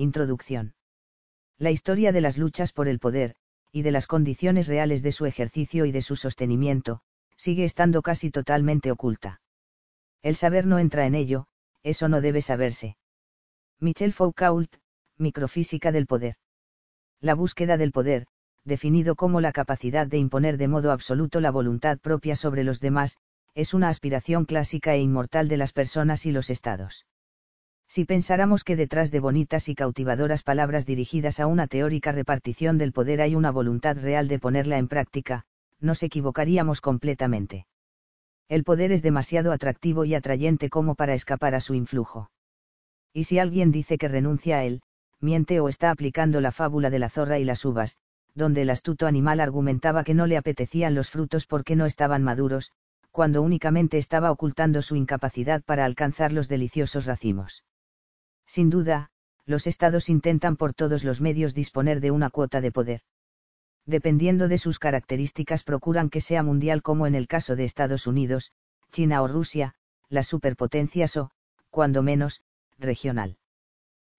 Introducción. La historia de las luchas por el poder, y de las condiciones reales de su ejercicio y de su sostenimiento, sigue estando casi totalmente oculta. El saber no entra en ello, eso no debe saberse. Michel Foucault, Microfísica del Poder. La búsqueda del poder, definido como la capacidad de imponer de modo absoluto la voluntad propia sobre los demás, es una aspiración clásica e inmortal de las personas y los estados. Si pensáramos que detrás de bonitas y cautivadoras palabras dirigidas a una teórica repartición del poder hay una voluntad real de ponerla en práctica, nos equivocaríamos completamente. El poder es demasiado atractivo y atrayente como para escapar a su influjo. Y si alguien dice que renuncia a él, miente o está aplicando la fábula de la zorra y las uvas, donde el astuto animal argumentaba que no le apetecían los frutos porque no estaban maduros, cuando únicamente estaba ocultando su incapacidad para alcanzar los deliciosos racimos. Sin duda, los estados intentan por todos los medios disponer de una cuota de poder. Dependiendo de sus características procuran que sea mundial como en el caso de Estados Unidos, China o Rusia, las superpotencias o, cuando menos, regional.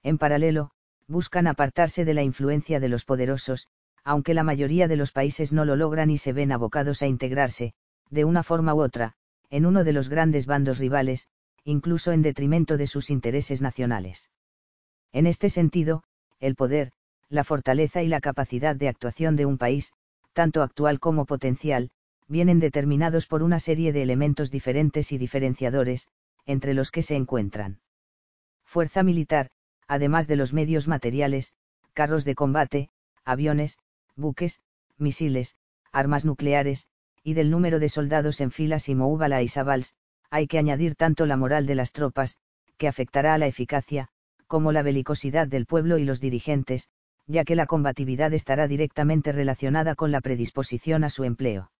En paralelo, buscan apartarse de la influencia de los poderosos, aunque la mayoría de los países no lo logran y se ven abocados a integrarse, de una forma u otra, en uno de los grandes bandos rivales, incluso en detrimento de sus intereses nacionales. En este sentido, el poder, la fortaleza y la capacidad de actuación de un país, tanto actual como potencial, vienen determinados por una serie de elementos diferentes y diferenciadores, entre los que se encuentran. Fuerza militar, además de los medios materiales, carros de combate, aviones, buques, misiles, armas nucleares, y del número de soldados en filas y Moúbala y Sabals, hay que añadir tanto la moral de las tropas, que afectará a la eficacia, como la belicosidad del pueblo y los dirigentes, ya que la combatividad estará directamente relacionada con la predisposición a su empleo.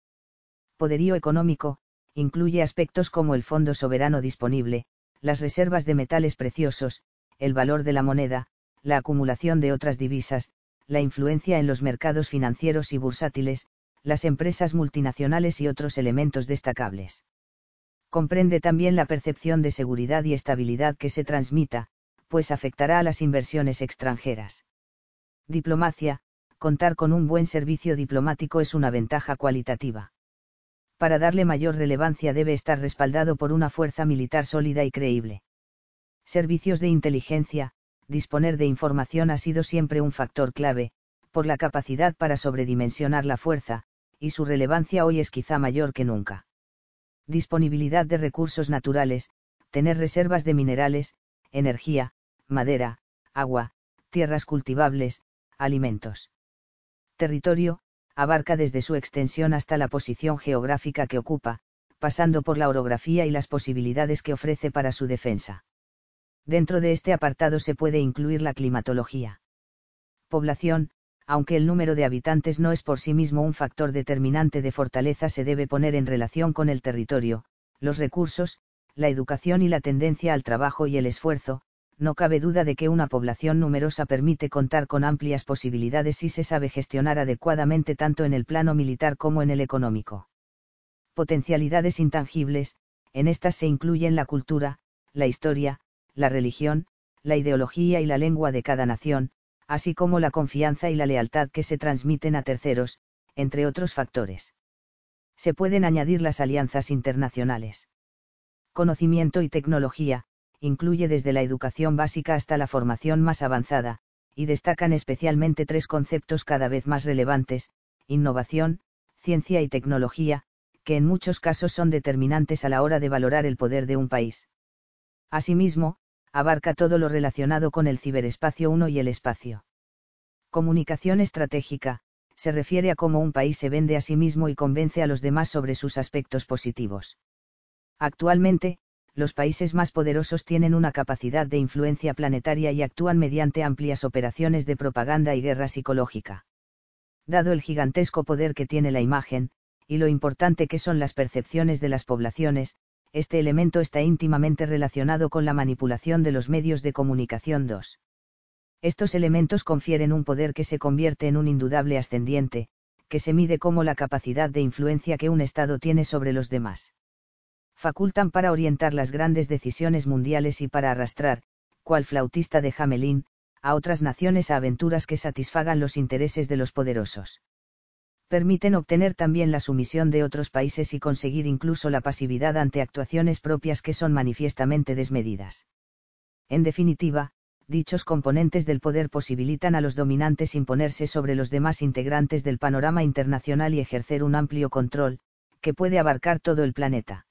Poderío económico, incluye aspectos como el fondo soberano disponible, las reservas de metales preciosos, el valor de la moneda, la acumulación de otras divisas, la influencia en los mercados financieros y bursátiles, las empresas multinacionales y otros elementos destacables comprende también la percepción de seguridad y estabilidad que se transmita, pues afectará a las inversiones extranjeras. Diplomacia, contar con un buen servicio diplomático es una ventaja cualitativa. Para darle mayor relevancia debe estar respaldado por una fuerza militar sólida y creíble. Servicios de inteligencia, disponer de información ha sido siempre un factor clave, por la capacidad para sobredimensionar la fuerza, y su relevancia hoy es quizá mayor que nunca disponibilidad de recursos naturales, tener reservas de minerales, energía, madera, agua, tierras cultivables, alimentos. Territorio, abarca desde su extensión hasta la posición geográfica que ocupa, pasando por la orografía y las posibilidades que ofrece para su defensa. Dentro de este apartado se puede incluir la climatología. Población, aunque el número de habitantes no es por sí mismo un factor determinante de fortaleza, se debe poner en relación con el territorio, los recursos, la educación y la tendencia al trabajo y el esfuerzo, no cabe duda de que una población numerosa permite contar con amplias posibilidades si se sabe gestionar adecuadamente tanto en el plano militar como en el económico. Potencialidades intangibles, en estas se incluyen la cultura, la historia, la religión, la ideología y la lengua de cada nación, así como la confianza y la lealtad que se transmiten a terceros, entre otros factores. Se pueden añadir las alianzas internacionales. Conocimiento y tecnología, incluye desde la educación básica hasta la formación más avanzada, y destacan especialmente tres conceptos cada vez más relevantes, innovación, ciencia y tecnología, que en muchos casos son determinantes a la hora de valorar el poder de un país. Asimismo, abarca todo lo relacionado con el ciberespacio 1 y el espacio. Comunicación estratégica, se refiere a cómo un país se vende a sí mismo y convence a los demás sobre sus aspectos positivos. Actualmente, los países más poderosos tienen una capacidad de influencia planetaria y actúan mediante amplias operaciones de propaganda y guerra psicológica. Dado el gigantesco poder que tiene la imagen, y lo importante que son las percepciones de las poblaciones, este elemento está íntimamente relacionado con la manipulación de los medios de comunicación 2. Estos elementos confieren un poder que se convierte en un indudable ascendiente, que se mide como la capacidad de influencia que un Estado tiene sobre los demás. Facultan para orientar las grandes decisiones mundiales y para arrastrar, cual flautista de Hamelin, a otras naciones a aventuras que satisfagan los intereses de los poderosos. Permiten obtener también la sumisión de otros países y conseguir incluso la pasividad ante actuaciones propias que son manifiestamente desmedidas. En definitiva, dichos componentes del poder posibilitan a los dominantes imponerse sobre los demás integrantes del panorama internacional y ejercer un amplio control, que puede abarcar todo el planeta.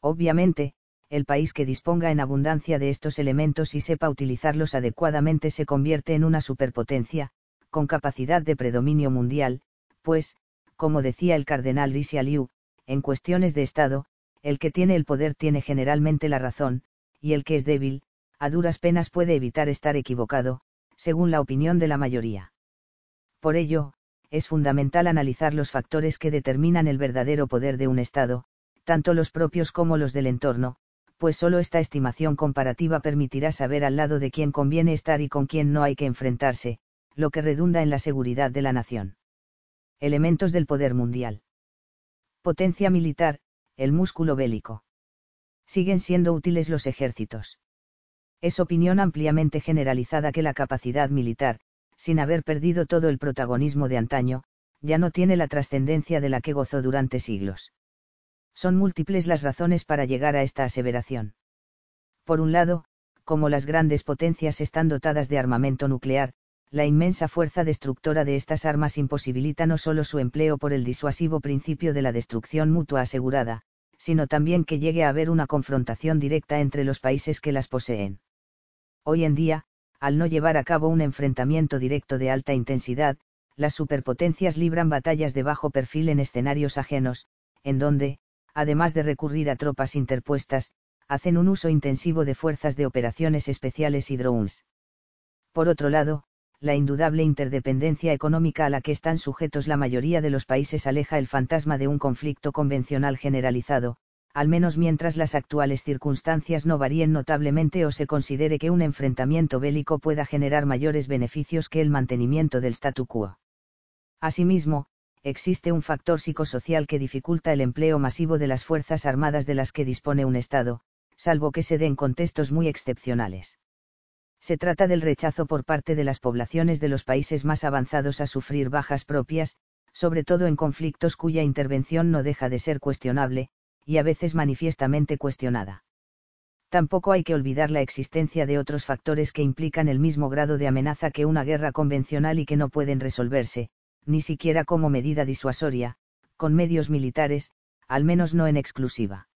Obviamente, el país que disponga en abundancia de estos elementos y sepa utilizarlos adecuadamente se convierte en una superpotencia, con capacidad de predominio mundial, pues, como decía el cardenal Liu, en cuestiones de Estado, el que tiene el poder tiene generalmente la razón, y el que es débil, a duras penas puede evitar estar equivocado, según la opinión de la mayoría. Por ello, es fundamental analizar los factores que determinan el verdadero poder de un Estado, tanto los propios como los del entorno, pues solo esta estimación comparativa permitirá saber al lado de quién conviene estar y con quién no hay que enfrentarse, lo que redunda en la seguridad de la nación. Elementos del poder mundial. Potencia militar, el músculo bélico. Siguen siendo útiles los ejércitos. Es opinión ampliamente generalizada que la capacidad militar, sin haber perdido todo el protagonismo de antaño, ya no tiene la trascendencia de la que gozó durante siglos. Son múltiples las razones para llegar a esta aseveración. Por un lado, como las grandes potencias están dotadas de armamento nuclear, la inmensa fuerza destructora de estas armas imposibilita no solo su empleo por el disuasivo principio de la destrucción mutua asegurada, sino también que llegue a haber una confrontación directa entre los países que las poseen. Hoy en día, al no llevar a cabo un enfrentamiento directo de alta intensidad, las superpotencias libran batallas de bajo perfil en escenarios ajenos, en donde, además de recurrir a tropas interpuestas, hacen un uso intensivo de fuerzas de operaciones especiales y drones. Por otro lado, la indudable interdependencia económica a la que están sujetos la mayoría de los países aleja el fantasma de un conflicto convencional generalizado, al menos mientras las actuales circunstancias no varíen notablemente o se considere que un enfrentamiento bélico pueda generar mayores beneficios que el mantenimiento del statu quo. Asimismo, existe un factor psicosocial que dificulta el empleo masivo de las Fuerzas Armadas de las que dispone un Estado, salvo que se den contextos muy excepcionales. Se trata del rechazo por parte de las poblaciones de los países más avanzados a sufrir bajas propias, sobre todo en conflictos cuya intervención no deja de ser cuestionable, y a veces manifiestamente cuestionada. Tampoco hay que olvidar la existencia de otros factores que implican el mismo grado de amenaza que una guerra convencional y que no pueden resolverse, ni siquiera como medida disuasoria, con medios militares, al menos no en exclusiva.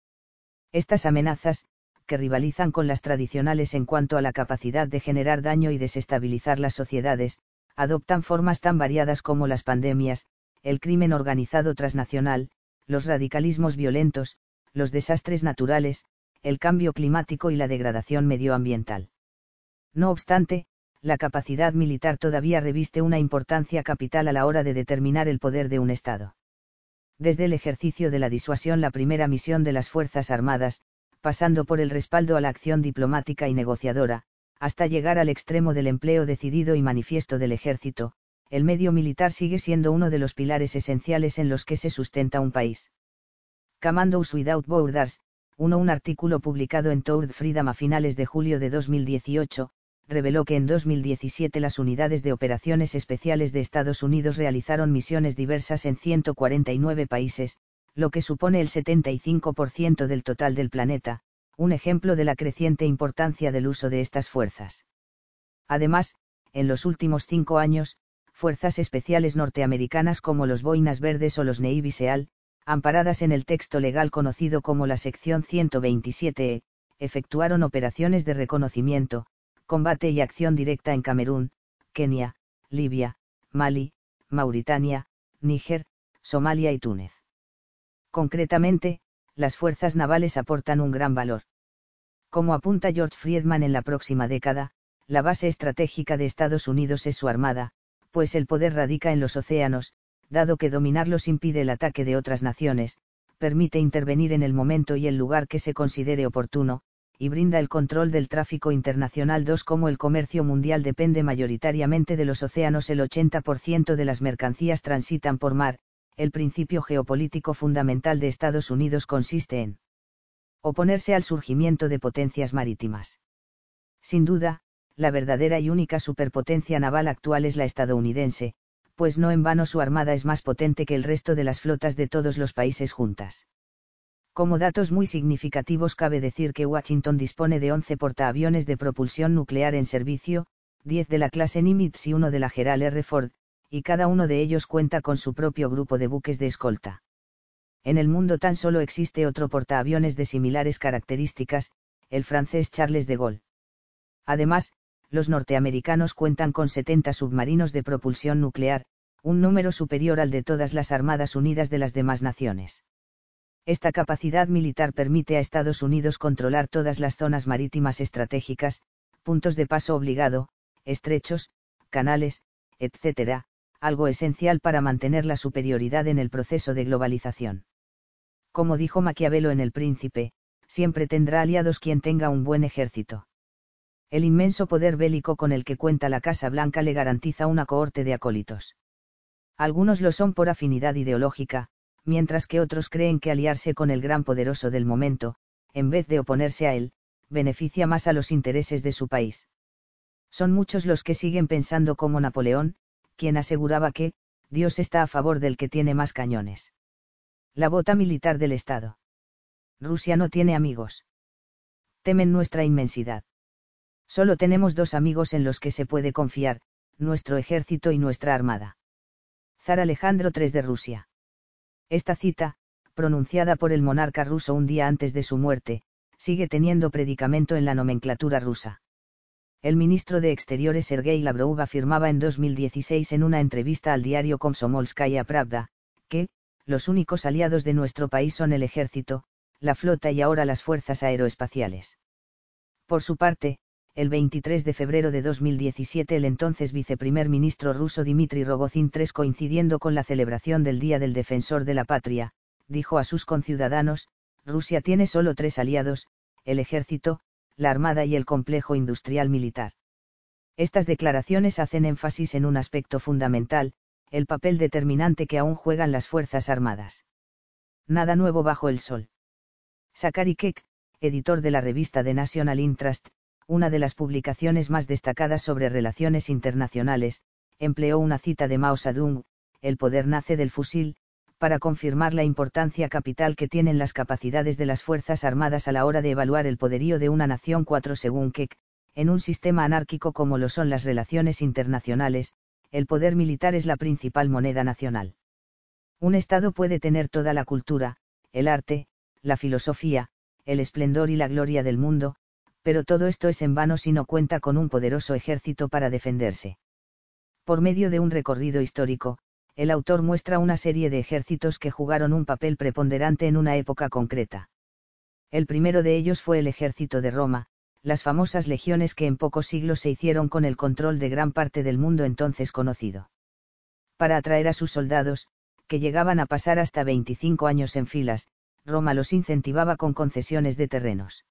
Estas amenazas, que rivalizan con las tradicionales en cuanto a la capacidad de generar daño y desestabilizar las sociedades, adoptan formas tan variadas como las pandemias, el crimen organizado transnacional, los radicalismos violentos, los desastres naturales, el cambio climático y la degradación medioambiental. No obstante, la capacidad militar todavía reviste una importancia capital a la hora de determinar el poder de un Estado. Desde el ejercicio de la disuasión, la primera misión de las Fuerzas Armadas, pasando por el respaldo a la acción diplomática y negociadora, hasta llegar al extremo del empleo decidido y manifiesto del ejército, el medio militar sigue siendo uno de los pilares esenciales en los que se sustenta un país. Commandos Without Borders, uno un artículo publicado en Tour Freedom a finales de julio de 2018, reveló que en 2017 las unidades de operaciones especiales de Estados Unidos realizaron misiones diversas en 149 países, lo que supone el 75% del total del planeta, un ejemplo de la creciente importancia del uso de estas fuerzas. Además, en los últimos cinco años, fuerzas especiales norteamericanas como los Boinas Verdes o los Navy SEAL, amparadas en el texto legal conocido como la sección 127E, efectuaron operaciones de reconocimiento, combate y acción directa en Camerún, Kenia, Libia, Mali, Mauritania, Níger, Somalia y Túnez. Concretamente, las fuerzas navales aportan un gran valor. Como apunta George Friedman en la próxima década, la base estratégica de Estados Unidos es su armada, pues el poder radica en los océanos, dado que dominarlos impide el ataque de otras naciones, permite intervenir en el momento y el lugar que se considere oportuno, y brinda el control del tráfico internacional. 2. Como el comercio mundial depende mayoritariamente de los océanos, el 80% de las mercancías transitan por mar, el principio geopolítico fundamental de Estados Unidos consiste en oponerse al surgimiento de potencias marítimas. Sin duda, la verdadera y única superpotencia naval actual es la estadounidense, pues no en vano su armada es más potente que el resto de las flotas de todos los países juntas. Como datos muy significativos cabe decir que Washington dispone de 11 portaaviones de propulsión nuclear en servicio, 10 de la clase Nimitz y uno de la Gerald R. Ford, y cada uno de ellos cuenta con su propio grupo de buques de escolta. En el mundo tan solo existe otro portaaviones de similares características, el francés Charles de Gaulle. Además, los norteamericanos cuentan con 70 submarinos de propulsión nuclear, un número superior al de todas las Armadas Unidas de las demás naciones. Esta capacidad militar permite a Estados Unidos controlar todas las zonas marítimas estratégicas, puntos de paso obligado, estrechos, canales, etc., algo esencial para mantener la superioridad en el proceso de globalización. Como dijo Maquiavelo en El Príncipe, siempre tendrá aliados quien tenga un buen ejército. El inmenso poder bélico con el que cuenta la Casa Blanca le garantiza una cohorte de acólitos. Algunos lo son por afinidad ideológica, mientras que otros creen que aliarse con el gran poderoso del momento, en vez de oponerse a él, beneficia más a los intereses de su país. Son muchos los que siguen pensando como Napoleón, quien aseguraba que, Dios está a favor del que tiene más cañones. La bota militar del Estado. Rusia no tiene amigos. Temen nuestra inmensidad. Solo tenemos dos amigos en los que se puede confiar, nuestro ejército y nuestra armada. Zar Alejandro III de Rusia. Esta cita, pronunciada por el monarca ruso un día antes de su muerte, sigue teniendo predicamento en la nomenclatura rusa. El ministro de Exteriores Sergei Lavrov afirmaba en 2016 en una entrevista al diario Komsomolskaya Pravda, que, los únicos aliados de nuestro país son el ejército, la flota y ahora las fuerzas aeroespaciales. Por su parte, el 23 de febrero de 2017 el entonces viceprimer ministro ruso Dmitry Rogozin III coincidiendo con la celebración del Día del Defensor de la Patria, dijo a sus conciudadanos, Rusia tiene solo tres aliados, el ejército, la armada y el complejo industrial militar. Estas declaraciones hacen énfasis en un aspecto fundamental, el papel determinante que aún juegan las Fuerzas Armadas. Nada nuevo bajo el sol. Sakari Kek, editor de la revista The National Interest, una de las publicaciones más destacadas sobre relaciones internacionales, empleó una cita de Mao Zedong, el poder nace del fusil, para confirmar la importancia capital que tienen las capacidades de las Fuerzas Armadas a la hora de evaluar el poderío de una nación 4 según Keck, en un sistema anárquico como lo son las relaciones internacionales, el poder militar es la principal moneda nacional. Un Estado puede tener toda la cultura, el arte, la filosofía, el esplendor y la gloria del mundo, pero todo esto es en vano si no cuenta con un poderoso ejército para defenderse. Por medio de un recorrido histórico, el autor muestra una serie de ejércitos que jugaron un papel preponderante en una época concreta. El primero de ellos fue el ejército de Roma, las famosas legiones que en pocos siglos se hicieron con el control de gran parte del mundo entonces conocido. Para atraer a sus soldados, que llegaban a pasar hasta 25 años en filas, Roma los incentivaba con concesiones de terrenos.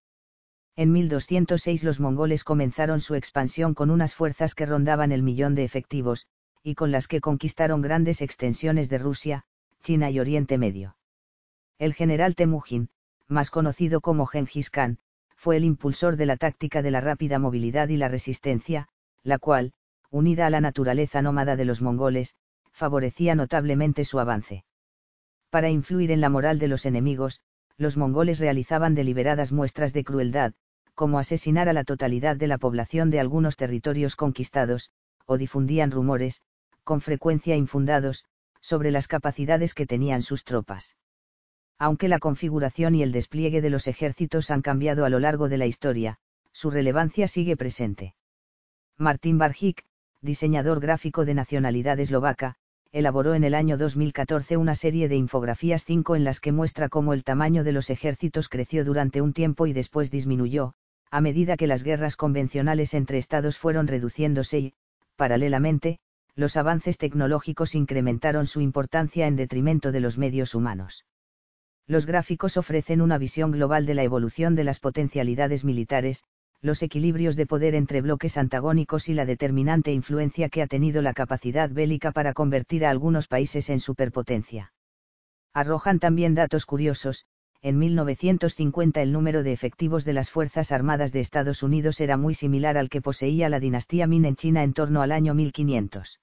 En 1206 los mongoles comenzaron su expansión con unas fuerzas que rondaban el millón de efectivos, y con las que conquistaron grandes extensiones de Rusia, China y Oriente Medio. El general Temujin, más conocido como Genghis Khan, fue el impulsor de la táctica de la rápida movilidad y la resistencia, la cual, unida a la naturaleza nómada de los mongoles, favorecía notablemente su avance. Para influir en la moral de los enemigos, los mongoles realizaban deliberadas muestras de crueldad, como asesinar a la totalidad de la población de algunos territorios conquistados, o difundían rumores, con frecuencia infundados, sobre las capacidades que tenían sus tropas. Aunque la configuración y el despliegue de los ejércitos han cambiado a lo largo de la historia, su relevancia sigue presente. Martín Barjik, diseñador gráfico de nacionalidad eslovaca, elaboró en el año 2014 una serie de infografías 5 en las que muestra cómo el tamaño de los ejércitos creció durante un tiempo y después disminuyó, a medida que las guerras convencionales entre estados fueron reduciéndose y, paralelamente, los avances tecnológicos incrementaron su importancia en detrimento de los medios humanos. Los gráficos ofrecen una visión global de la evolución de las potencialidades militares, los equilibrios de poder entre bloques antagónicos y la determinante influencia que ha tenido la capacidad bélica para convertir a algunos países en superpotencia. Arrojan también datos curiosos, en 1950 el número de efectivos de las Fuerzas Armadas de Estados Unidos era muy similar al que poseía la dinastía Min en China en torno al año 1500.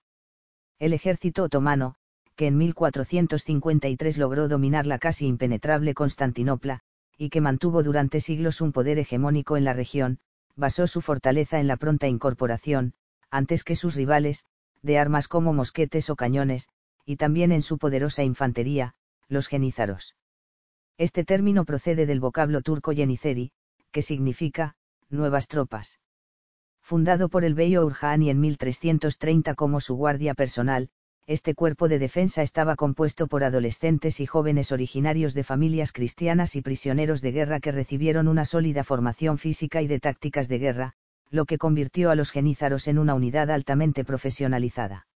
El ejército otomano, que en 1453 logró dominar la casi impenetrable Constantinopla, y que mantuvo durante siglos un poder hegemónico en la región, basó su fortaleza en la pronta incorporación, antes que sus rivales, de armas como mosquetes o cañones, y también en su poderosa infantería, los genízaros. Este término procede del vocablo turco yeniceri, que significa, nuevas tropas. Fundado por el bello Urjani en 1330 como su guardia personal, este cuerpo de defensa estaba compuesto por adolescentes y jóvenes originarios de familias cristianas y prisioneros de guerra que recibieron una sólida formación física y de tácticas de guerra, lo que convirtió a los genízaros en una unidad altamente profesionalizada.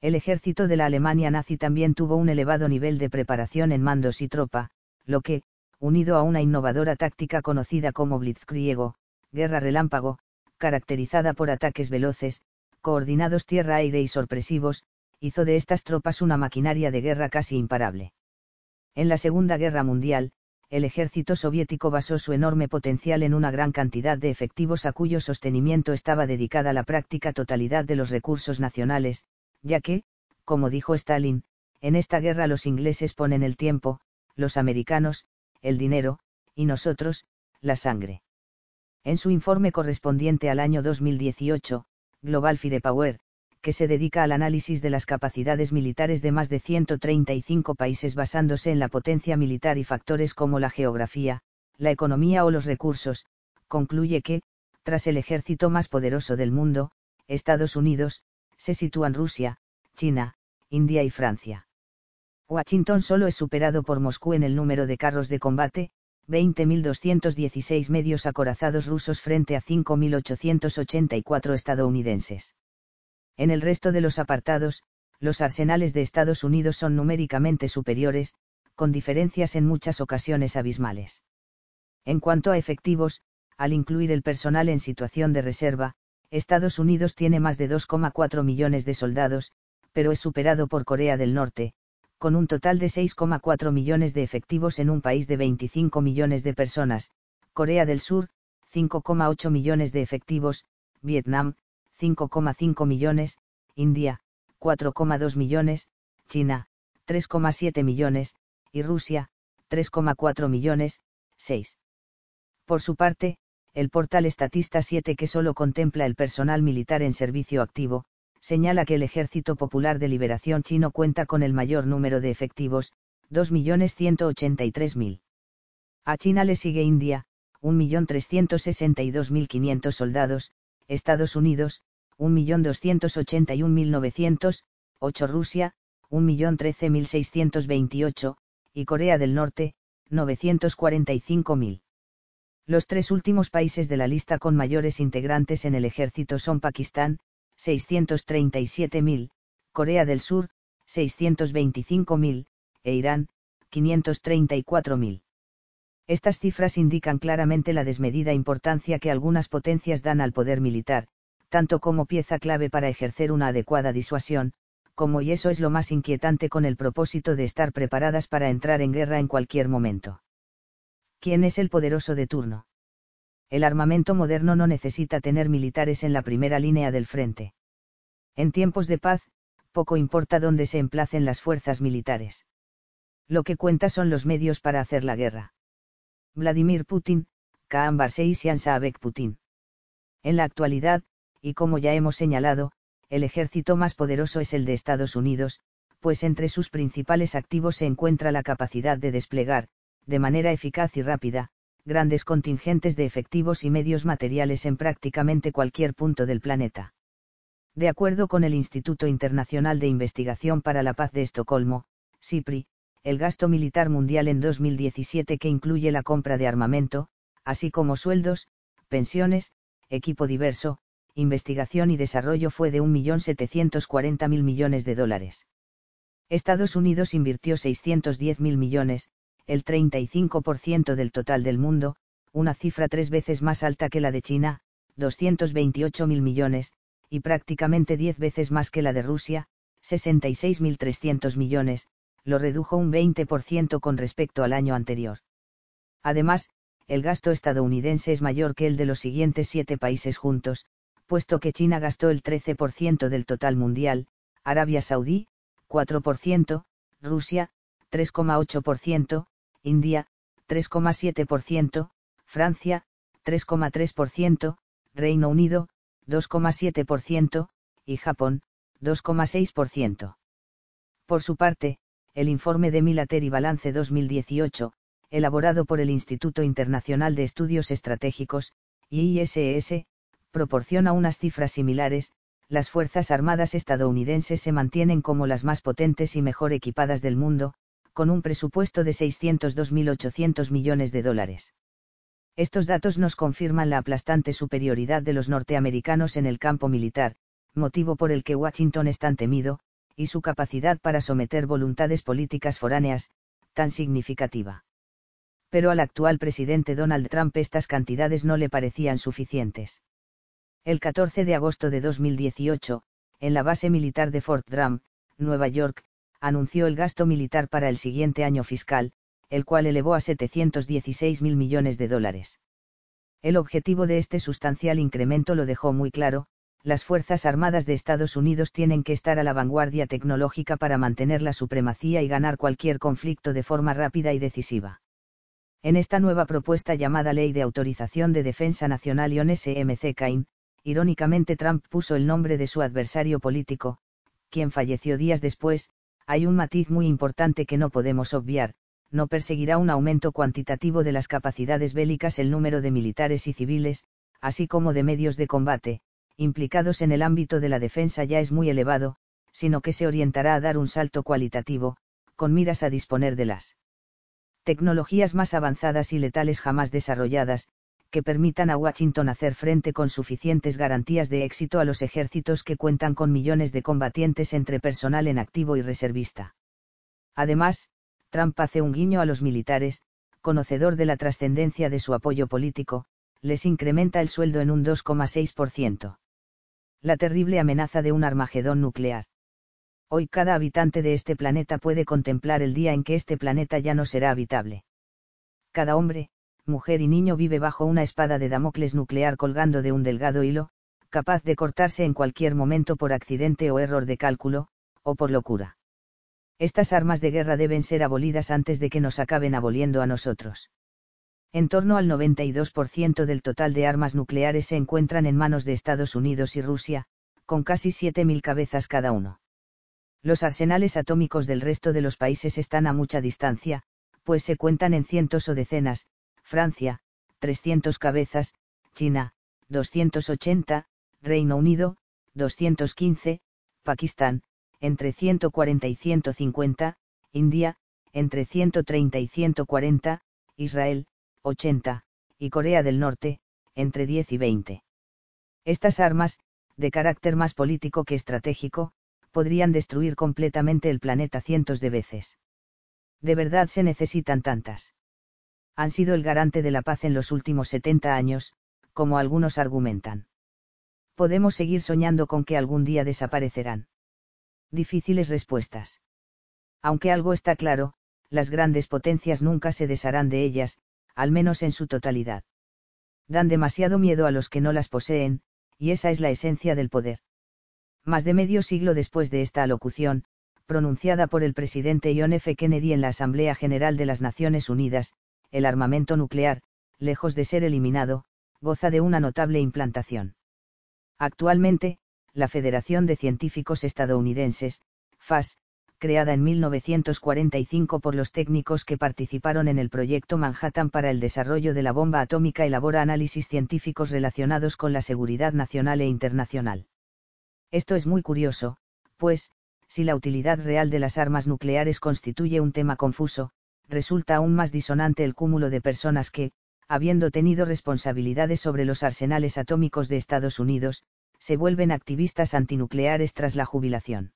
El ejército de la Alemania nazi también tuvo un elevado nivel de preparación en mandos y tropa, lo que, unido a una innovadora táctica conocida como blitzkriego, guerra relámpago, caracterizada por ataques veloces, coordinados tierra-aire y sorpresivos, hizo de estas tropas una maquinaria de guerra casi imparable. En la Segunda Guerra Mundial, el ejército soviético basó su enorme potencial en una gran cantidad de efectivos a cuyo sostenimiento estaba dedicada la práctica totalidad de los recursos nacionales, ya que, como dijo Stalin, en esta guerra los ingleses ponen el tiempo, los americanos, el dinero, y nosotros, la sangre. En su informe correspondiente al año 2018, Global Firepower, que se dedica al análisis de las capacidades militares de más de 135 países basándose en la potencia militar y factores como la geografía, la economía o los recursos, concluye que, tras el ejército más poderoso del mundo, Estados Unidos, se sitúan Rusia, China, India y Francia. Washington solo es superado por Moscú en el número de carros de combate, 20.216 medios acorazados rusos frente a 5.884 estadounidenses. En el resto de los apartados, los arsenales de Estados Unidos son numéricamente superiores, con diferencias en muchas ocasiones abismales. En cuanto a efectivos, al incluir el personal en situación de reserva, Estados Unidos tiene más de 2,4 millones de soldados, pero es superado por Corea del Norte, con un total de 6,4 millones de efectivos en un país de 25 millones de personas, Corea del Sur, 5,8 millones de efectivos, Vietnam, 5,5 millones, India, 4,2 millones, China, 3,7 millones, y Rusia, 3,4 millones, 6. Por su parte, el portal Estatista 7 que solo contempla el personal militar en servicio activo, señala que el Ejército Popular de Liberación Chino cuenta con el mayor número de efectivos, 2.183.000. A China le sigue India, 1.362.500 soldados, Estados Unidos, 1.281.900, 8 Rusia, 1.013.628, y Corea del Norte, 945.000. Los tres últimos países de la lista con mayores integrantes en el ejército son Pakistán, 637.000, Corea del Sur, 625.000, e Irán, 534.000. Estas cifras indican claramente la desmedida importancia que algunas potencias dan al poder militar, tanto como pieza clave para ejercer una adecuada disuasión, como y eso es lo más inquietante con el propósito de estar preparadas para entrar en guerra en cualquier momento. ¿Quién es el poderoso de turno? El armamento moderno no necesita tener militares en la primera línea del frente. En tiempos de paz, poco importa dónde se emplacen las fuerzas militares. Lo que cuenta son los medios para hacer la guerra. Vladimir Putin, Kaan Barseisian Saabek Putin. En la actualidad, y como ya hemos señalado, el ejército más poderoso es el de Estados Unidos, pues entre sus principales activos se encuentra la capacidad de desplegar, de manera eficaz y rápida, grandes contingentes de efectivos y medios materiales en prácticamente cualquier punto del planeta. De acuerdo con el Instituto Internacional de Investigación para la Paz de Estocolmo, SIPRI, el gasto militar mundial en 2017 que incluye la compra de armamento, así como sueldos, pensiones, equipo diverso, investigación y desarrollo fue de 1.740.000 millones de dólares. Estados Unidos invirtió 610.000 millones, el 35% del total del mundo, una cifra tres veces más alta que la de China, 228.000 millones, y prácticamente diez veces más que la de Rusia, 66.300 millones, lo redujo un 20% con respecto al año anterior. Además, el gasto estadounidense es mayor que el de los siguientes siete países juntos, puesto que China gastó el 13% del total mundial, Arabia Saudí, 4%, Rusia, 3,8%, India, 3,7%, Francia, 3,3%, Reino Unido, 2,7%, y Japón, 2,6%. Por su parte, el informe de Military Balance 2018, elaborado por el Instituto Internacional de Estudios Estratégicos, IISS, proporciona unas cifras similares, las Fuerzas Armadas estadounidenses se mantienen como las más potentes y mejor equipadas del mundo, con un presupuesto de 602.800 millones de dólares. Estos datos nos confirman la aplastante superioridad de los norteamericanos en el campo militar, motivo por el que Washington es tan temido, y su capacidad para someter voluntades políticas foráneas, tan significativa. Pero al actual presidente Donald Trump estas cantidades no le parecían suficientes. El 14 de agosto de 2018, en la base militar de Fort Drum, Nueva York, anunció el gasto militar para el siguiente año fiscal, el cual elevó a 716 mil millones de dólares. El objetivo de este sustancial incremento lo dejó muy claro, las Fuerzas Armadas de Estados Unidos tienen que estar a la vanguardia tecnológica para mantener la supremacía y ganar cualquier conflicto de forma rápida y decisiva. En esta nueva propuesta llamada Ley de Autorización de Defensa Nacional y SMC Cain, irónicamente Trump puso el nombre de su adversario político, quien falleció días después, hay un matiz muy importante que no podemos obviar, no perseguirá un aumento cuantitativo de las capacidades bélicas el número de militares y civiles, así como de medios de combate, implicados en el ámbito de la defensa ya es muy elevado, sino que se orientará a dar un salto cualitativo, con miras a disponer de las tecnologías más avanzadas y letales jamás desarrolladas, que permitan a Washington hacer frente con suficientes garantías de éxito a los ejércitos que cuentan con millones de combatientes entre personal en activo y reservista. Además, Trump hace un guiño a los militares, conocedor de la trascendencia de su apoyo político, les incrementa el sueldo en un 2,6% la terrible amenaza de un Armagedón nuclear. Hoy cada habitante de este planeta puede contemplar el día en que este planeta ya no será habitable. Cada hombre, mujer y niño vive bajo una espada de Damocles nuclear colgando de un delgado hilo, capaz de cortarse en cualquier momento por accidente o error de cálculo, o por locura. Estas armas de guerra deben ser abolidas antes de que nos acaben aboliendo a nosotros. En torno al 92% del total de armas nucleares se encuentran en manos de Estados Unidos y Rusia, con casi 7.000 cabezas cada uno. Los arsenales atómicos del resto de los países están a mucha distancia, pues se cuentan en cientos o decenas, Francia, 300 cabezas, China, 280, Reino Unido, 215, Pakistán, entre 140 y 150, India, entre 130 y 140, Israel, 80, y Corea del Norte, entre 10 y 20. Estas armas, de carácter más político que estratégico, podrían destruir completamente el planeta cientos de veces. De verdad se necesitan tantas. Han sido el garante de la paz en los últimos 70 años, como algunos argumentan. Podemos seguir soñando con que algún día desaparecerán. Difíciles respuestas. Aunque algo está claro, las grandes potencias nunca se desharán de ellas, al menos en su totalidad. Dan demasiado miedo a los que no las poseen, y esa es la esencia del poder. Más de medio siglo después de esta alocución, pronunciada por el presidente John F. Kennedy en la Asamblea General de las Naciones Unidas, el armamento nuclear, lejos de ser eliminado, goza de una notable implantación. Actualmente, la Federación de Científicos Estadounidenses, FAS, creada en 1945 por los técnicos que participaron en el proyecto Manhattan para el desarrollo de la bomba atómica, elabora análisis científicos relacionados con la seguridad nacional e internacional. Esto es muy curioso, pues, si la utilidad real de las armas nucleares constituye un tema confuso, resulta aún más disonante el cúmulo de personas que, habiendo tenido responsabilidades sobre los arsenales atómicos de Estados Unidos, se vuelven activistas antinucleares tras la jubilación.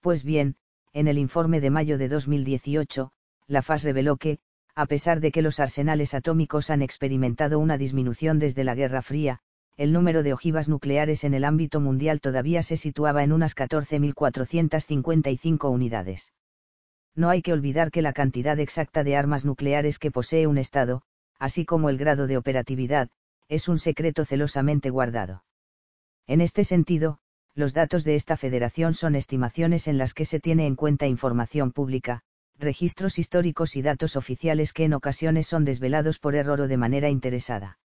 Pues bien, en el informe de mayo de 2018, la FAS reveló que, a pesar de que los arsenales atómicos han experimentado una disminución desde la Guerra Fría, el número de ojivas nucleares en el ámbito mundial todavía se situaba en unas 14.455 unidades. No hay que olvidar que la cantidad exacta de armas nucleares que posee un Estado, así como el grado de operatividad, es un secreto celosamente guardado. En este sentido, los datos de esta federación son estimaciones en las que se tiene en cuenta información pública, registros históricos y datos oficiales que en ocasiones son desvelados por error o de manera interesada.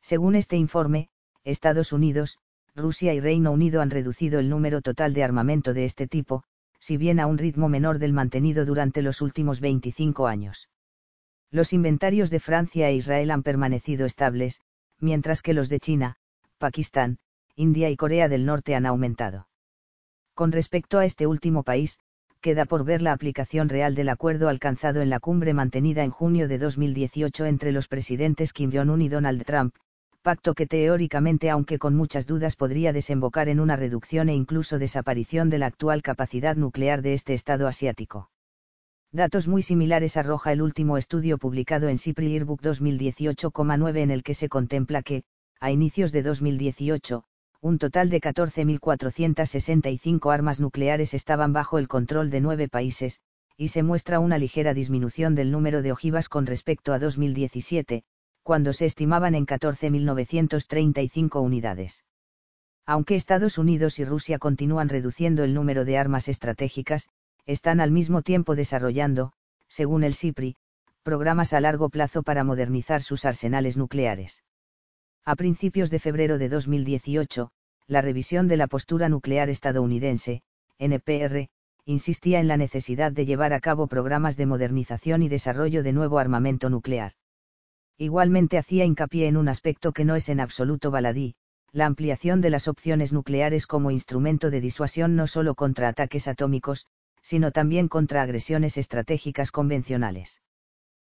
Según este informe, Estados Unidos, Rusia y Reino Unido han reducido el número total de armamento de este tipo, si bien a un ritmo menor del mantenido durante los últimos 25 años. Los inventarios de Francia e Israel han permanecido estables, mientras que los de China, Pakistán, India y Corea del Norte han aumentado. Con respecto a este último país, queda por ver la aplicación real del acuerdo alcanzado en la cumbre mantenida en junio de 2018 entre los presidentes Kim Jong-un y Donald Trump, pacto que teóricamente aunque con muchas dudas podría desembocar en una reducción e incluso desaparición de la actual capacidad nuclear de este Estado asiático. Datos muy similares arroja el último estudio publicado en CIPRI Yearbook 2018,9 en el que se contempla que, a inicios de 2018, un total de 14.465 armas nucleares estaban bajo el control de nueve países, y se muestra una ligera disminución del número de ojivas con respecto a 2017, cuando se estimaban en 14.935 unidades. Aunque Estados Unidos y Rusia continúan reduciendo el número de armas estratégicas, están al mismo tiempo desarrollando, según el CIPRI, programas a largo plazo para modernizar sus arsenales nucleares. A principios de febrero de 2018, la revisión de la postura nuclear estadounidense, NPR, insistía en la necesidad de llevar a cabo programas de modernización y desarrollo de nuevo armamento nuclear. Igualmente hacía hincapié en un aspecto que no es en absoluto baladí, la ampliación de las opciones nucleares como instrumento de disuasión no solo contra ataques atómicos, sino también contra agresiones estratégicas convencionales.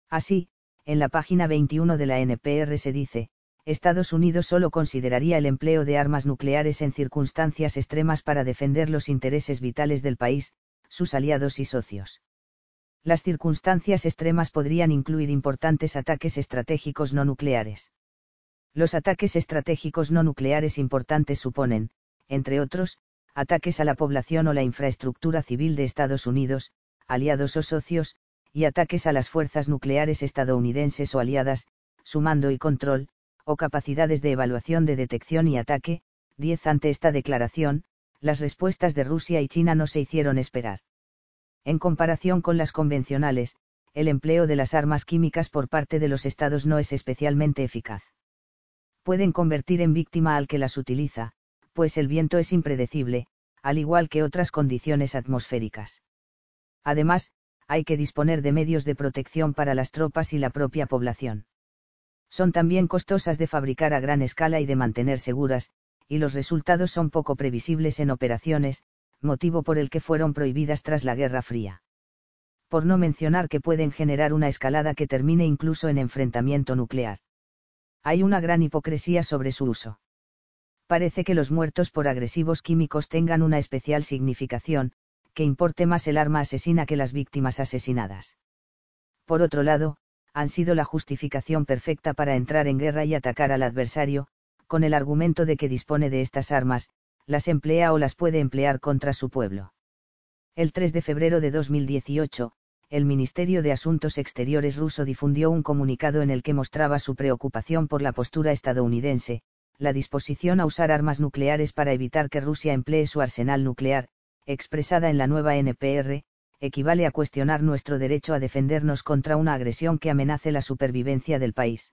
Así, en la página 21 de la NPR se dice, Estados Unidos solo consideraría el empleo de armas nucleares en circunstancias extremas para defender los intereses vitales del país, sus aliados y socios. Las circunstancias extremas podrían incluir importantes ataques estratégicos no nucleares. Los ataques estratégicos no nucleares importantes suponen, entre otros, ataques a la población o la infraestructura civil de Estados Unidos, aliados o socios, y ataques a las fuerzas nucleares estadounidenses o aliadas, su mando y control, o capacidades de evaluación de detección y ataque, 10 ante esta declaración, las respuestas de Rusia y China no se hicieron esperar. En comparación con las convencionales, el empleo de las armas químicas por parte de los estados no es especialmente eficaz. Pueden convertir en víctima al que las utiliza, pues el viento es impredecible, al igual que otras condiciones atmosféricas. Además, hay que disponer de medios de protección para las tropas y la propia población son también costosas de fabricar a gran escala y de mantener seguras, y los resultados son poco previsibles en operaciones, motivo por el que fueron prohibidas tras la Guerra Fría. Por no mencionar que pueden generar una escalada que termine incluso en enfrentamiento nuclear. Hay una gran hipocresía sobre su uso. Parece que los muertos por agresivos químicos tengan una especial significación, que importe más el arma asesina que las víctimas asesinadas. Por otro lado, han sido la justificación perfecta para entrar en guerra y atacar al adversario, con el argumento de que dispone de estas armas, las emplea o las puede emplear contra su pueblo. El 3 de febrero de 2018, el Ministerio de Asuntos Exteriores ruso difundió un comunicado en el que mostraba su preocupación por la postura estadounidense, la disposición a usar armas nucleares para evitar que Rusia emplee su arsenal nuclear, expresada en la nueva NPR, equivale a cuestionar nuestro derecho a defendernos contra una agresión que amenace la supervivencia del país.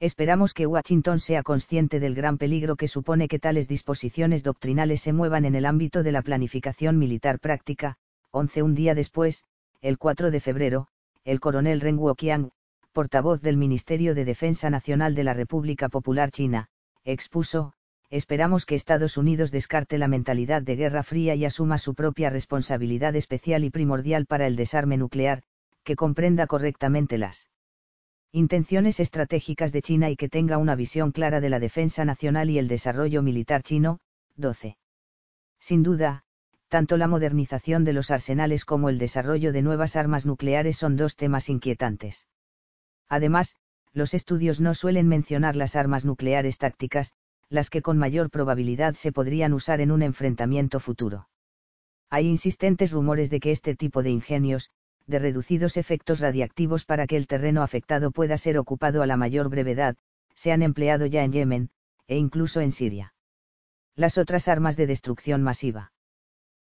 Esperamos que Washington sea consciente del gran peligro que supone que tales disposiciones doctrinales se muevan en el ámbito de la planificación militar práctica. 11 Un día después, el 4 de febrero, el coronel Ren Wokiang, portavoz del Ministerio de Defensa Nacional de la República Popular China, expuso, esperamos que Estados Unidos descarte la mentalidad de Guerra Fría y asuma su propia responsabilidad especial y primordial para el desarme nuclear, que comprenda correctamente las intenciones estratégicas de China y que tenga una visión clara de la defensa nacional y el desarrollo militar chino. 12. Sin duda, tanto la modernización de los arsenales como el desarrollo de nuevas armas nucleares son dos temas inquietantes. Además, los estudios no suelen mencionar las armas nucleares tácticas, las que con mayor probabilidad se podrían usar en un enfrentamiento futuro. Hay insistentes rumores de que este tipo de ingenios, de reducidos efectos radiactivos para que el terreno afectado pueda ser ocupado a la mayor brevedad, se han empleado ya en Yemen, e incluso en Siria. Las otras armas de destrucción masiva.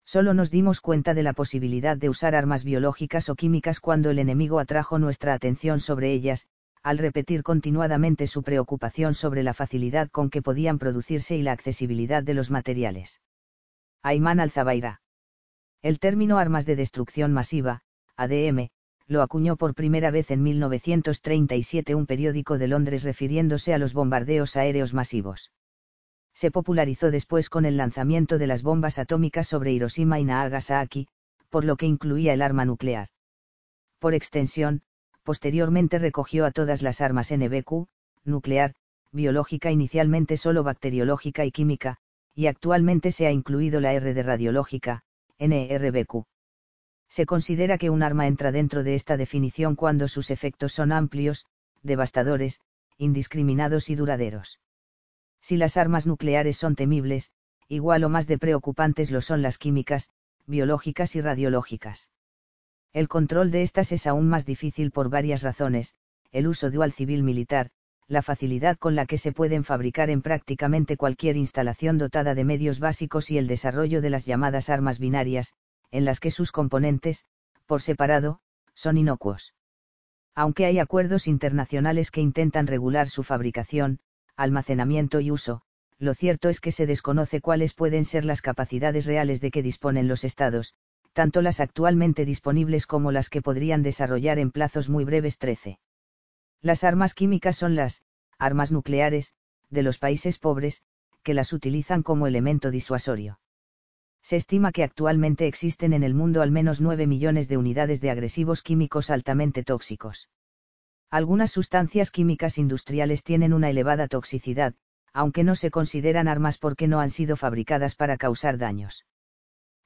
Solo nos dimos cuenta de la posibilidad de usar armas biológicas o químicas cuando el enemigo atrajo nuestra atención sobre ellas, al repetir continuadamente su preocupación sobre la facilidad con que podían producirse y la accesibilidad de los materiales. Ayman al-Zabaira. El término armas de destrucción masiva, ADM, lo acuñó por primera vez en 1937 un periódico de Londres refiriéndose a los bombardeos aéreos masivos. Se popularizó después con el lanzamiento de las bombas atómicas sobre Hiroshima y Nagasaki, por lo que incluía el arma nuclear. Por extensión, posteriormente recogió a todas las armas NBQ, nuclear, biológica inicialmente solo bacteriológica y química, y actualmente se ha incluido la R de radiológica, NRBQ. Se considera que un arma entra dentro de esta definición cuando sus efectos son amplios, devastadores, indiscriminados y duraderos. Si las armas nucleares son temibles, igual o más de preocupantes lo son las químicas, biológicas y radiológicas. El control de estas es aún más difícil por varias razones, el uso dual civil-militar, la facilidad con la que se pueden fabricar en prácticamente cualquier instalación dotada de medios básicos y el desarrollo de las llamadas armas binarias, en las que sus componentes, por separado, son inocuos. Aunque hay acuerdos internacionales que intentan regular su fabricación, almacenamiento y uso, lo cierto es que se desconoce cuáles pueden ser las capacidades reales de que disponen los estados, tanto las actualmente disponibles como las que podrían desarrollar en plazos muy breves 13. Las armas químicas son las, armas nucleares, de los países pobres, que las utilizan como elemento disuasorio. Se estima que actualmente existen en el mundo al menos 9 millones de unidades de agresivos químicos altamente tóxicos. Algunas sustancias químicas industriales tienen una elevada toxicidad, aunque no se consideran armas porque no han sido fabricadas para causar daños.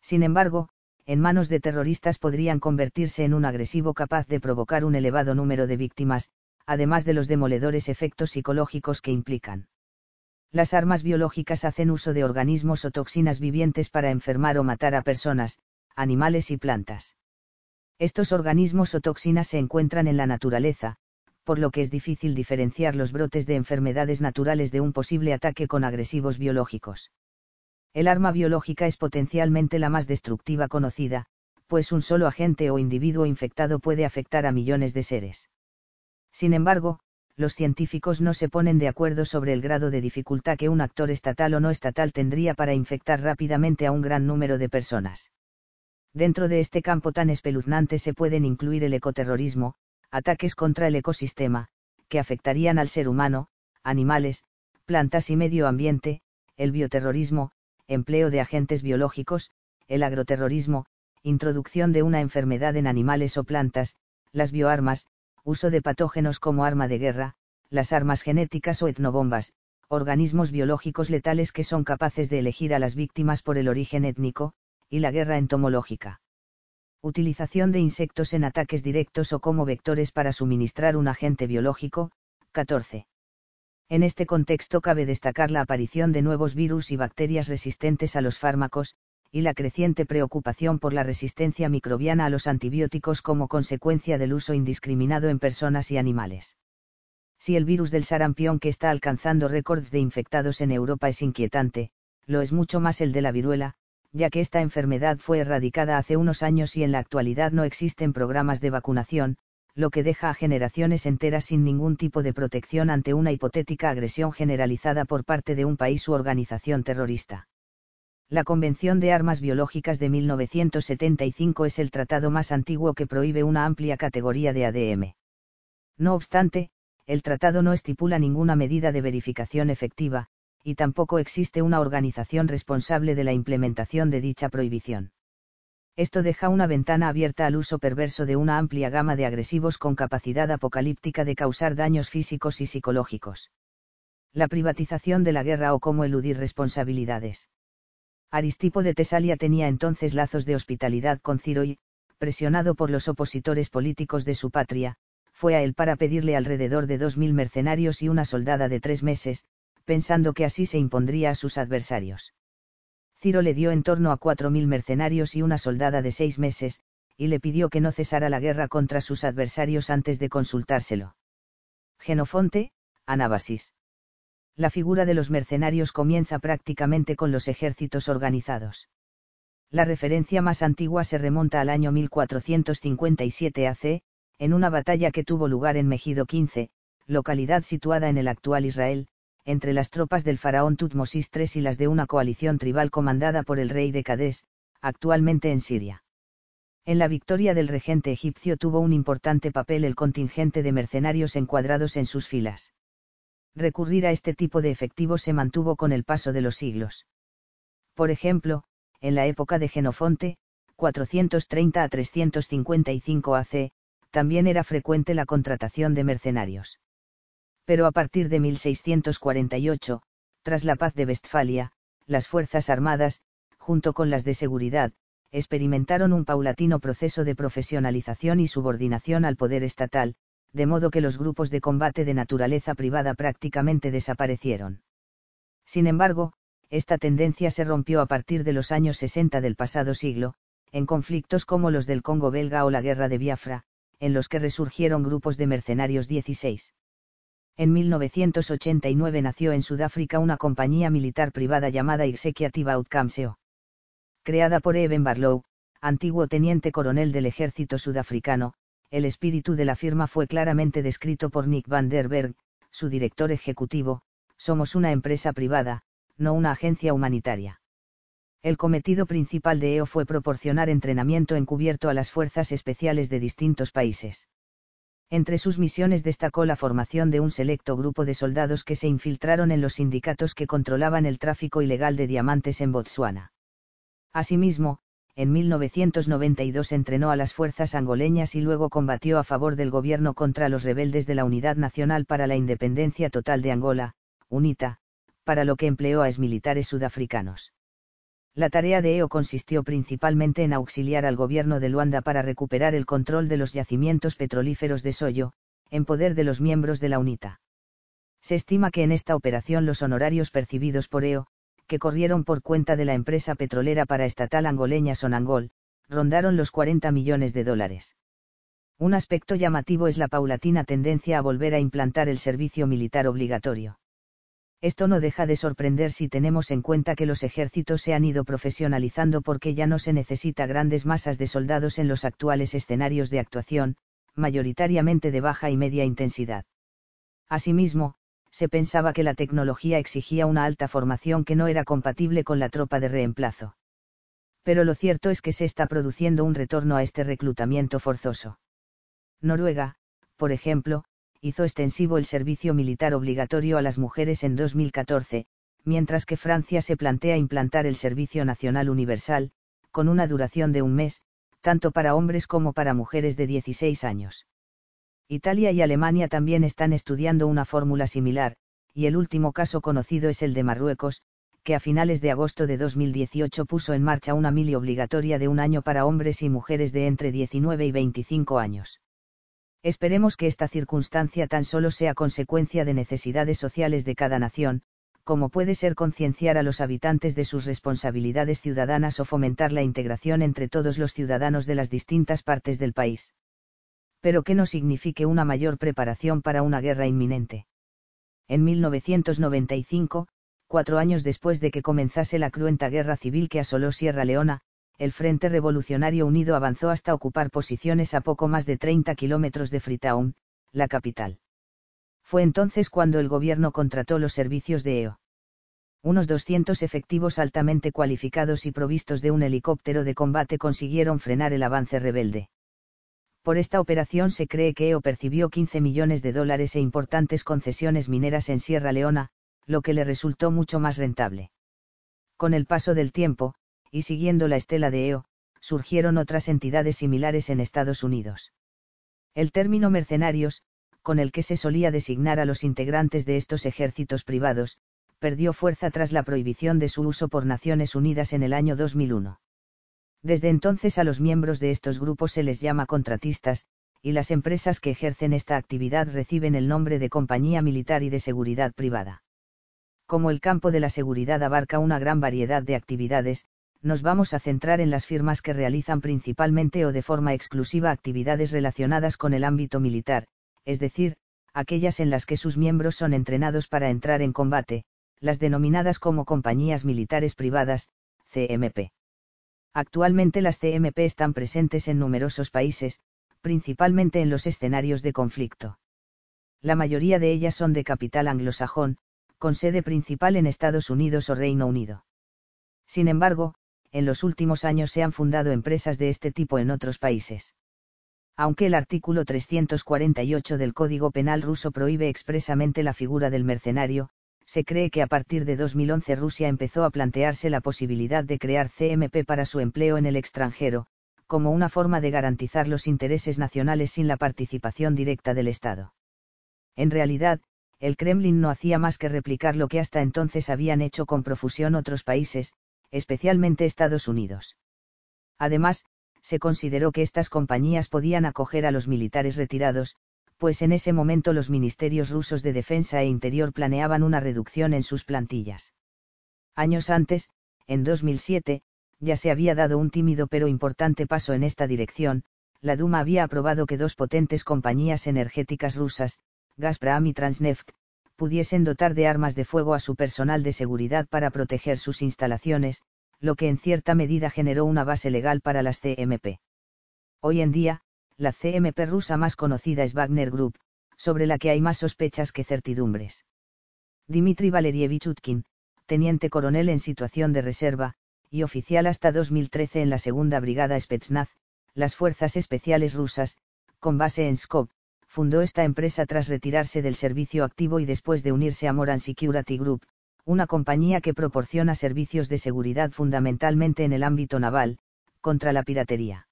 Sin embargo, en manos de terroristas podrían convertirse en un agresivo capaz de provocar un elevado número de víctimas, además de los demoledores efectos psicológicos que implican. Las armas biológicas hacen uso de organismos o toxinas vivientes para enfermar o matar a personas, animales y plantas. Estos organismos o toxinas se encuentran en la naturaleza, por lo que es difícil diferenciar los brotes de enfermedades naturales de un posible ataque con agresivos biológicos. El arma biológica es potencialmente la más destructiva conocida, pues un solo agente o individuo infectado puede afectar a millones de seres. Sin embargo, los científicos no se ponen de acuerdo sobre el grado de dificultad que un actor estatal o no estatal tendría para infectar rápidamente a un gran número de personas. Dentro de este campo tan espeluznante se pueden incluir el ecoterrorismo, ataques contra el ecosistema, que afectarían al ser humano, animales, plantas y medio ambiente, el bioterrorismo, empleo de agentes biológicos, el agroterrorismo, introducción de una enfermedad en animales o plantas, las bioarmas, uso de patógenos como arma de guerra, las armas genéticas o etnobombas, organismos biológicos letales que son capaces de elegir a las víctimas por el origen étnico, y la guerra entomológica. Utilización de insectos en ataques directos o como vectores para suministrar un agente biológico, 14. En este contexto cabe destacar la aparición de nuevos virus y bacterias resistentes a los fármacos, y la creciente preocupación por la resistencia microbiana a los antibióticos como consecuencia del uso indiscriminado en personas y animales. Si el virus del sarampión que está alcanzando récords de infectados en Europa es inquietante, lo es mucho más el de la viruela, ya que esta enfermedad fue erradicada hace unos años y en la actualidad no existen programas de vacunación, lo que deja a generaciones enteras sin ningún tipo de protección ante una hipotética agresión generalizada por parte de un país u organización terrorista. La Convención de Armas Biológicas de 1975 es el tratado más antiguo que prohíbe una amplia categoría de ADM. No obstante, el tratado no estipula ninguna medida de verificación efectiva, y tampoco existe una organización responsable de la implementación de dicha prohibición. Esto deja una ventana abierta al uso perverso de una amplia gama de agresivos con capacidad apocalíptica de causar daños físicos y psicológicos. La privatización de la guerra o cómo eludir responsabilidades. Aristipo de Tesalia tenía entonces lazos de hospitalidad con Ciro y, presionado por los opositores políticos de su patria, fue a él para pedirle alrededor de dos mil mercenarios y una soldada de tres meses, pensando que así se impondría a sus adversarios. Ciro le dio en torno a 4.000 mercenarios y una soldada de seis meses, y le pidió que no cesara la guerra contra sus adversarios antes de consultárselo. Genofonte, Anábasis. La figura de los mercenarios comienza prácticamente con los ejércitos organizados. La referencia más antigua se remonta al año 1457 AC, en una batalla que tuvo lugar en Megido 15, localidad situada en el actual Israel, entre las tropas del faraón Tutmosis III y las de una coalición tribal comandada por el rey de Cadés, actualmente en Siria. En la victoria del regente egipcio tuvo un importante papel el contingente de mercenarios encuadrados en sus filas. Recurrir a este tipo de efectivos se mantuvo con el paso de los siglos. Por ejemplo, en la época de Genofonte, 430 a 355 AC, también era frecuente la contratación de mercenarios. Pero a partir de 1648, tras la paz de Westfalia, las Fuerzas Armadas, junto con las de seguridad, experimentaron un paulatino proceso de profesionalización y subordinación al poder estatal, de modo que los grupos de combate de naturaleza privada prácticamente desaparecieron. Sin embargo, esta tendencia se rompió a partir de los años 60 del pasado siglo, en conflictos como los del Congo belga o la Guerra de Biafra, en los que resurgieron grupos de mercenarios 16. En 1989 nació en Sudáfrica una compañía militar privada llamada Executive Outcome Creada por Eben Barlow, antiguo teniente coronel del ejército sudafricano, el espíritu de la firma fue claramente descrito por Nick van der Berg, su director ejecutivo, somos una empresa privada, no una agencia humanitaria. El cometido principal de EO fue proporcionar entrenamiento encubierto a las fuerzas especiales de distintos países. Entre sus misiones destacó la formación de un selecto grupo de soldados que se infiltraron en los sindicatos que controlaban el tráfico ilegal de diamantes en Botsuana. Asimismo, en 1992 entrenó a las fuerzas angoleñas y luego combatió a favor del gobierno contra los rebeldes de la Unidad Nacional para la Independencia Total de Angola, UNITA, para lo que empleó a exmilitares sudafricanos. La tarea de EO consistió principalmente en auxiliar al gobierno de Luanda para recuperar el control de los yacimientos petrolíferos de Soyo, en poder de los miembros de la UNITA. Se estima que en esta operación los honorarios percibidos por EO, que corrieron por cuenta de la empresa petrolera paraestatal angoleña Sonangol, rondaron los 40 millones de dólares. Un aspecto llamativo es la paulatina tendencia a volver a implantar el servicio militar obligatorio. Esto no deja de sorprender si tenemos en cuenta que los ejércitos se han ido profesionalizando porque ya no se necesita grandes masas de soldados en los actuales escenarios de actuación, mayoritariamente de baja y media intensidad. Asimismo, se pensaba que la tecnología exigía una alta formación que no era compatible con la tropa de reemplazo. Pero lo cierto es que se está produciendo un retorno a este reclutamiento forzoso. Noruega, por ejemplo, hizo extensivo el servicio militar obligatorio a las mujeres en 2014, mientras que Francia se plantea implantar el Servicio Nacional Universal, con una duración de un mes, tanto para hombres como para mujeres de 16 años. Italia y Alemania también están estudiando una fórmula similar, y el último caso conocido es el de Marruecos, que a finales de agosto de 2018 puso en marcha una mili obligatoria de un año para hombres y mujeres de entre 19 y 25 años. Esperemos que esta circunstancia tan solo sea consecuencia de necesidades sociales de cada nación, como puede ser concienciar a los habitantes de sus responsabilidades ciudadanas o fomentar la integración entre todos los ciudadanos de las distintas partes del país. Pero que no signifique una mayor preparación para una guerra inminente. En 1995, cuatro años después de que comenzase la cruenta guerra civil que asoló Sierra Leona, el Frente Revolucionario Unido avanzó hasta ocupar posiciones a poco más de 30 kilómetros de Freetown, la capital. Fue entonces cuando el gobierno contrató los servicios de EO. Unos 200 efectivos altamente cualificados y provistos de un helicóptero de combate consiguieron frenar el avance rebelde. Por esta operación se cree que EO percibió 15 millones de dólares e importantes concesiones mineras en Sierra Leona, lo que le resultó mucho más rentable. Con el paso del tiempo, y siguiendo la estela de EO, surgieron otras entidades similares en Estados Unidos. El término mercenarios, con el que se solía designar a los integrantes de estos ejércitos privados, perdió fuerza tras la prohibición de su uso por Naciones Unidas en el año 2001. Desde entonces a los miembros de estos grupos se les llama contratistas, y las empresas que ejercen esta actividad reciben el nombre de compañía militar y de seguridad privada. Como el campo de la seguridad abarca una gran variedad de actividades, nos vamos a centrar en las firmas que realizan principalmente o de forma exclusiva actividades relacionadas con el ámbito militar, es decir, aquellas en las que sus miembros son entrenados para entrar en combate, las denominadas como compañías militares privadas, CMP. Actualmente las CMP están presentes en numerosos países, principalmente en los escenarios de conflicto. La mayoría de ellas son de capital anglosajón, con sede principal en Estados Unidos o Reino Unido. Sin embargo, en los últimos años se han fundado empresas de este tipo en otros países. Aunque el artículo 348 del Código Penal ruso prohíbe expresamente la figura del mercenario, se cree que a partir de 2011 Rusia empezó a plantearse la posibilidad de crear CMP para su empleo en el extranjero, como una forma de garantizar los intereses nacionales sin la participación directa del Estado. En realidad, el Kremlin no hacía más que replicar lo que hasta entonces habían hecho con profusión otros países, especialmente Estados Unidos. Además, se consideró que estas compañías podían acoger a los militares retirados, pues en ese momento los ministerios rusos de defensa e interior planeaban una reducción en sus plantillas. Años antes, en 2007, ya se había dado un tímido pero importante paso en esta dirección, la Duma había aprobado que dos potentes compañías energéticas rusas, Gazprom y Transneft, pudiesen dotar de armas de fuego a su personal de seguridad para proteger sus instalaciones, lo que en cierta medida generó una base legal para las CMP. Hoy en día, la CMP rusa más conocida es Wagner Group, sobre la que hay más sospechas que certidumbres. Dmitry Valerievich Utkin, teniente coronel en situación de reserva, y oficial hasta 2013 en la segunda brigada Spetsnaz, las fuerzas especiales rusas, con base en Skop, fundó esta empresa tras retirarse del servicio activo y después de unirse a Moran Security Group, una compañía que proporciona servicios de seguridad fundamentalmente en el ámbito naval, contra la piratería.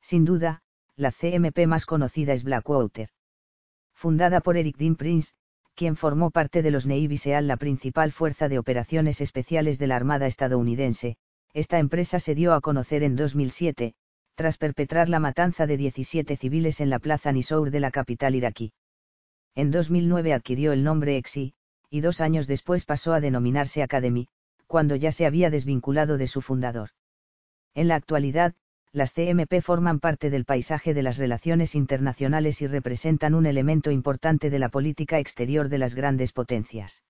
Sin duda, la CMP más conocida es Blackwater. Fundada por Eric Dean Prince, quien formó parte de los Navy SEAL, la principal fuerza de operaciones especiales de la Armada estadounidense, esta empresa se dio a conocer en 2007, tras perpetrar la matanza de 17 civiles en la plaza Nisour de la capital iraquí. En 2009 adquirió el nombre EXI, y dos años después pasó a denominarse Academy, cuando ya se había desvinculado de su fundador. En la actualidad, las CMP forman parte del paisaje de las relaciones internacionales y representan un elemento importante de la política exterior de las grandes potencias.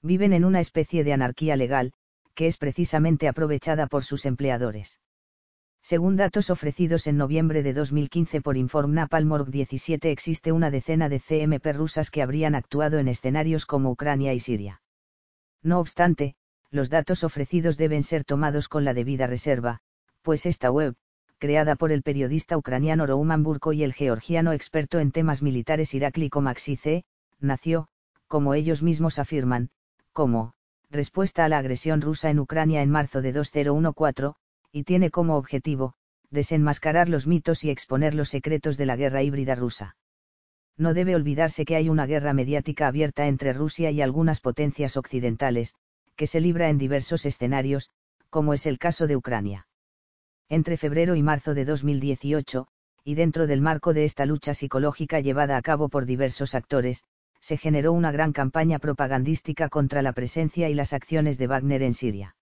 Viven en una especie de anarquía legal, que es precisamente aprovechada por sus empleadores. Según datos ofrecidos en noviembre de 2015 por Inform Napalm 17 existe una decena de CMP rusas que habrían actuado en escenarios como Ucrania y Siria. No obstante, los datos ofrecidos deben ser tomados con la debida reserva, pues esta web, creada por el periodista ucraniano Rouman Burko y el georgiano experto en temas militares Irakli Komaxice, nació, como ellos mismos afirman, como, respuesta a la agresión rusa en Ucrania en marzo de 2014, y tiene como objetivo, desenmascarar los mitos y exponer los secretos de la guerra híbrida rusa. No debe olvidarse que hay una guerra mediática abierta entre Rusia y algunas potencias occidentales, que se libra en diversos escenarios, como es el caso de Ucrania. Entre febrero y marzo de 2018, y dentro del marco de esta lucha psicológica llevada a cabo por diversos actores, se generó una gran campaña propagandística contra la presencia y las acciones de Wagner en Siria.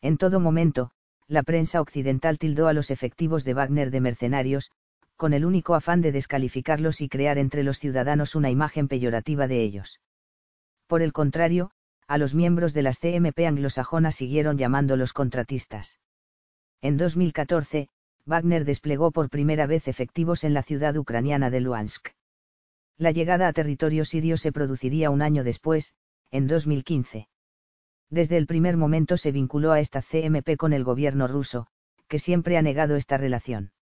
En todo momento, la prensa occidental tildó a los efectivos de Wagner de mercenarios, con el único afán de descalificarlos y crear entre los ciudadanos una imagen peyorativa de ellos. Por el contrario, a los miembros de las CMP anglosajonas siguieron llamándolos contratistas. En 2014, Wagner desplegó por primera vez efectivos en la ciudad ucraniana de Luhansk. La llegada a territorio sirio se produciría un año después, en 2015 desde el primer momento se vinculó a esta CMP con el gobierno ruso, que siempre ha negado esta relación.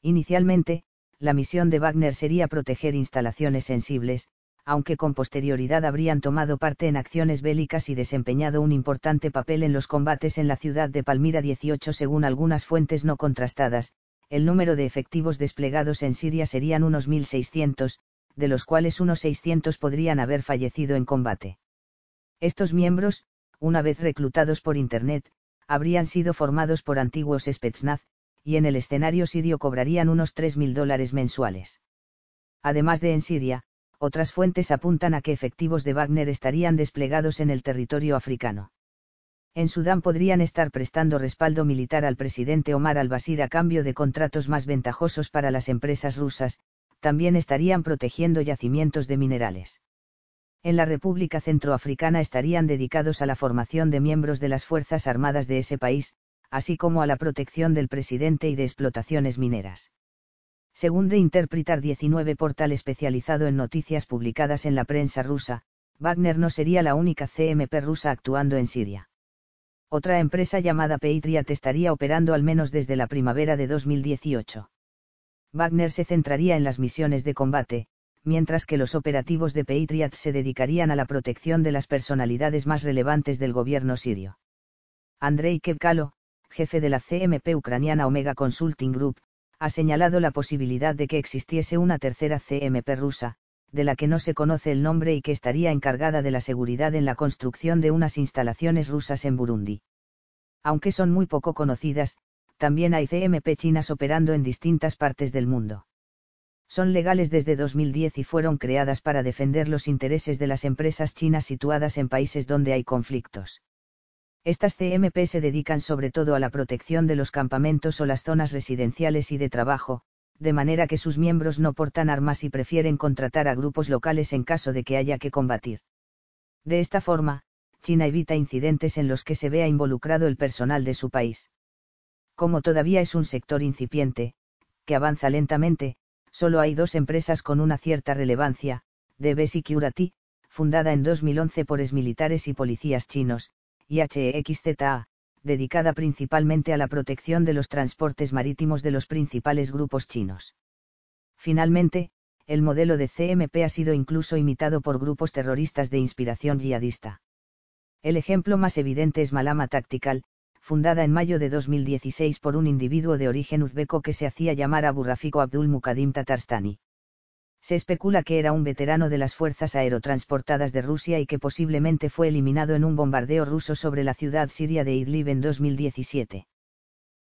Inicialmente, la misión de Wagner sería proteger instalaciones sensibles, aunque con posterioridad habrían tomado parte en acciones bélicas y desempeñado un importante papel en los combates en la ciudad de Palmira 18 según algunas fuentes no contrastadas, el número de efectivos desplegados en Siria serían unos 1.600, de los cuales unos 600 podrían haber fallecido en combate. Estos miembros, una vez reclutados por Internet, habrían sido formados por antiguos Spetsnaz, y en el escenario sirio cobrarían unos 3.000 dólares mensuales. Además de en Siria, otras fuentes apuntan a que efectivos de Wagner estarían desplegados en el territorio africano. En Sudán podrían estar prestando respaldo militar al presidente Omar al-Bashir a cambio de contratos más ventajosos para las empresas rusas, también estarían protegiendo yacimientos de minerales. En la República Centroafricana estarían dedicados a la formación de miembros de las Fuerzas Armadas de ese país, así como a la protección del presidente y de explotaciones mineras. Según The Interpretar 19 portal especializado en noticias publicadas en la prensa rusa, Wagner no sería la única CMP rusa actuando en Siria. Otra empresa llamada Patriot estaría operando al menos desde la primavera de 2018. Wagner se centraría en las misiones de combate, mientras que los operativos de Patriot se dedicarían a la protección de las personalidades más relevantes del gobierno sirio. Andrei Kevkalo, jefe de la CMP ucraniana Omega Consulting Group, ha señalado la posibilidad de que existiese una tercera CMP rusa, de la que no se conoce el nombre y que estaría encargada de la seguridad en la construcción de unas instalaciones rusas en Burundi. Aunque son muy poco conocidas, también hay CMP chinas operando en distintas partes del mundo. Son legales desde 2010 y fueron creadas para defender los intereses de las empresas chinas situadas en países donde hay conflictos. Estas CMP se dedican sobre todo a la protección de los campamentos o las zonas residenciales y de trabajo, de manera que sus miembros no portan armas y prefieren contratar a grupos locales en caso de que haya que combatir. De esta forma, China evita incidentes en los que se vea involucrado el personal de su país. Como todavía es un sector incipiente, que avanza lentamente, solo hay dos empresas con una cierta relevancia, DB Security, fundada en 2011 por exmilitares y policías chinos, y dedicada principalmente a la protección de los transportes marítimos de los principales grupos chinos. Finalmente, el modelo de CMP ha sido incluso imitado por grupos terroristas de inspiración yihadista. El ejemplo más evidente es Malama Tactical, fundada en mayo de 2016 por un individuo de origen uzbeco que se hacía llamar Abu Rafiko Abdul Mukadim Tatarstani. Se especula que era un veterano de las fuerzas aerotransportadas de Rusia y que posiblemente fue eliminado en un bombardeo ruso sobre la ciudad siria de Idlib en 2017.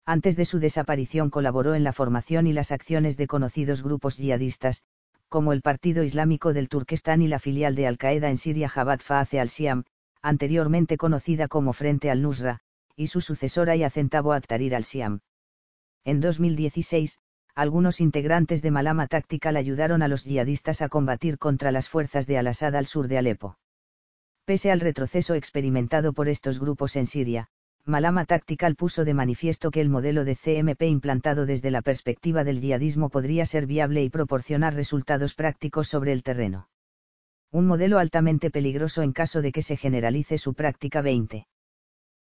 Antes de su desaparición colaboró en la formación y las acciones de conocidos grupos yihadistas, como el Partido Islámico del Turquestán y la filial de Al-Qaeda en Siria Jabhat Fa'ace al-Siam, anteriormente conocida como Frente al-Nusra, y su sucesora y acentavo Tahrir al-Siam. En 2016, algunos integrantes de Malama Tactical ayudaron a los yihadistas a combatir contra las fuerzas de Al-Assad al sur de Alepo. Pese al retroceso experimentado por estos grupos en Siria, Malama Tactical puso de manifiesto que el modelo de CMP implantado desde la perspectiva del yihadismo podría ser viable y proporcionar resultados prácticos sobre el terreno. Un modelo altamente peligroso en caso de que se generalice su práctica 20.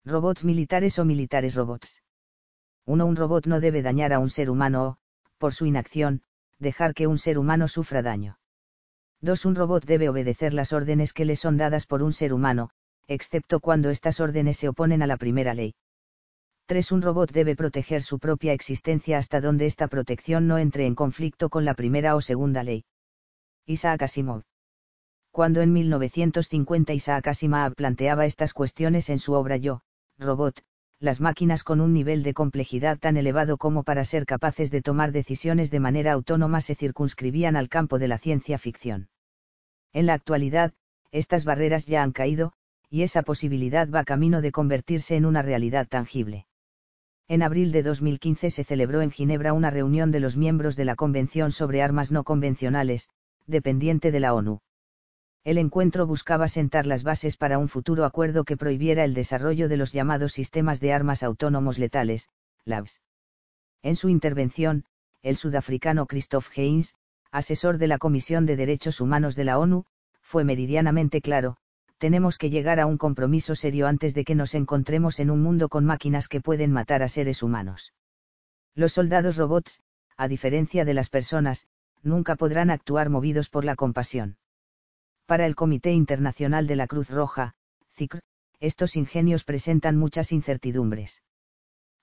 Robots militares o militares robots. 1. Un robot no debe dañar a un ser humano o, por su inacción, dejar que un ser humano sufra daño. 2. Un robot debe obedecer las órdenes que le son dadas por un ser humano, excepto cuando estas órdenes se oponen a la primera ley. 3. Un robot debe proteger su propia existencia hasta donde esta protección no entre en conflicto con la primera o segunda ley. Isaac Asimov. Cuando en 1950 Isaac Asimov planteaba estas cuestiones en su obra Yo, robot, las máquinas con un nivel de complejidad tan elevado como para ser capaces de tomar decisiones de manera autónoma se circunscribían al campo de la ciencia ficción. En la actualidad, estas barreras ya han caído, y esa posibilidad va camino de convertirse en una realidad tangible. En abril de 2015 se celebró en Ginebra una reunión de los miembros de la Convención sobre Armas No Convencionales, dependiente de la ONU el encuentro buscaba sentar las bases para un futuro acuerdo que prohibiera el desarrollo de los llamados sistemas de armas autónomos letales, LABs. En su intervención, el sudafricano Christoph Heinz, asesor de la Comisión de Derechos Humanos de la ONU, fue meridianamente claro, tenemos que llegar a un compromiso serio antes de que nos encontremos en un mundo con máquinas que pueden matar a seres humanos. Los soldados robots, a diferencia de las personas, nunca podrán actuar movidos por la compasión. Para el Comité Internacional de la Cruz Roja, CICR, estos ingenios presentan muchas incertidumbres.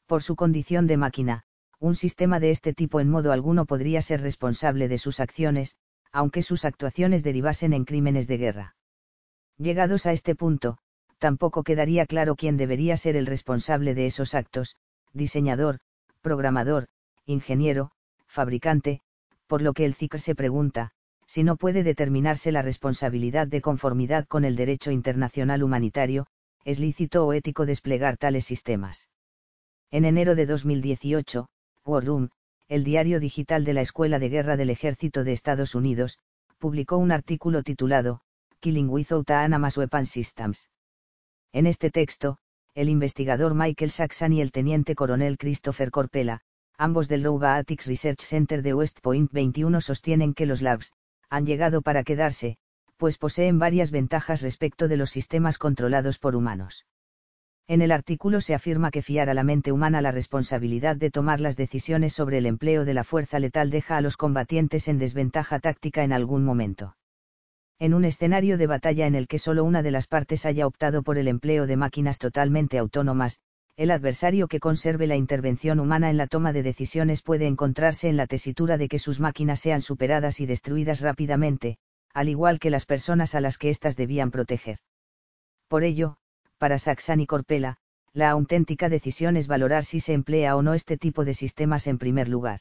Por su condición de máquina, un sistema de este tipo en modo alguno podría ser responsable de sus acciones, aunque sus actuaciones derivasen en crímenes de guerra. Llegados a este punto, tampoco quedaría claro quién debería ser el responsable de esos actos, diseñador, programador, ingeniero, fabricante, por lo que el CICR se pregunta, si no puede determinarse la responsabilidad de conformidad con el derecho internacional humanitario, es lícito o ético desplegar tales sistemas. En enero de 2018, War Room, el diario digital de la Escuela de Guerra del Ejército de Estados Unidos, publicó un artículo titulado, Killing Without Mass Weapon Systems. En este texto, el investigador Michael Saxon y el teniente coronel Christopher Corpela, ambos del Robotics Research Center de West Point 21 sostienen que los labs, han llegado para quedarse, pues poseen varias ventajas respecto de los sistemas controlados por humanos. En el artículo se afirma que fiar a la mente humana la responsabilidad de tomar las decisiones sobre el empleo de la fuerza letal deja a los combatientes en desventaja táctica en algún momento. En un escenario de batalla en el que solo una de las partes haya optado por el empleo de máquinas totalmente autónomas, el adversario que conserve la intervención humana en la toma de decisiones puede encontrarse en la tesitura de que sus máquinas sean superadas y destruidas rápidamente, al igual que las personas a las que éstas debían proteger. Por ello, para Saxan y Corpela, la auténtica decisión es valorar si se emplea o no este tipo de sistemas en primer lugar.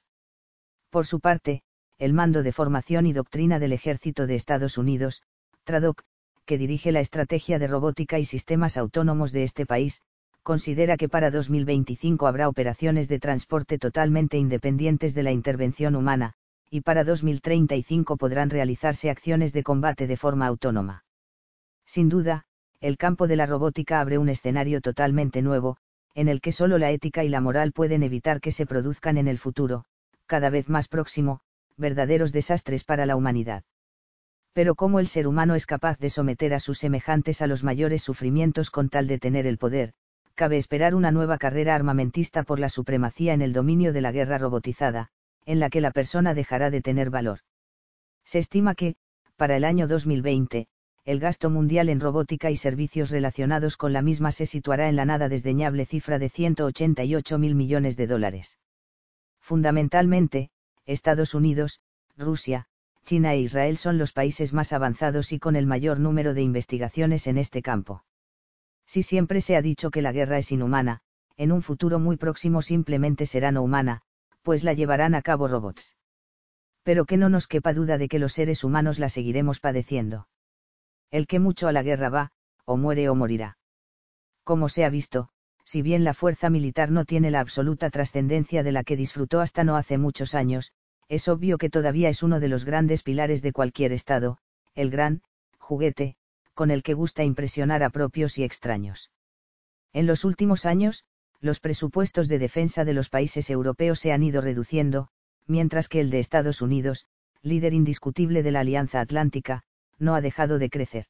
Por su parte, el Mando de Formación y Doctrina del Ejército de Estados Unidos, TRADOC, que dirige la estrategia de robótica y sistemas autónomos de este país, considera que para 2025 habrá operaciones de transporte totalmente independientes de la intervención humana, y para 2035 podrán realizarse acciones de combate de forma autónoma. Sin duda, el campo de la robótica abre un escenario totalmente nuevo, en el que solo la ética y la moral pueden evitar que se produzcan en el futuro, cada vez más próximo, verdaderos desastres para la humanidad. Pero cómo el ser humano es capaz de someter a sus semejantes a los mayores sufrimientos con tal de tener el poder, cabe esperar una nueva carrera armamentista por la supremacía en el dominio de la guerra robotizada, en la que la persona dejará de tener valor. Se estima que, para el año 2020, el gasto mundial en robótica y servicios relacionados con la misma se situará en la nada desdeñable cifra de 188 mil millones de dólares. Fundamentalmente, Estados Unidos, Rusia, China e Israel son los países más avanzados y con el mayor número de investigaciones en este campo. Si siempre se ha dicho que la guerra es inhumana, en un futuro muy próximo simplemente será no humana, pues la llevarán a cabo robots. Pero que no nos quepa duda de que los seres humanos la seguiremos padeciendo el que mucho a la guerra va, o muere o morirá. Como se ha visto, si bien la fuerza militar no tiene la absoluta trascendencia de la que disfrutó hasta no hace muchos años, es obvio que todavía es uno de los grandes pilares de cualquier Estado, el gran, juguete, con el que gusta impresionar a propios y extraños. En los últimos años, los presupuestos de defensa de los países europeos se han ido reduciendo, mientras que el de Estados Unidos, líder indiscutible de la Alianza Atlántica, no ha dejado de crecer.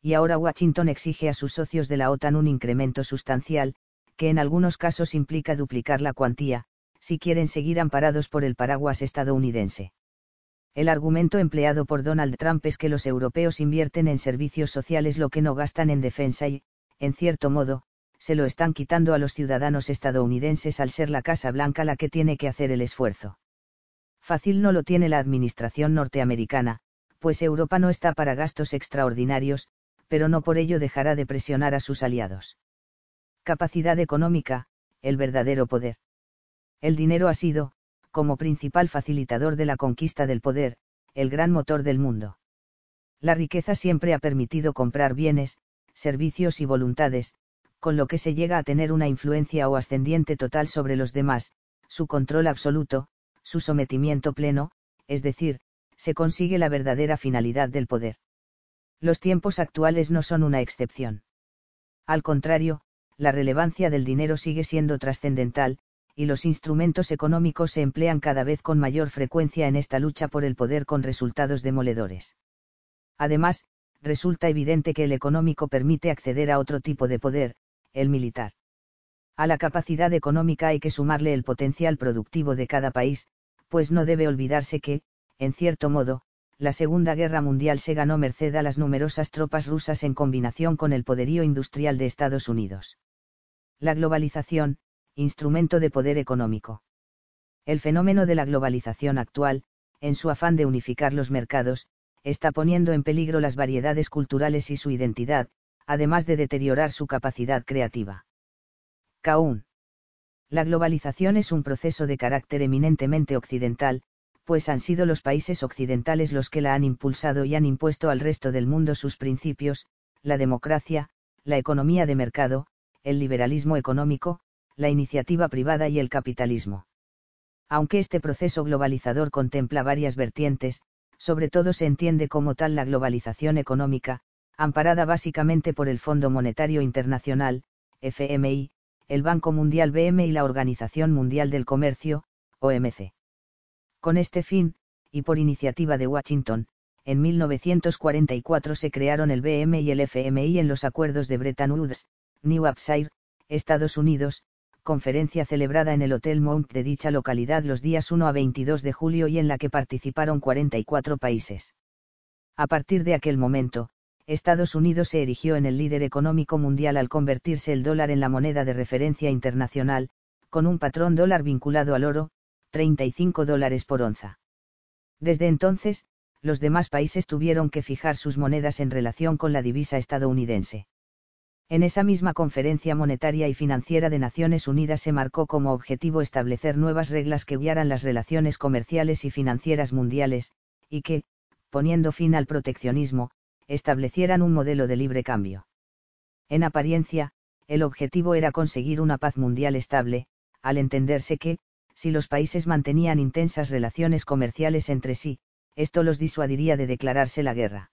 Y ahora Washington exige a sus socios de la OTAN un incremento sustancial, que en algunos casos implica duplicar la cuantía, si quieren seguir amparados por el paraguas estadounidense. El argumento empleado por Donald Trump es que los europeos invierten en servicios sociales lo que no gastan en defensa y, en cierto modo, se lo están quitando a los ciudadanos estadounidenses al ser la Casa Blanca la que tiene que hacer el esfuerzo. Fácil no lo tiene la administración norteamericana, pues Europa no está para gastos extraordinarios, pero no por ello dejará de presionar a sus aliados. Capacidad económica, el verdadero poder. El dinero ha sido, como principal facilitador de la conquista del poder, el gran motor del mundo. La riqueza siempre ha permitido comprar bienes, servicios y voluntades, con lo que se llega a tener una influencia o ascendiente total sobre los demás, su control absoluto, su sometimiento pleno, es decir, se consigue la verdadera finalidad del poder. Los tiempos actuales no son una excepción. Al contrario, la relevancia del dinero sigue siendo trascendental, y los instrumentos económicos se emplean cada vez con mayor frecuencia en esta lucha por el poder con resultados demoledores. Además, resulta evidente que el económico permite acceder a otro tipo de poder, el militar. A la capacidad económica hay que sumarle el potencial productivo de cada país, pues no debe olvidarse que, en cierto modo, la Segunda Guerra Mundial se ganó merced a las numerosas tropas rusas en combinación con el poderío industrial de Estados Unidos. La globalización, instrumento de poder económico. El fenómeno de la globalización actual, en su afán de unificar los mercados, está poniendo en peligro las variedades culturales y su identidad, además de deteriorar su capacidad creativa. Kaun. La globalización es un proceso de carácter eminentemente occidental, pues han sido los países occidentales los que la han impulsado y han impuesto al resto del mundo sus principios, la democracia, la economía de mercado, el liberalismo económico, la iniciativa privada y el capitalismo. Aunque este proceso globalizador contempla varias vertientes, sobre todo se entiende como tal la globalización económica, amparada básicamente por el Fondo Monetario Internacional, FMI, el Banco Mundial BM y la Organización Mundial del Comercio, OMC. Con este fin, y por iniciativa de Washington, en 1944 se crearon el BM y el FMI en los acuerdos de Bretton Woods, New Hampshire, Estados Unidos, conferencia celebrada en el Hotel Mount de dicha localidad los días 1 a 22 de julio y en la que participaron 44 países. A partir de aquel momento, Estados Unidos se erigió en el líder económico mundial al convertirse el dólar en la moneda de referencia internacional, con un patrón dólar vinculado al oro, 35 dólares por onza. Desde entonces, los demás países tuvieron que fijar sus monedas en relación con la divisa estadounidense. En esa misma conferencia monetaria y financiera de Naciones Unidas se marcó como objetivo establecer nuevas reglas que guiaran las relaciones comerciales y financieras mundiales, y que, poniendo fin al proteccionismo, establecieran un modelo de libre cambio. En apariencia, el objetivo era conseguir una paz mundial estable, al entenderse que, si los países mantenían intensas relaciones comerciales entre sí, esto los disuadiría de declararse la guerra.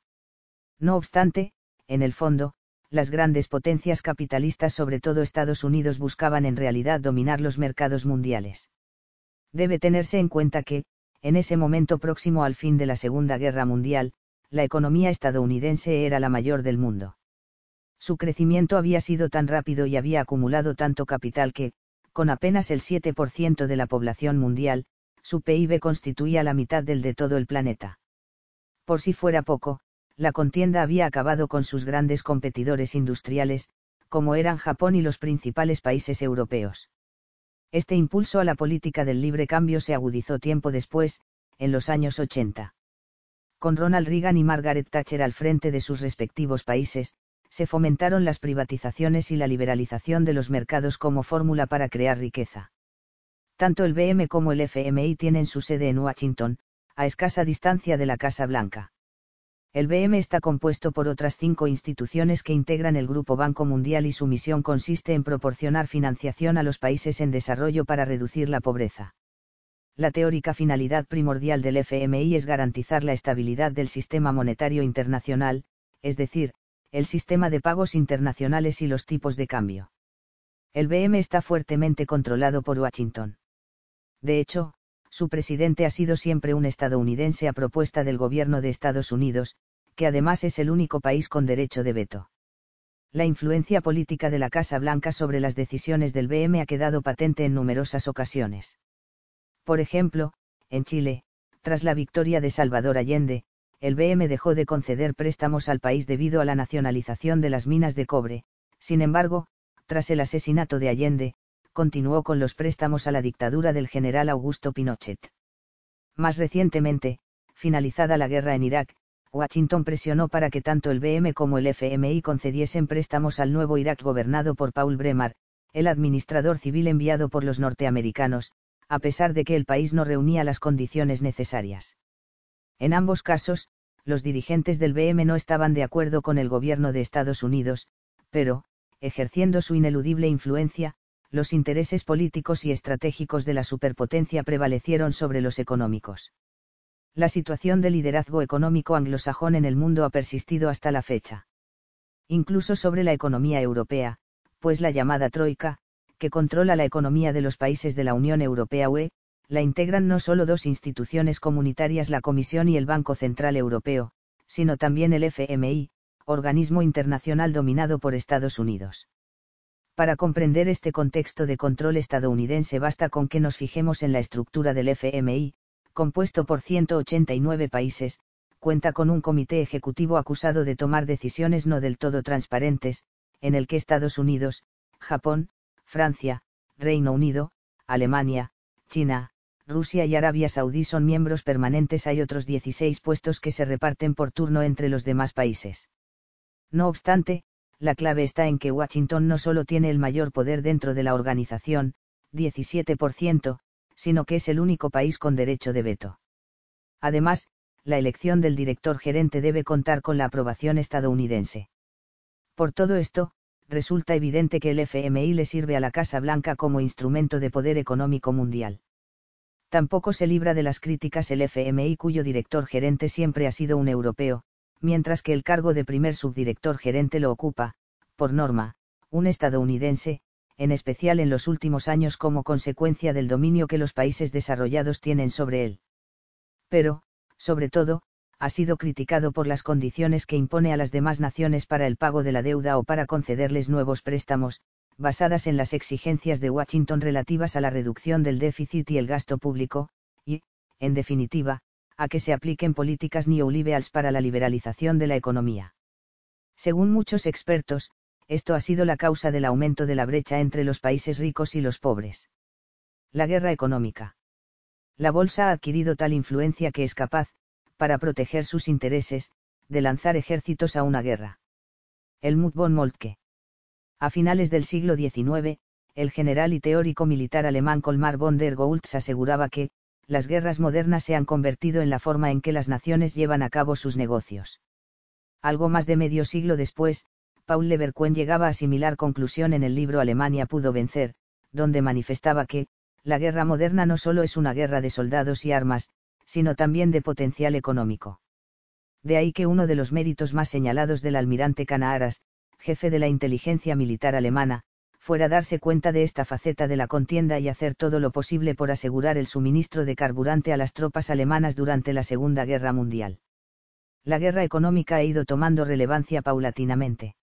No obstante, en el fondo, las grandes potencias capitalistas, sobre todo Estados Unidos, buscaban en realidad dominar los mercados mundiales. Debe tenerse en cuenta que, en ese momento próximo al fin de la Segunda Guerra Mundial, la economía estadounidense era la mayor del mundo. Su crecimiento había sido tan rápido y había acumulado tanto capital que, con apenas el 7% de la población mundial, su PIB constituía la mitad del de todo el planeta. Por si fuera poco, la contienda había acabado con sus grandes competidores industriales, como eran Japón y los principales países europeos. Este impulso a la política del libre cambio se agudizó tiempo después, en los años 80. Con Ronald Reagan y Margaret Thatcher al frente de sus respectivos países, se fomentaron las privatizaciones y la liberalización de los mercados como fórmula para crear riqueza. Tanto el BM como el FMI tienen su sede en Washington, a escasa distancia de la Casa Blanca. El BM está compuesto por otras cinco instituciones que integran el Grupo Banco Mundial y su misión consiste en proporcionar financiación a los países en desarrollo para reducir la pobreza. La teórica finalidad primordial del FMI es garantizar la estabilidad del sistema monetario internacional, es decir, el sistema de pagos internacionales y los tipos de cambio. El BM está fuertemente controlado por Washington. De hecho, su presidente ha sido siempre un estadounidense a propuesta del gobierno de Estados Unidos, que además es el único país con derecho de veto. La influencia política de la Casa Blanca sobre las decisiones del BM ha quedado patente en numerosas ocasiones. Por ejemplo, en Chile, tras la victoria de Salvador Allende, el BM dejó de conceder préstamos al país debido a la nacionalización de las minas de cobre, sin embargo, tras el asesinato de Allende, continuó con los préstamos a la dictadura del general Augusto Pinochet. Más recientemente, finalizada la guerra en Irak, Washington presionó para que tanto el BM como el FMI concediesen préstamos al nuevo Irak gobernado por Paul Bremer, el administrador civil enviado por los norteamericanos, a pesar de que el país no reunía las condiciones necesarias. En ambos casos, los dirigentes del BM no estaban de acuerdo con el gobierno de Estados Unidos, pero, ejerciendo su ineludible influencia, los intereses políticos y estratégicos de la superpotencia prevalecieron sobre los económicos. La situación de liderazgo económico anglosajón en el mundo ha persistido hasta la fecha. Incluso sobre la economía europea, pues la llamada Troika, que controla la economía de los países de la Unión Europea UE, la integran no solo dos instituciones comunitarias, la Comisión y el Banco Central Europeo, sino también el FMI, organismo internacional dominado por Estados Unidos. Para comprender este contexto de control estadounidense basta con que nos fijemos en la estructura del FMI, compuesto por 189 países, cuenta con un comité ejecutivo acusado de tomar decisiones no del todo transparentes, en el que Estados Unidos, Japón, Francia, Reino Unido, Alemania, China, Rusia y Arabia Saudí son miembros permanentes. Hay otros 16 puestos que se reparten por turno entre los demás países. No obstante, la clave está en que Washington no solo tiene el mayor poder dentro de la organización, 17%, sino que es el único país con derecho de veto. Además, la elección del director gerente debe contar con la aprobación estadounidense. Por todo esto, resulta evidente que el FMI le sirve a la Casa Blanca como instrumento de poder económico mundial. Tampoco se libra de las críticas el FMI cuyo director gerente siempre ha sido un europeo, mientras que el cargo de primer subdirector gerente lo ocupa, por norma, un estadounidense, en especial en los últimos años como consecuencia del dominio que los países desarrollados tienen sobre él. Pero, sobre todo, ha sido criticado por las condiciones que impone a las demás naciones para el pago de la deuda o para concederles nuevos préstamos, basadas en las exigencias de Washington relativas a la reducción del déficit y el gasto público, y, en definitiva, a que se apliquen políticas neoliberales para la liberalización de la economía. Según muchos expertos, esto ha sido la causa del aumento de la brecha entre los países ricos y los pobres. La guerra económica. La bolsa ha adquirido tal influencia que es capaz, para proteger sus intereses, de lanzar ejércitos a una guerra. El von Moltke. A finales del siglo XIX, el general y teórico militar alemán Colmar von der Goltz aseguraba que, las guerras modernas se han convertido en la forma en que las naciones llevan a cabo sus negocios. Algo más de medio siglo después, Paul Leverkusen llegaba a similar conclusión en el libro Alemania pudo vencer, donde manifestaba que, la guerra moderna no solo es una guerra de soldados y armas, sino también de potencial económico. De ahí que uno de los méritos más señalados del almirante Canaaras, jefe de la inteligencia militar alemana, fuera darse cuenta de esta faceta de la contienda y hacer todo lo posible por asegurar el suministro de carburante a las tropas alemanas durante la Segunda Guerra Mundial. La guerra económica ha ido tomando relevancia paulatinamente.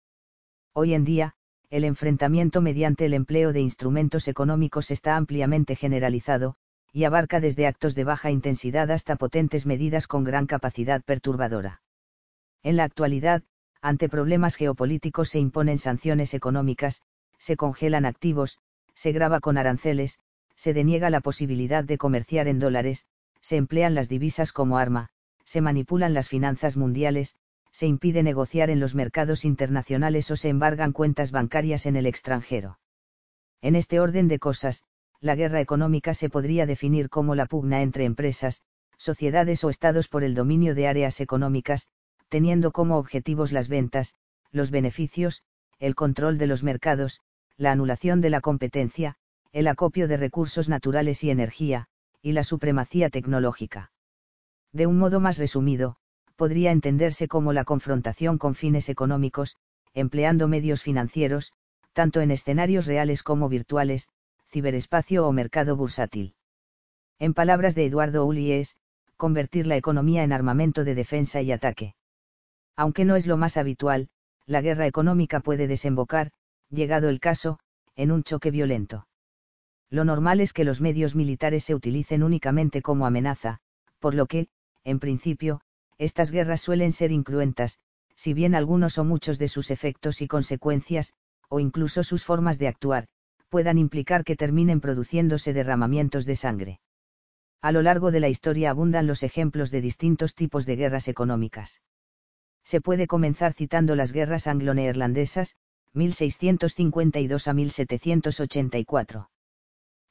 Hoy en día, el enfrentamiento mediante el empleo de instrumentos económicos está ampliamente generalizado, y abarca desde actos de baja intensidad hasta potentes medidas con gran capacidad perturbadora. En la actualidad, ante problemas geopolíticos se imponen sanciones económicas, se congelan activos, se graba con aranceles, se deniega la posibilidad de comerciar en dólares, se emplean las divisas como arma, se manipulan las finanzas mundiales, se impide negociar en los mercados internacionales o se embargan cuentas bancarias en el extranjero. En este orden de cosas, la guerra económica se podría definir como la pugna entre empresas, sociedades o estados por el dominio de áreas económicas, teniendo como objetivos las ventas, los beneficios, el control de los mercados, la anulación de la competencia, el acopio de recursos naturales y energía, y la supremacía tecnológica. De un modo más resumido, podría entenderse como la confrontación con fines económicos, empleando medios financieros, tanto en escenarios reales como virtuales, ciberespacio o mercado bursátil. En palabras de Eduardo Uli es, convertir la economía en armamento de defensa y ataque. Aunque no es lo más habitual, la guerra económica puede desembocar, llegado el caso, en un choque violento. Lo normal es que los medios militares se utilicen únicamente como amenaza, por lo que, en principio, estas guerras suelen ser incruentas, si bien algunos o muchos de sus efectos y consecuencias, o incluso sus formas de actuar, puedan implicar que terminen produciéndose derramamientos de sangre. A lo largo de la historia abundan los ejemplos de distintos tipos de guerras económicas. Se puede comenzar citando las guerras anglo-neerlandesas, 1652 a 1784.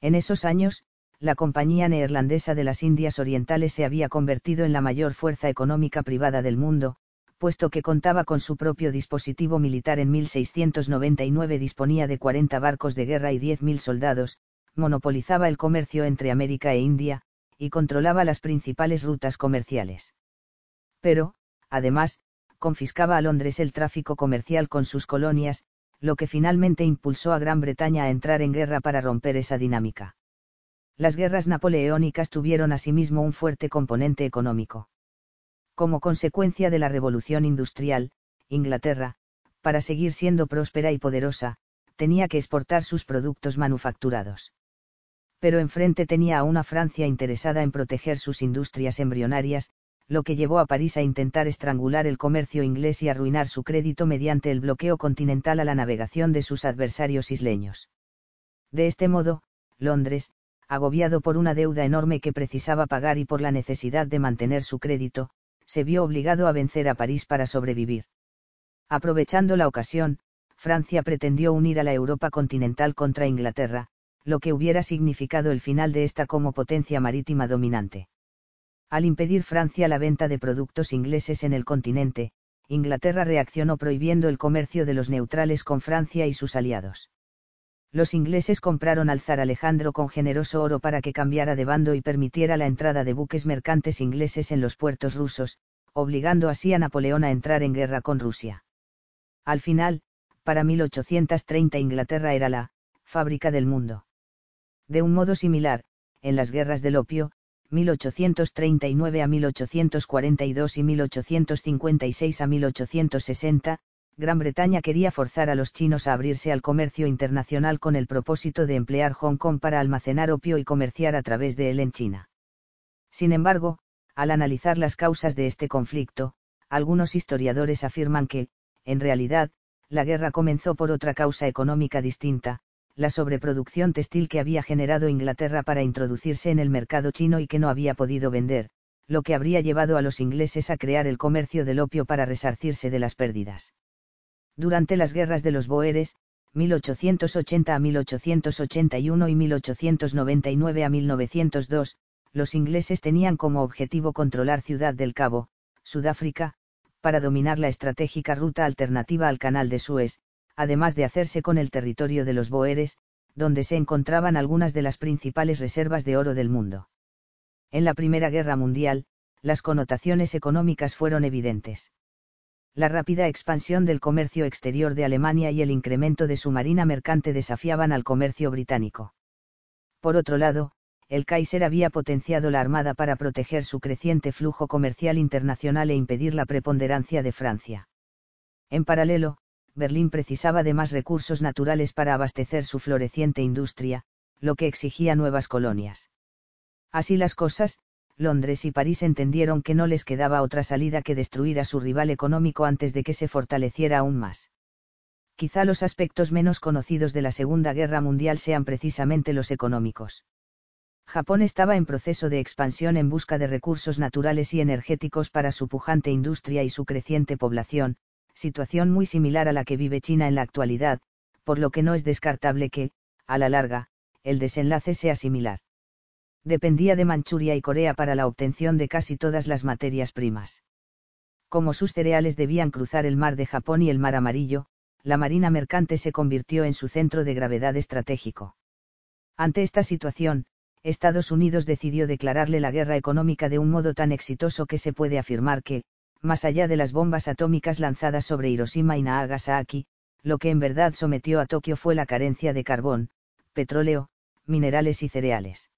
En esos años, la Compañía Neerlandesa de las Indias Orientales se había convertido en la mayor fuerza económica privada del mundo, puesto que contaba con su propio dispositivo militar en 1699 disponía de 40 barcos de guerra y 10.000 soldados, monopolizaba el comercio entre América e India, y controlaba las principales rutas comerciales. Pero, además, confiscaba a Londres el tráfico comercial con sus colonias, lo que finalmente impulsó a Gran Bretaña a entrar en guerra para romper esa dinámica las guerras napoleónicas tuvieron asimismo un fuerte componente económico. Como consecuencia de la revolución industrial, Inglaterra, para seguir siendo próspera y poderosa, tenía que exportar sus productos manufacturados. Pero enfrente tenía a una Francia interesada en proteger sus industrias embrionarias, lo que llevó a París a intentar estrangular el comercio inglés y arruinar su crédito mediante el bloqueo continental a la navegación de sus adversarios isleños. De este modo, Londres, agobiado por una deuda enorme que precisaba pagar y por la necesidad de mantener su crédito, se vio obligado a vencer a París para sobrevivir. Aprovechando la ocasión, Francia pretendió unir a la Europa continental contra Inglaterra, lo que hubiera significado el final de esta como potencia marítima dominante. Al impedir Francia la venta de productos ingleses en el continente, Inglaterra reaccionó prohibiendo el comercio de los neutrales con Francia y sus aliados. Los ingleses compraron al zar Alejandro con generoso oro para que cambiara de bando y permitiera la entrada de buques mercantes ingleses en los puertos rusos, obligando así a Napoleón a entrar en guerra con Rusia. Al final, para 1830 Inglaterra era la fábrica del mundo. De un modo similar, en las guerras del opio, 1839 a 1842 y 1856 a 1860, Gran Bretaña quería forzar a los chinos a abrirse al comercio internacional con el propósito de emplear Hong Kong para almacenar opio y comerciar a través de él en China. Sin embargo, al analizar las causas de este conflicto, algunos historiadores afirman que, en realidad, la guerra comenzó por otra causa económica distinta, la sobreproducción textil que había generado Inglaterra para introducirse en el mercado chino y que no había podido vender, lo que habría llevado a los ingleses a crear el comercio del opio para resarcirse de las pérdidas. Durante las guerras de los Boeres, 1880 a 1881 y 1899 a 1902, los ingleses tenían como objetivo controlar Ciudad del Cabo, Sudáfrica, para dominar la estratégica ruta alternativa al Canal de Suez, además de hacerse con el territorio de los Boeres, donde se encontraban algunas de las principales reservas de oro del mundo. En la Primera Guerra Mundial, las connotaciones económicas fueron evidentes. La rápida expansión del comercio exterior de Alemania y el incremento de su marina mercante desafiaban al comercio británico. Por otro lado, el Kaiser había potenciado la armada para proteger su creciente flujo comercial internacional e impedir la preponderancia de Francia. En paralelo, Berlín precisaba de más recursos naturales para abastecer su floreciente industria, lo que exigía nuevas colonias. Así las cosas, Londres y París entendieron que no les quedaba otra salida que destruir a su rival económico antes de que se fortaleciera aún más. Quizá los aspectos menos conocidos de la Segunda Guerra Mundial sean precisamente los económicos. Japón estaba en proceso de expansión en busca de recursos naturales y energéticos para su pujante industria y su creciente población, situación muy similar a la que vive China en la actualidad, por lo que no es descartable que, a la larga, el desenlace sea similar. Dependía de Manchuria y Corea para la obtención de casi todas las materias primas. Como sus cereales debían cruzar el mar de Japón y el mar amarillo, la marina mercante se convirtió en su centro de gravedad estratégico. Ante esta situación, Estados Unidos decidió declararle la guerra económica de un modo tan exitoso que se puede afirmar que, más allá de las bombas atómicas lanzadas sobre Hiroshima y Nagasaki, lo que en verdad sometió a Tokio fue la carencia de carbón, petróleo, minerales y cereales.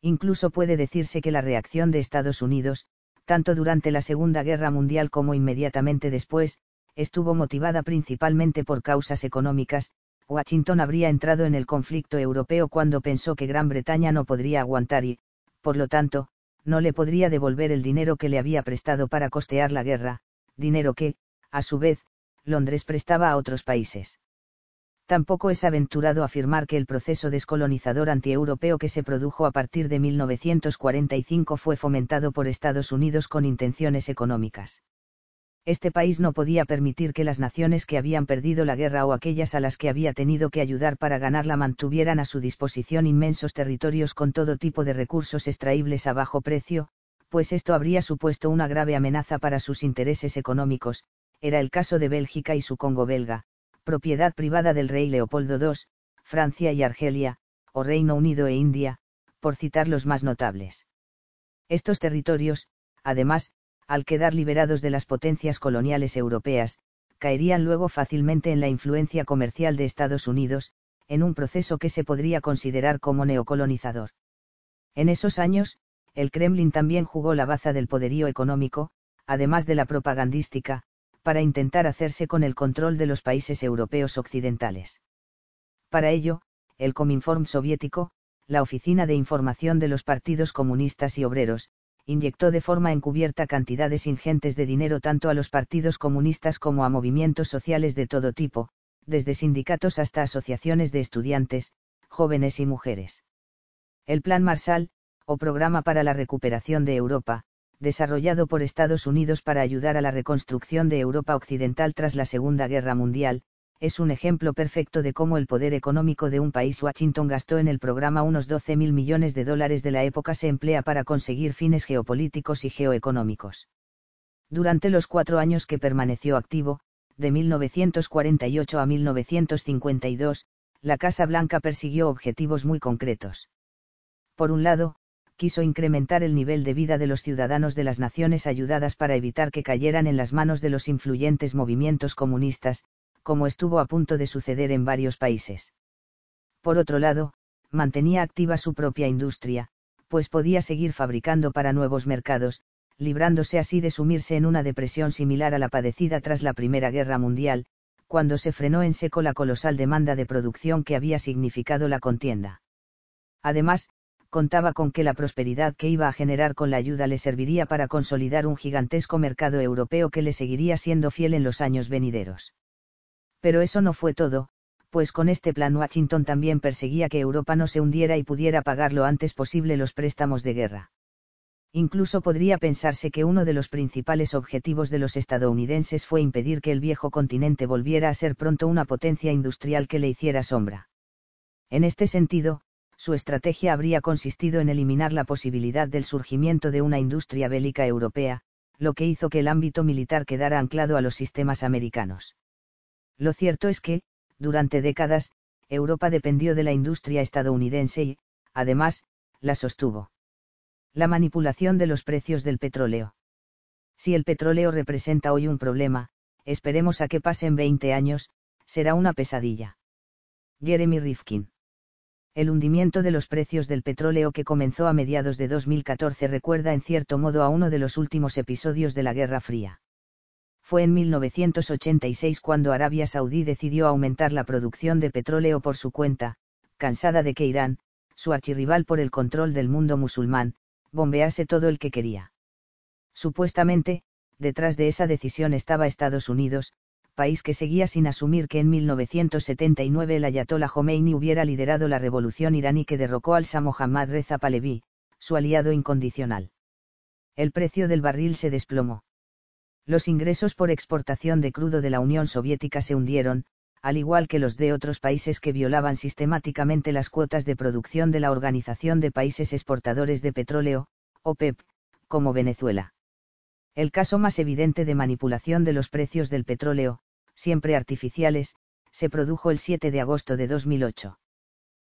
Incluso puede decirse que la reacción de Estados Unidos, tanto durante la Segunda Guerra Mundial como inmediatamente después, estuvo motivada principalmente por causas económicas, Washington habría entrado en el conflicto europeo cuando pensó que Gran Bretaña no podría aguantar y, por lo tanto, no le podría devolver el dinero que le había prestado para costear la guerra, dinero que, a su vez, Londres prestaba a otros países. Tampoco es aventurado afirmar que el proceso descolonizador antieuropeo que se produjo a partir de 1945 fue fomentado por Estados Unidos con intenciones económicas este país no podía permitir que las naciones que habían perdido la guerra o aquellas a las que había tenido que ayudar para ganarla mantuvieran a su disposición inmensos territorios con todo tipo de recursos extraíbles a bajo precio, pues esto habría supuesto una grave amenaza para sus intereses económicos, era el caso de Bélgica y su Congo belga, propiedad privada del rey Leopoldo II, Francia y Argelia, o Reino Unido e India, por citar los más notables. Estos territorios, además, al quedar liberados de las potencias coloniales europeas, caerían luego fácilmente en la influencia comercial de Estados Unidos, en un proceso que se podría considerar como neocolonizador. En esos años, el Kremlin también jugó la baza del poderío económico, además de la propagandística, para intentar hacerse con el control de los países europeos occidentales. Para ello, el Cominform soviético, la oficina de información de los partidos comunistas y obreros, inyectó de forma encubierta cantidades ingentes de dinero tanto a los partidos comunistas como a movimientos sociales de todo tipo, desde sindicatos hasta asociaciones de estudiantes, jóvenes y mujeres. El Plan Marshall, o Programa para la Recuperación de Europa, desarrollado por Estados Unidos para ayudar a la reconstrucción de Europa Occidental tras la Segunda Guerra Mundial, es un ejemplo perfecto de cómo el poder económico de un país Washington gastó en el programa unos 12 mil millones de dólares de la época se emplea para conseguir fines geopolíticos y geoeconómicos. Durante los cuatro años que permaneció activo, de 1948 a 1952, la Casa Blanca persiguió objetivos muy concretos. Por un lado, quiso incrementar el nivel de vida de los ciudadanos de las naciones ayudadas para evitar que cayeran en las manos de los influyentes movimientos comunistas, como estuvo a punto de suceder en varios países. Por otro lado, mantenía activa su propia industria, pues podía seguir fabricando para nuevos mercados, librándose así de sumirse en una depresión similar a la padecida tras la Primera Guerra Mundial, cuando se frenó en seco la colosal demanda de producción que había significado la contienda. Además, contaba con que la prosperidad que iba a generar con la ayuda le serviría para consolidar un gigantesco mercado europeo que le seguiría siendo fiel en los años venideros. Pero eso no fue todo, pues con este plan Washington también perseguía que Europa no se hundiera y pudiera pagar lo antes posible los préstamos de guerra. Incluso podría pensarse que uno de los principales objetivos de los estadounidenses fue impedir que el viejo continente volviera a ser pronto una potencia industrial que le hiciera sombra. En este sentido, su estrategia habría consistido en eliminar la posibilidad del surgimiento de una industria bélica europea, lo que hizo que el ámbito militar quedara anclado a los sistemas americanos. Lo cierto es que, durante décadas, Europa dependió de la industria estadounidense y, además, la sostuvo. La manipulación de los precios del petróleo. Si el petróleo representa hoy un problema, esperemos a que pasen 20 años, será una pesadilla. Jeremy Rifkin. El hundimiento de los precios del petróleo que comenzó a mediados de 2014 recuerda en cierto modo a uno de los últimos episodios de la Guerra Fría fue en 1986 cuando Arabia Saudí decidió aumentar la producción de petróleo por su cuenta, cansada de que Irán, su archirrival por el control del mundo musulmán, bombease todo el que quería. Supuestamente, detrás de esa decisión estaba Estados Unidos, país que seguía sin asumir que en 1979 el ayatollah Khomeini hubiera liderado la revolución iraní que derrocó al Shah Reza Pahlavi, su aliado incondicional. El precio del barril se desplomó los ingresos por exportación de crudo de la Unión Soviética se hundieron, al igual que los de otros países que violaban sistemáticamente las cuotas de producción de la Organización de Países Exportadores de Petróleo, OPEP, como Venezuela. El caso más evidente de manipulación de los precios del petróleo, siempre artificiales, se produjo el 7 de agosto de 2008.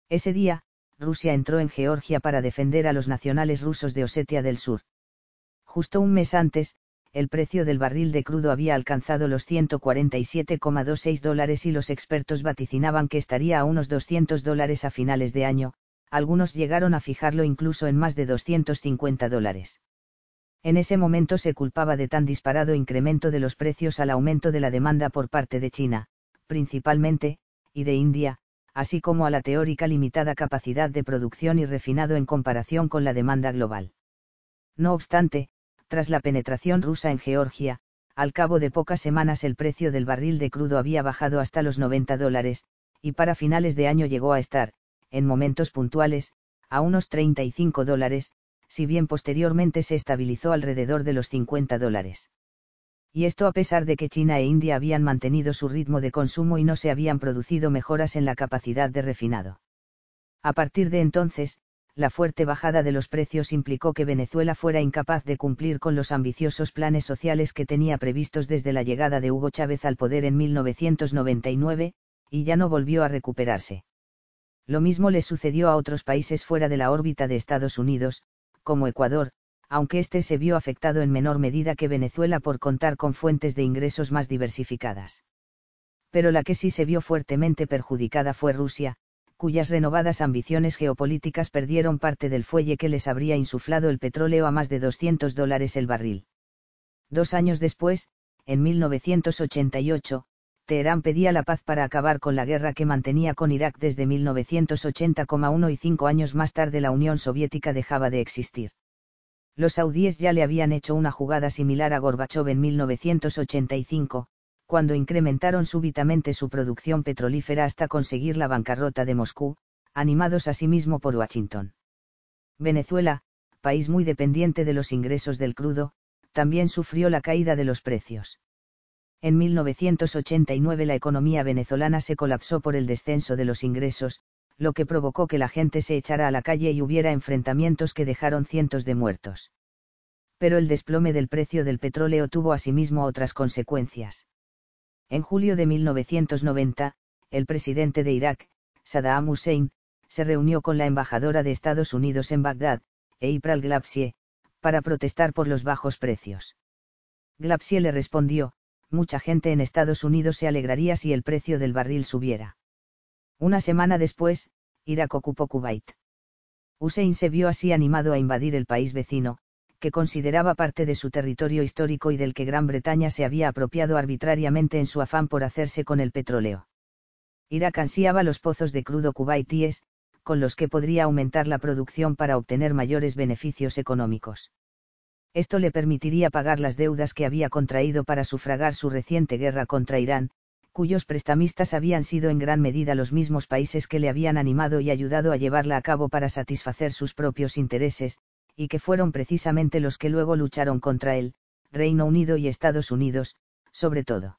Ese día, Rusia entró en Georgia para defender a los nacionales rusos de Osetia del Sur. Justo un mes antes, el precio del barril de crudo había alcanzado los 147,26 dólares y los expertos vaticinaban que estaría a unos 200 dólares a finales de año, algunos llegaron a fijarlo incluso en más de 250 dólares. En ese momento se culpaba de tan disparado incremento de los precios al aumento de la demanda por parte de China, principalmente, y de India, así como a la teórica limitada capacidad de producción y refinado en comparación con la demanda global. No obstante, tras la penetración rusa en Georgia, al cabo de pocas semanas el precio del barril de crudo había bajado hasta los 90 dólares, y para finales de año llegó a estar, en momentos puntuales, a unos 35 dólares, si bien posteriormente se estabilizó alrededor de los 50 dólares. Y esto a pesar de que China e India habían mantenido su ritmo de consumo y no se habían producido mejoras en la capacidad de refinado. A partir de entonces, la fuerte bajada de los precios implicó que Venezuela fuera incapaz de cumplir con los ambiciosos planes sociales que tenía previstos desde la llegada de Hugo Chávez al poder en 1999, y ya no volvió a recuperarse. Lo mismo le sucedió a otros países fuera de la órbita de Estados Unidos, como Ecuador, aunque este se vio afectado en menor medida que Venezuela por contar con fuentes de ingresos más diversificadas. Pero la que sí se vio fuertemente perjudicada fue Rusia, cuyas renovadas ambiciones geopolíticas perdieron parte del fuelle que les habría insuflado el petróleo a más de 200 dólares el barril. Dos años después, en 1988, Teherán pedía la paz para acabar con la guerra que mantenía con Irak desde 1980,1 y cinco años más tarde la Unión Soviética dejaba de existir. Los saudíes ya le habían hecho una jugada similar a Gorbachev en 1985, cuando incrementaron súbitamente su producción petrolífera hasta conseguir la bancarrota de Moscú, animados asimismo por Washington. Venezuela, país muy dependiente de los ingresos del crudo, también sufrió la caída de los precios. En 1989 la economía venezolana se colapsó por el descenso de los ingresos, lo que provocó que la gente se echara a la calle y hubiera enfrentamientos que dejaron cientos de muertos. Pero el desplome del precio del petróleo tuvo asimismo otras consecuencias. En julio de 1990, el presidente de Irak, Saddam Hussein, se reunió con la embajadora de Estados Unidos en Bagdad, April Glapsie, para protestar por los bajos precios. Glapsie le respondió, mucha gente en Estados Unidos se alegraría si el precio del barril subiera. Una semana después, Irak ocupó Kuwait. Hussein se vio así animado a invadir el país vecino, que consideraba parte de su territorio histórico y del que Gran Bretaña se había apropiado arbitrariamente en su afán por hacerse con el petróleo. Irak ansiaba los pozos de crudo kuwaitíes, con los que podría aumentar la producción para obtener mayores beneficios económicos. Esto le permitiría pagar las deudas que había contraído para sufragar su reciente guerra contra Irán, cuyos prestamistas habían sido en gran medida los mismos países que le habían animado y ayudado a llevarla a cabo para satisfacer sus propios intereses, y que fueron precisamente los que luego lucharon contra él, Reino Unido y Estados Unidos, sobre todo.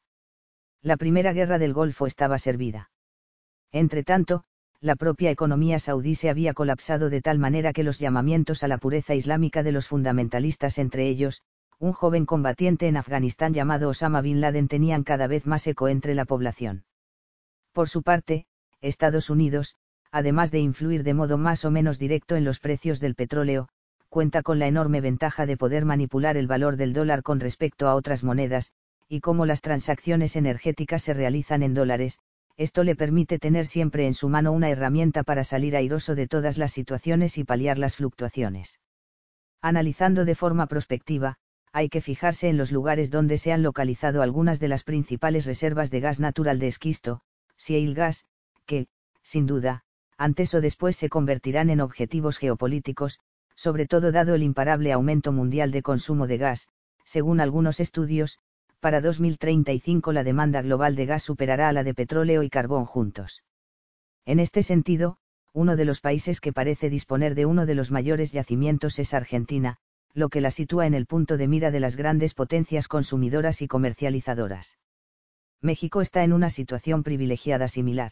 La primera guerra del Golfo estaba servida. Entretanto, la propia economía saudí se había colapsado de tal manera que los llamamientos a la pureza islámica de los fundamentalistas entre ellos, un joven combatiente en Afganistán llamado Osama Bin Laden tenían cada vez más eco entre la población. Por su parte, Estados Unidos, además de influir de modo más o menos directo en los precios del petróleo, cuenta con la enorme ventaja de poder manipular el valor del dólar con respecto a otras monedas, y como las transacciones energéticas se realizan en dólares, esto le permite tener siempre en su mano una herramienta para salir airoso de todas las situaciones y paliar las fluctuaciones. Analizando de forma prospectiva, hay que fijarse en los lugares donde se han localizado algunas de las principales reservas de gas natural de esquisto, shale gas, que, sin duda, antes o después se convertirán en objetivos geopolíticos, sobre todo dado el imparable aumento mundial de consumo de gas, según algunos estudios, para 2035 la demanda global de gas superará a la de petróleo y carbón juntos. En este sentido, uno de los países que parece disponer de uno de los mayores yacimientos es Argentina, lo que la sitúa en el punto de mira de las grandes potencias consumidoras y comercializadoras. México está en una situación privilegiada similar.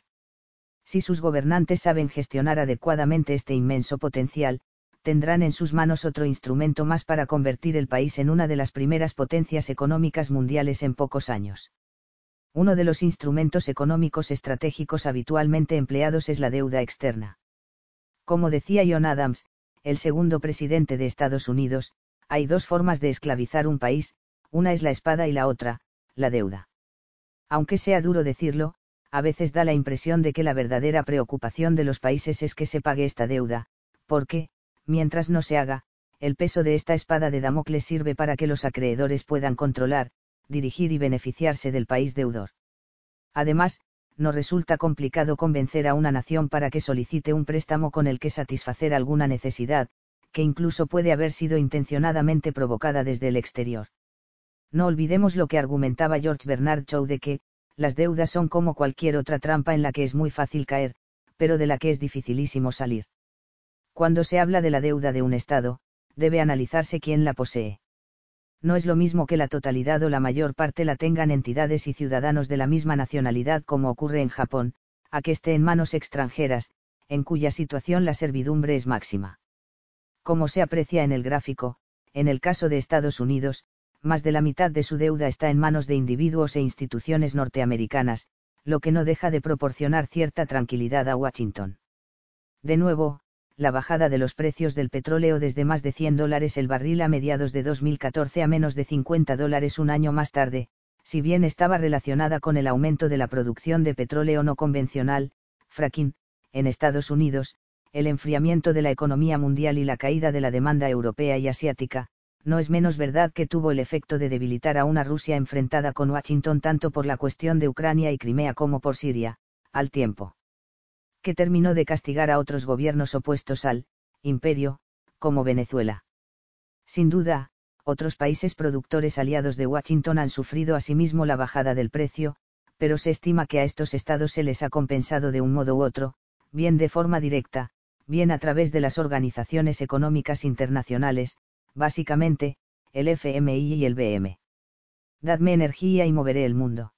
Si sus gobernantes saben gestionar adecuadamente este inmenso potencial, tendrán en sus manos otro instrumento más para convertir el país en una de las primeras potencias económicas mundiales en pocos años. Uno de los instrumentos económicos estratégicos habitualmente empleados es la deuda externa. Como decía John Adams, el segundo presidente de Estados Unidos, hay dos formas de esclavizar un país, una es la espada y la otra, la deuda. Aunque sea duro decirlo, a veces da la impresión de que la verdadera preocupación de los países es que se pague esta deuda, porque, mientras no se haga, el peso de esta espada de Damocles sirve para que los acreedores puedan controlar, dirigir y beneficiarse del país deudor. Además, no resulta complicado convencer a una nación para que solicite un préstamo con el que satisfacer alguna necesidad, que incluso puede haber sido intencionadamente provocada desde el exterior. No olvidemos lo que argumentaba George Bernard Shaw de que, las deudas son como cualquier otra trampa en la que es muy fácil caer, pero de la que es dificilísimo salir. Cuando se habla de la deuda de un Estado, debe analizarse quién la posee. No es lo mismo que la totalidad o la mayor parte la tengan entidades y ciudadanos de la misma nacionalidad como ocurre en Japón, a que esté en manos extranjeras, en cuya situación la servidumbre es máxima. Como se aprecia en el gráfico, en el caso de Estados Unidos, más de la mitad de su deuda está en manos de individuos e instituciones norteamericanas, lo que no deja de proporcionar cierta tranquilidad a Washington. De nuevo, la bajada de los precios del petróleo desde más de 100 dólares el barril a mediados de 2014 a menos de 50 dólares un año más tarde, si bien estaba relacionada con el aumento de la producción de petróleo no convencional, fracking, en Estados Unidos, el enfriamiento de la economía mundial y la caída de la demanda europea y asiática, no es menos verdad que tuvo el efecto de debilitar a una Rusia enfrentada con Washington tanto por la cuestión de Ucrania y Crimea como por Siria, al tiempo que terminó de castigar a otros gobiernos opuestos al imperio, como Venezuela. Sin duda, otros países productores aliados de Washington han sufrido asimismo la bajada del precio, pero se estima que a estos estados se les ha compensado de un modo u otro, bien de forma directa, bien a través de las organizaciones económicas internacionales, básicamente, el FMI y el BM. Dadme energía y moveré el mundo.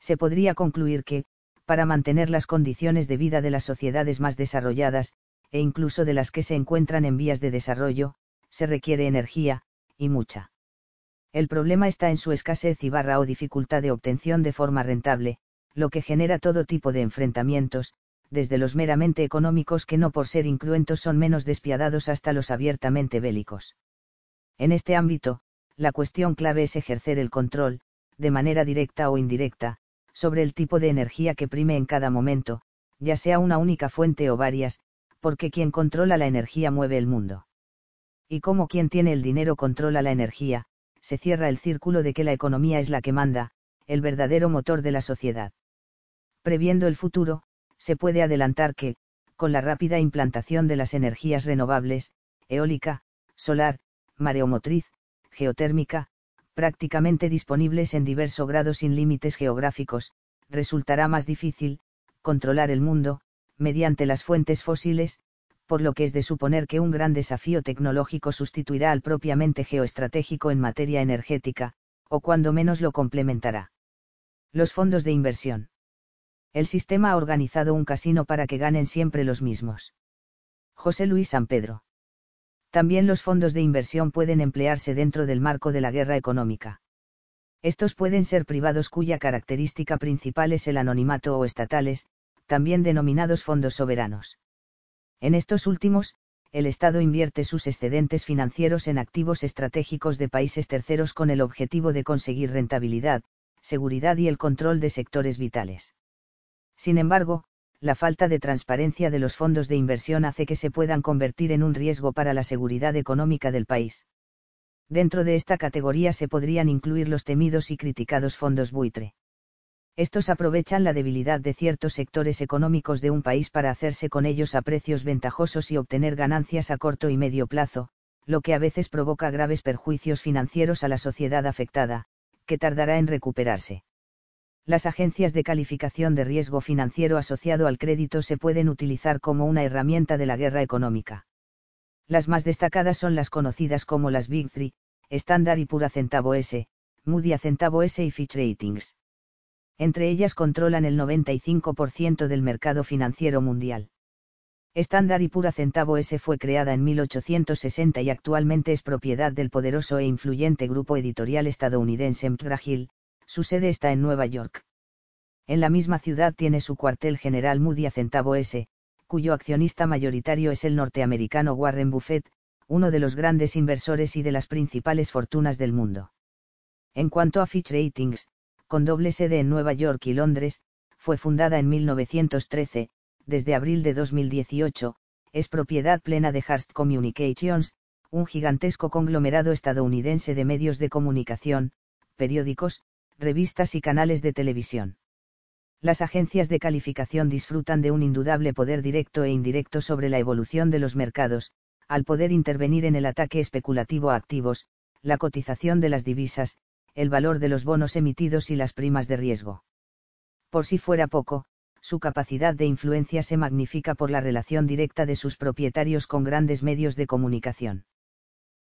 Se podría concluir que, para mantener las condiciones de vida de las sociedades más desarrolladas, e incluso de las que se encuentran en vías de desarrollo, se requiere energía, y mucha. El problema está en su escasez y barra o dificultad de obtención de forma rentable, lo que genera todo tipo de enfrentamientos, desde los meramente económicos que no por ser incruentos son menos despiadados hasta los abiertamente bélicos. En este ámbito, la cuestión clave es ejercer el control, de manera directa o indirecta, sobre el tipo de energía que prime en cada momento, ya sea una única fuente o varias, porque quien controla la energía mueve el mundo. Y como quien tiene el dinero controla la energía, se cierra el círculo de que la economía es la que manda, el verdadero motor de la sociedad. Previendo el futuro, se puede adelantar que, con la rápida implantación de las energías renovables, eólica, solar, mareomotriz, geotérmica, prácticamente disponibles en diverso grado sin límites geográficos, resultará más difícil, controlar el mundo, mediante las fuentes fósiles, por lo que es de suponer que un gran desafío tecnológico sustituirá al propiamente geoestratégico en materia energética, o cuando menos lo complementará. Los fondos de inversión. El sistema ha organizado un casino para que ganen siempre los mismos. José Luis San Pedro. También los fondos de inversión pueden emplearse dentro del marco de la guerra económica. Estos pueden ser privados cuya característica principal es el anonimato o estatales, también denominados fondos soberanos. En estos últimos, el Estado invierte sus excedentes financieros en activos estratégicos de países terceros con el objetivo de conseguir rentabilidad, seguridad y el control de sectores vitales. Sin embargo, la falta de transparencia de los fondos de inversión hace que se puedan convertir en un riesgo para la seguridad económica del país. Dentro de esta categoría se podrían incluir los temidos y criticados fondos buitre. Estos aprovechan la debilidad de ciertos sectores económicos de un país para hacerse con ellos a precios ventajosos y obtener ganancias a corto y medio plazo, lo que a veces provoca graves perjuicios financieros a la sociedad afectada, que tardará en recuperarse. Las agencias de calificación de riesgo financiero asociado al crédito se pueden utilizar como una herramienta de la guerra económica. Las más destacadas son las conocidas como las Big Three, Standard y Pura Centavo S, Moody Centavo S y Fitch Ratings entre ellas controlan el 95% del mercado financiero mundial. Estándar y Pura Centavo S fue creada en 1860 y actualmente es propiedad del poderoso e influyente grupo editorial estadounidense McGraw-Hill, su sede está en Nueva York. En la misma ciudad tiene su cuartel general Moody a Centavo S, cuyo accionista mayoritario es el norteamericano Warren Buffett, uno de los grandes inversores y de las principales fortunas del mundo. En cuanto a Fitch Ratings, con doble sede en Nueva York y Londres, fue fundada en 1913, desde abril de 2018, es propiedad plena de Hearst Communications, un gigantesco conglomerado estadounidense de medios de comunicación, periódicos, revistas y canales de televisión. Las agencias de calificación disfrutan de un indudable poder directo e indirecto sobre la evolución de los mercados, al poder intervenir en el ataque especulativo a activos, la cotización de las divisas, el valor de los bonos emitidos y las primas de riesgo. Por si fuera poco, su capacidad de influencia se magnifica por la relación directa de sus propietarios con grandes medios de comunicación.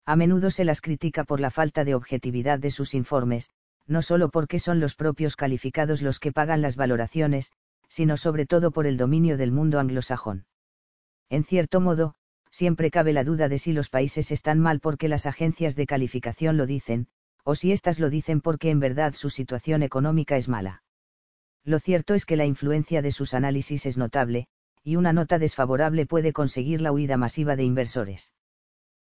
A menudo se las critica por la falta de objetividad de sus informes, no solo porque son los propios calificados los que pagan las valoraciones, sino sobre todo por el dominio del mundo anglosajón. En cierto modo, siempre cabe la duda de si los países están mal porque las agencias de calificación lo dicen, o si éstas lo dicen porque en verdad su situación económica es mala. Lo cierto es que la influencia de sus análisis es notable, y una nota desfavorable puede conseguir la huida masiva de inversores.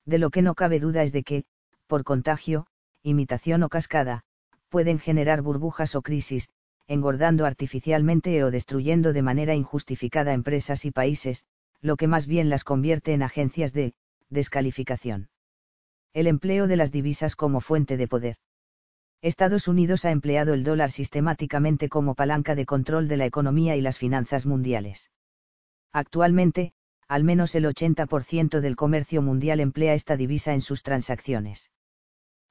De lo que no cabe duda es de que, por contagio, imitación o cascada, pueden generar burbujas o crisis, engordando artificialmente o destruyendo de manera injustificada empresas y países, lo que más bien las convierte en agencias de descalificación. El empleo de las divisas como fuente de poder. Estados Unidos ha empleado el dólar sistemáticamente como palanca de control de la economía y las finanzas mundiales. Actualmente, al menos el 80% del comercio mundial emplea esta divisa en sus transacciones.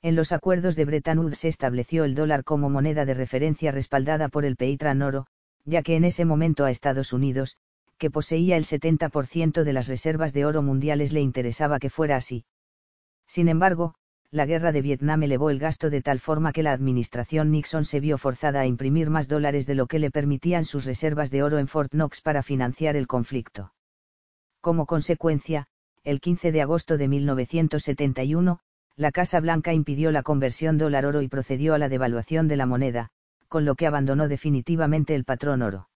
En los acuerdos de Bretton Woods se estableció el dólar como moneda de referencia respaldada por el Peitran oro, ya que en ese momento a Estados Unidos, que poseía el 70% de las reservas de oro mundiales le interesaba que fuera así. Sin embargo, la guerra de Vietnam elevó el gasto de tal forma que la administración Nixon se vio forzada a imprimir más dólares de lo que le permitían sus reservas de oro en Fort Knox para financiar el conflicto. Como consecuencia, el 15 de agosto de 1971, la Casa Blanca impidió la conversión dólar-oro y procedió a la devaluación de la moneda, con lo que abandonó definitivamente el patrón oro.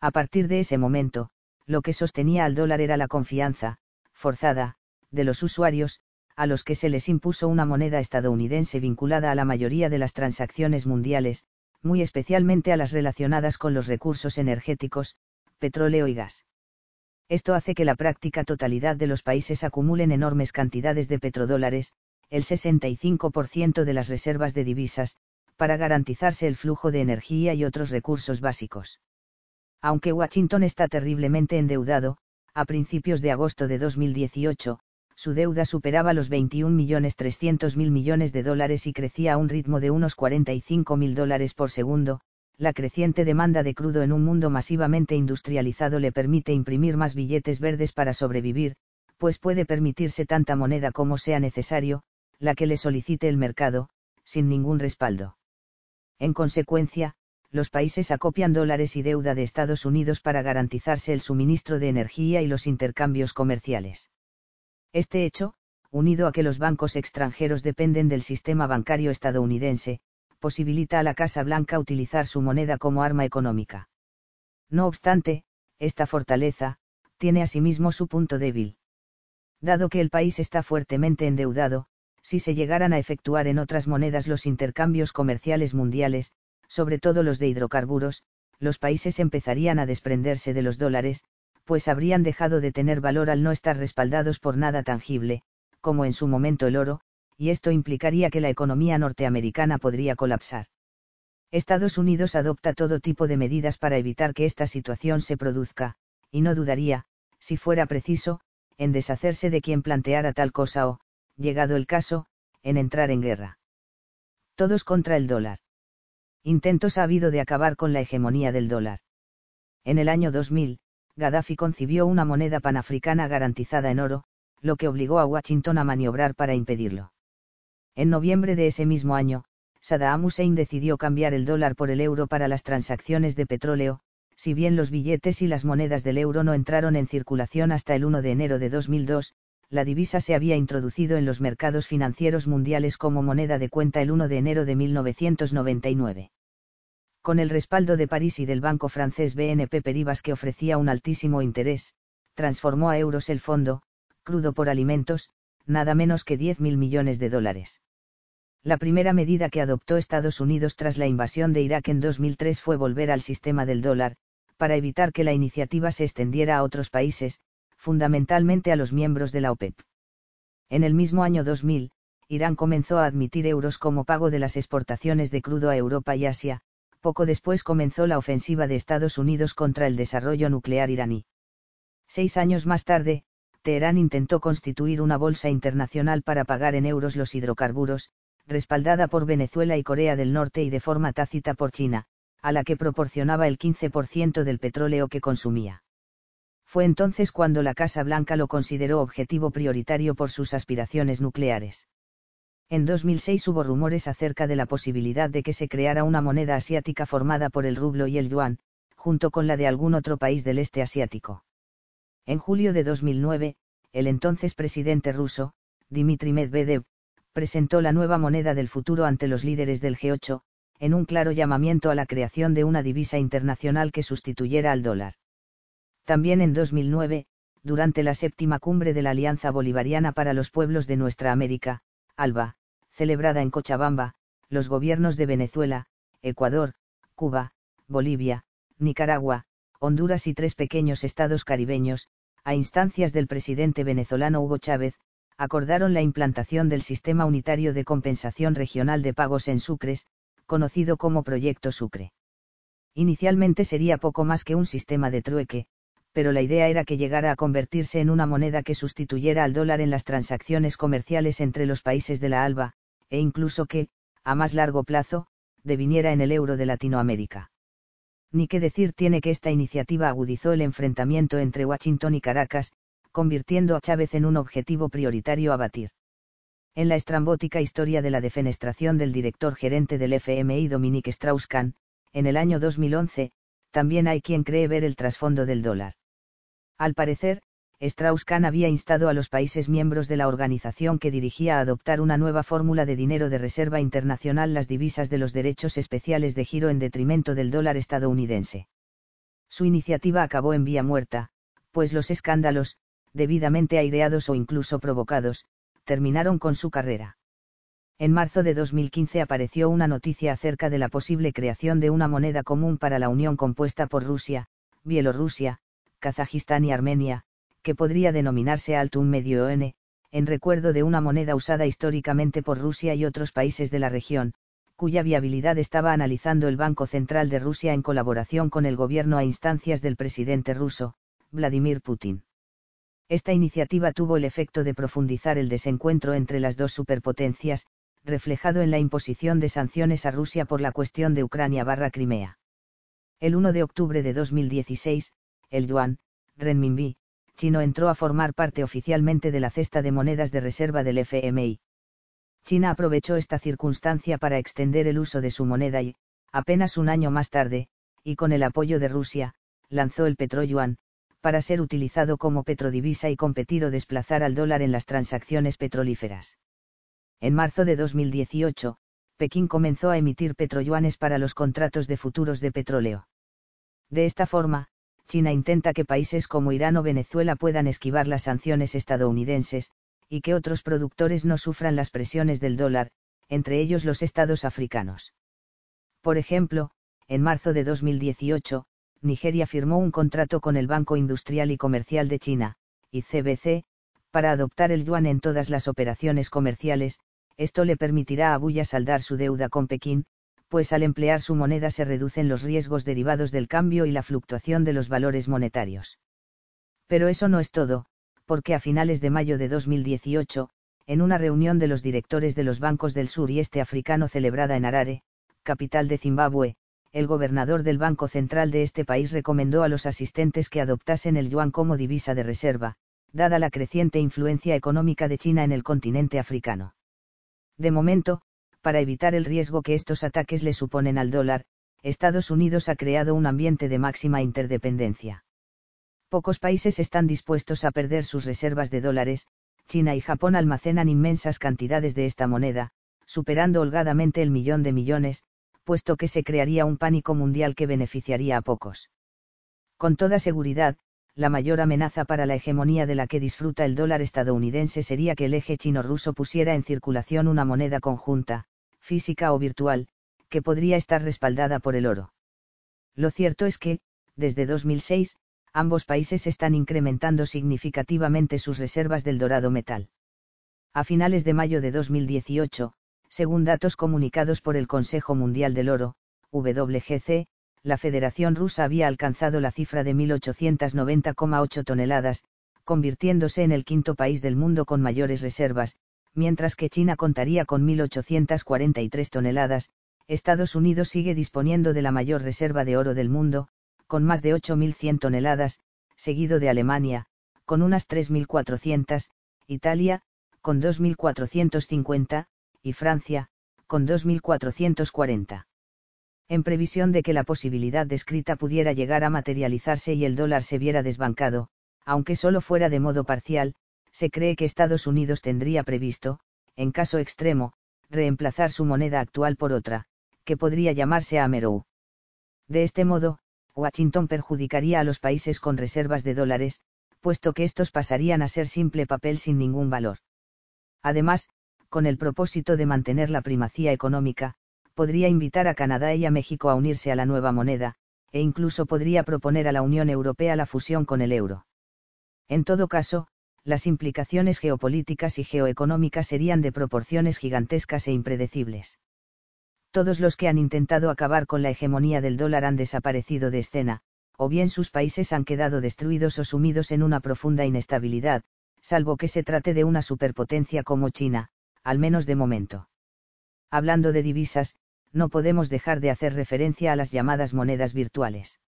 A partir de ese momento, lo que sostenía al dólar era la confianza, forzada, de los usuarios, a los que se les impuso una moneda estadounidense vinculada a la mayoría de las transacciones mundiales, muy especialmente a las relacionadas con los recursos energéticos, petróleo y gas. Esto hace que la práctica totalidad de los países acumulen enormes cantidades de petrodólares, el 65% de las reservas de divisas, para garantizarse el flujo de energía y otros recursos básicos. Aunque Washington está terriblemente endeudado, a principios de agosto de 2018, su deuda superaba los 21.300.000 millones de dólares y crecía a un ritmo de unos 45.000 dólares por segundo, la creciente demanda de crudo en un mundo masivamente industrializado le permite imprimir más billetes verdes para sobrevivir, pues puede permitirse tanta moneda como sea necesario, la que le solicite el mercado, sin ningún respaldo. En consecuencia, los países acopian dólares y deuda de Estados Unidos para garantizarse el suministro de energía y los intercambios comerciales. Este hecho, unido a que los bancos extranjeros dependen del sistema bancario estadounidense, posibilita a la Casa Blanca utilizar su moneda como arma económica. No obstante, esta fortaleza, tiene asimismo su punto débil. Dado que el país está fuertemente endeudado, si se llegaran a efectuar en otras monedas los intercambios comerciales mundiales, sobre todo los de hidrocarburos, los países empezarían a desprenderse de los dólares, pues habrían dejado de tener valor al no estar respaldados por nada tangible, como en su momento el oro, y esto implicaría que la economía norteamericana podría colapsar. Estados Unidos adopta todo tipo de medidas para evitar que esta situación se produzca, y no dudaría, si fuera preciso, en deshacerse de quien planteara tal cosa o, llegado el caso, en entrar en guerra. Todos contra el dólar. Intentos ha habido de acabar con la hegemonía del dólar. En el año 2000, Gaddafi concibió una moneda panafricana garantizada en oro, lo que obligó a Washington a maniobrar para impedirlo. En noviembre de ese mismo año, Saddam Hussein decidió cambiar el dólar por el euro para las transacciones de petróleo, si bien los billetes y las monedas del euro no entraron en circulación hasta el 1 de enero de 2002, la divisa se había introducido en los mercados financieros mundiales como moneda de cuenta el 1 de enero de 1999 con el respaldo de París y del banco francés BNP Paribas que ofrecía un altísimo interés, transformó a euros el fondo, crudo por alimentos, nada menos que 10.000 millones de dólares. La primera medida que adoptó Estados Unidos tras la invasión de Irak en 2003 fue volver al sistema del dólar, para evitar que la iniciativa se extendiera a otros países, fundamentalmente a los miembros de la OPEP. En el mismo año 2000, Irán comenzó a admitir euros como pago de las exportaciones de crudo a Europa y Asia, poco después comenzó la ofensiva de Estados Unidos contra el desarrollo nuclear iraní. Seis años más tarde, Teherán intentó constituir una bolsa internacional para pagar en euros los hidrocarburos, respaldada por Venezuela y Corea del Norte y de forma tácita por China, a la que proporcionaba el 15% del petróleo que consumía. Fue entonces cuando la Casa Blanca lo consideró objetivo prioritario por sus aspiraciones nucleares. En 2006 hubo rumores acerca de la posibilidad de que se creara una moneda asiática formada por el rublo y el yuan, junto con la de algún otro país del este asiático. En julio de 2009, el entonces presidente ruso, Dmitry Medvedev, presentó la nueva moneda del futuro ante los líderes del G8, en un claro llamamiento a la creación de una divisa internacional que sustituyera al dólar. También en 2009, durante la séptima cumbre de la Alianza Bolivariana para los Pueblos de Nuestra América, ALBA, celebrada en Cochabamba, los gobiernos de Venezuela, Ecuador, Cuba, Bolivia, Nicaragua, Honduras y tres pequeños estados caribeños, a instancias del presidente venezolano Hugo Chávez, acordaron la implantación del Sistema Unitario de Compensación Regional de Pagos en Sucres, conocido como Proyecto Sucre. Inicialmente sería poco más que un sistema de trueque, pero la idea era que llegara a convertirse en una moneda que sustituyera al dólar en las transacciones comerciales entre los países de la ALBA, e incluso que, a más largo plazo, deviniera en el euro de Latinoamérica. Ni qué decir tiene que esta iniciativa agudizó el enfrentamiento entre Washington y Caracas, convirtiendo a Chávez en un objetivo prioritario a batir. En la estrambótica historia de la defenestración del director gerente del FMI Dominique Strauss-Kahn, en el año 2011, también hay quien cree ver el trasfondo del dólar. Al parecer, Strauss-Kahn había instado a los países miembros de la organización que dirigía a adoptar una nueva fórmula de dinero de reserva internacional las divisas de los derechos especiales de giro en detrimento del dólar estadounidense. Su iniciativa acabó en vía muerta, pues los escándalos, debidamente aireados o incluso provocados, terminaron con su carrera. En marzo de 2015 apareció una noticia acerca de la posible creación de una moneda común para la Unión compuesta por Rusia, Bielorrusia, Kazajistán y Armenia, que podría denominarse Altun Medio N, en recuerdo de una moneda usada históricamente por Rusia y otros países de la región, cuya viabilidad estaba analizando el Banco Central de Rusia en colaboración con el gobierno a instancias del presidente ruso, Vladimir Putin. Esta iniciativa tuvo el efecto de profundizar el desencuentro entre las dos superpotencias, reflejado en la imposición de sanciones a Rusia por la cuestión de Ucrania barra Crimea. El 1 de octubre de 2016, el yuan, renminbi, chino entró a formar parte oficialmente de la cesta de monedas de reserva del FMI. China aprovechó esta circunstancia para extender el uso de su moneda y, apenas un año más tarde, y con el apoyo de Rusia, lanzó el petroyuan, para ser utilizado como petrodivisa y competir o desplazar al dólar en las transacciones petrolíferas. En marzo de 2018, Pekín comenzó a emitir petroyuanes para los contratos de futuros de petróleo. De esta forma, China intenta que países como Irán o Venezuela puedan esquivar las sanciones estadounidenses, y que otros productores no sufran las presiones del dólar, entre ellos los estados africanos. Por ejemplo, en marzo de 2018, Nigeria firmó un contrato con el Banco Industrial y Comercial de China, ICBC, para adoptar el yuan en todas las operaciones comerciales, esto le permitirá a Buya saldar su deuda con Pekín, pues al emplear su moneda se reducen los riesgos derivados del cambio y la fluctuación de los valores monetarios. Pero eso no es todo, porque a finales de mayo de 2018, en una reunión de los directores de los bancos del sur y este africano celebrada en Harare, capital de Zimbabue, el gobernador del Banco Central de este país recomendó a los asistentes que adoptasen el yuan como divisa de reserva, dada la creciente influencia económica de China en el continente africano. De momento, para evitar el riesgo que estos ataques le suponen al dólar, Estados Unidos ha creado un ambiente de máxima interdependencia. Pocos países están dispuestos a perder sus reservas de dólares, China y Japón almacenan inmensas cantidades de esta moneda, superando holgadamente el millón de millones, puesto que se crearía un pánico mundial que beneficiaría a pocos. Con toda seguridad, la mayor amenaza para la hegemonía de la que disfruta el dólar estadounidense sería que el eje chino-ruso pusiera en circulación una moneda conjunta, física o virtual, que podría estar respaldada por el oro. Lo cierto es que, desde 2006, ambos países están incrementando significativamente sus reservas del dorado metal. A finales de mayo de 2018, según datos comunicados por el Consejo Mundial del Oro, WGC, la Federación Rusa había alcanzado la cifra de 1.890,8 toneladas, convirtiéndose en el quinto país del mundo con mayores reservas, mientras que China contaría con 1.843 toneladas, Estados Unidos sigue disponiendo de la mayor reserva de oro del mundo, con más de 8.100 toneladas, seguido de Alemania, con unas 3.400, Italia, con 2.450, y Francia, con 2.440. En previsión de que la posibilidad descrita pudiera llegar a materializarse y el dólar se viera desbancado, aunque solo fuera de modo parcial, se cree que Estados Unidos tendría previsto, en caso extremo, reemplazar su moneda actual por otra, que podría llamarse Amerou. De este modo, Washington perjudicaría a los países con reservas de dólares, puesto que estos pasarían a ser simple papel sin ningún valor. Además, con el propósito de mantener la primacía económica, podría invitar a Canadá y a México a unirse a la nueva moneda, e incluso podría proponer a la Unión Europea la fusión con el euro. En todo caso, las implicaciones geopolíticas y geoeconómicas serían de proporciones gigantescas e impredecibles todos los que han intentado acabar con la hegemonía del dólar han desaparecido de escena, o bien sus países han quedado destruidos o sumidos en una profunda inestabilidad, salvo que se trate de una superpotencia como China, al menos de momento. Hablando de divisas, no podemos dejar de hacer referencia a las llamadas monedas virtuales.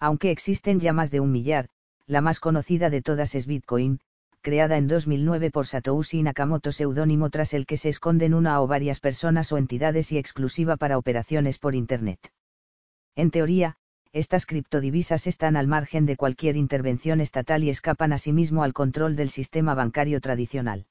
Aunque existen ya más de un millar, la más conocida de todas es Bitcoin, creada en 2009 por Satoshi Nakamoto seudónimo tras el que se esconden una o varias personas o entidades y exclusiva para operaciones por Internet. En teoría, estas criptodivisas están al margen de cualquier intervención estatal y escapan asimismo al control del sistema bancario tradicional.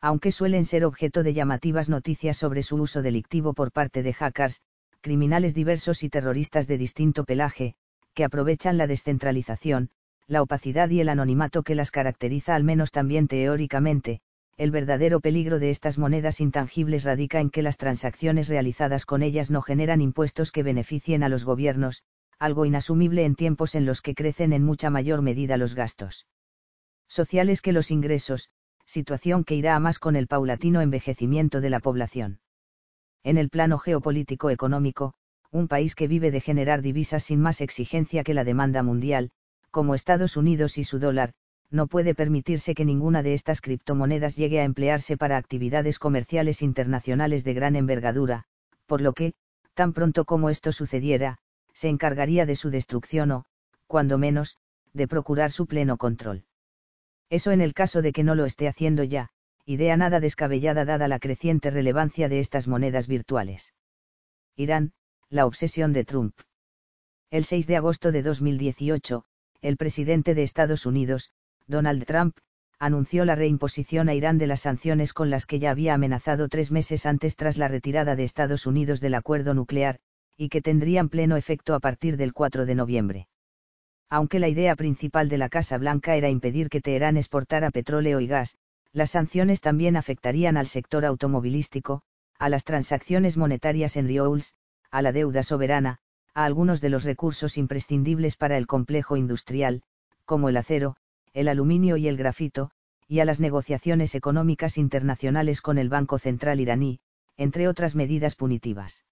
Aunque suelen ser objeto de llamativas noticias sobre su uso delictivo por parte de hackers, criminales diversos y terroristas de distinto pelaje, que aprovechan la descentralización, la opacidad y el anonimato que las caracteriza al menos también teóricamente, el verdadero peligro de estas monedas intangibles radica en que las transacciones realizadas con ellas no generan impuestos que beneficien a los gobiernos, algo inasumible en tiempos en los que crecen en mucha mayor medida los gastos sociales que los ingresos, situación que irá a más con el paulatino envejecimiento de la población. En el plano geopolítico económico, un país que vive de generar divisas sin más exigencia que la demanda mundial, como Estados Unidos y su dólar, no puede permitirse que ninguna de estas criptomonedas llegue a emplearse para actividades comerciales internacionales de gran envergadura, por lo que, tan pronto como esto sucediera, se encargaría de su destrucción o, cuando menos, de procurar su pleno control. Eso en el caso de que no lo esté haciendo ya, idea nada descabellada dada la creciente relevancia de estas monedas virtuales. Irán, la obsesión de Trump. El 6 de agosto de 2018, el presidente de Estados Unidos, Donald Trump, anunció la reimposición a Irán de las sanciones con las que ya había amenazado tres meses antes tras la retirada de Estados Unidos del acuerdo nuclear, y que tendrían pleno efecto a partir del 4 de noviembre. Aunque la idea principal de la Casa Blanca era impedir que Teherán exportara petróleo y gas, las sanciones también afectarían al sector automovilístico, a las transacciones monetarias en Riols, a la deuda soberana, a algunos de los recursos imprescindibles para el complejo industrial, como el acero, el aluminio y el grafito, y a las negociaciones económicas internacionales con el Banco Central iraní, entre otras medidas punitivas.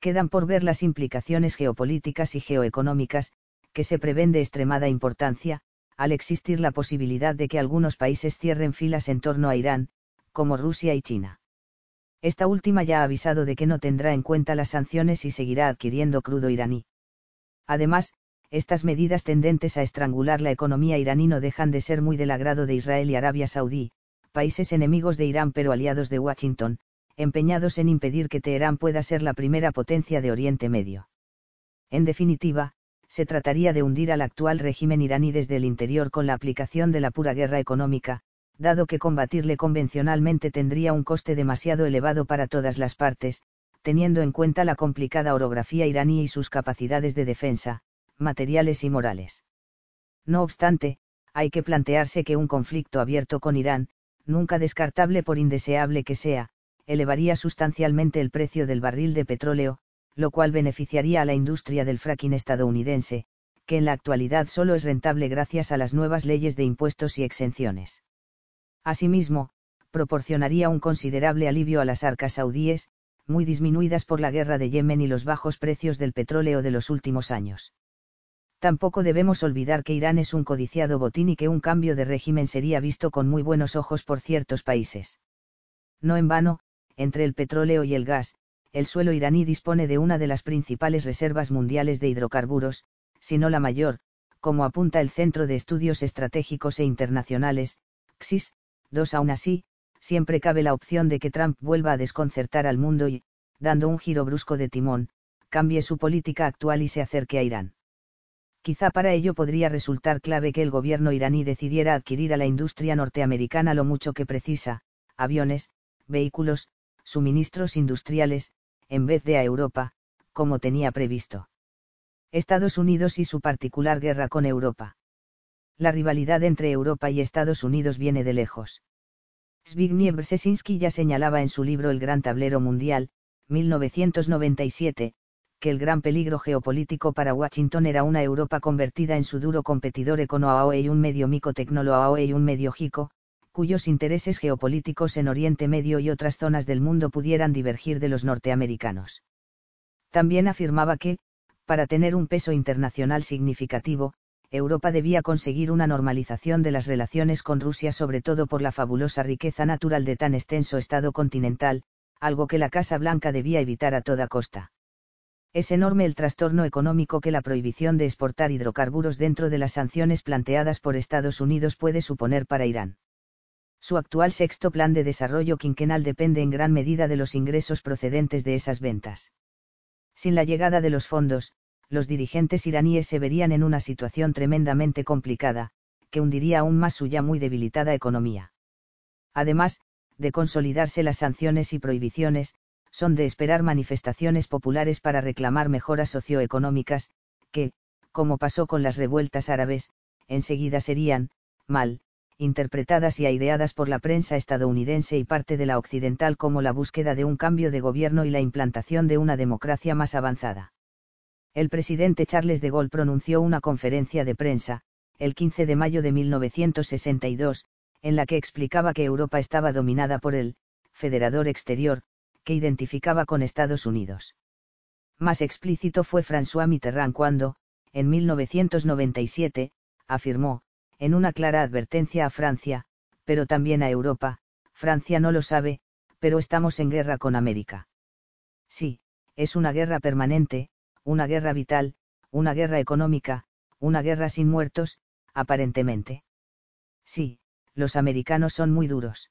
Quedan por ver las implicaciones geopolíticas y geoeconómicas, que se prevén de extremada importancia, al existir la posibilidad de que algunos países cierren filas en torno a Irán, como Rusia y China. Esta última ya ha avisado de que no tendrá en cuenta las sanciones y seguirá adquiriendo crudo iraní. Además, estas medidas tendentes a estrangular la economía iraní no dejan de ser muy del agrado de Israel y Arabia Saudí, países enemigos de Irán pero aliados de Washington, empeñados en impedir que Teherán pueda ser la primera potencia de Oriente Medio. En definitiva, se trataría de hundir al actual régimen iraní desde el interior con la aplicación de la pura guerra económica, dado que combatirle convencionalmente tendría un coste demasiado elevado para todas las partes, teniendo en cuenta la complicada orografía iraní y sus capacidades de defensa, materiales y morales. No obstante, hay que plantearse que un conflicto abierto con Irán, nunca descartable por indeseable que sea, elevaría sustancialmente el precio del barril de petróleo, lo cual beneficiaría a la industria del fracking estadounidense, que en la actualidad solo es rentable gracias a las nuevas leyes de impuestos y exenciones. Asimismo, proporcionaría un considerable alivio a las arcas saudíes, muy disminuidas por la guerra de Yemen y los bajos precios del petróleo de los últimos años. Tampoco debemos olvidar que Irán es un codiciado botín y que un cambio de régimen sería visto con muy buenos ojos por ciertos países. No en vano, entre el petróleo y el gas, el suelo iraní dispone de una de las principales reservas mundiales de hidrocarburos, si no la mayor, como apunta el Centro de Estudios Estratégicos e Internacionales, XIS, dos aún así, siempre cabe la opción de que Trump vuelva a desconcertar al mundo y, dando un giro brusco de timón, cambie su política actual y se acerque a Irán. Quizá para ello podría resultar clave que el gobierno iraní decidiera adquirir a la industria norteamericana lo mucho que precisa, aviones, vehículos, suministros industriales, en vez de a Europa, como tenía previsto. Estados Unidos y su particular guerra con Europa. La rivalidad entre Europa y Estados Unidos viene de lejos. Zbigniew Brzezinski ya señalaba en su libro El Gran Tablero Mundial, 1997, que el gran peligro geopolítico para Washington era una Europa convertida en su duro competidor econo y un medio mico tecnolo y un medio jico, cuyos intereses geopolíticos en Oriente Medio y otras zonas del mundo pudieran divergir de los norteamericanos. También afirmaba que, para tener un peso internacional significativo, Europa debía conseguir una normalización de las relaciones con Rusia sobre todo por la fabulosa riqueza natural de tan extenso estado continental, algo que la Casa Blanca debía evitar a toda costa. Es enorme el trastorno económico que la prohibición de exportar hidrocarburos dentro de las sanciones planteadas por Estados Unidos puede suponer para Irán. Su actual sexto plan de desarrollo quinquenal depende en gran medida de los ingresos procedentes de esas ventas. Sin la llegada de los fondos, los dirigentes iraníes se verían en una situación tremendamente complicada, que hundiría aún más su ya muy debilitada economía. Además, de consolidarse las sanciones y prohibiciones, son de esperar manifestaciones populares para reclamar mejoras socioeconómicas, que, como pasó con las revueltas árabes, enseguida serían, mal, interpretadas y aireadas por la prensa estadounidense y parte de la occidental como la búsqueda de un cambio de gobierno y la implantación de una democracia más avanzada. El presidente Charles de Gaulle pronunció una conferencia de prensa, el 15 de mayo de 1962, en la que explicaba que Europa estaba dominada por el federador exterior, que identificaba con Estados Unidos. Más explícito fue François Mitterrand cuando, en 1997, afirmó, en una clara advertencia a Francia, pero también a Europa, Francia no lo sabe, pero estamos en guerra con América. Sí, es una guerra permanente, una guerra vital, una guerra económica, una guerra sin muertos, aparentemente. Sí, los americanos son muy duros.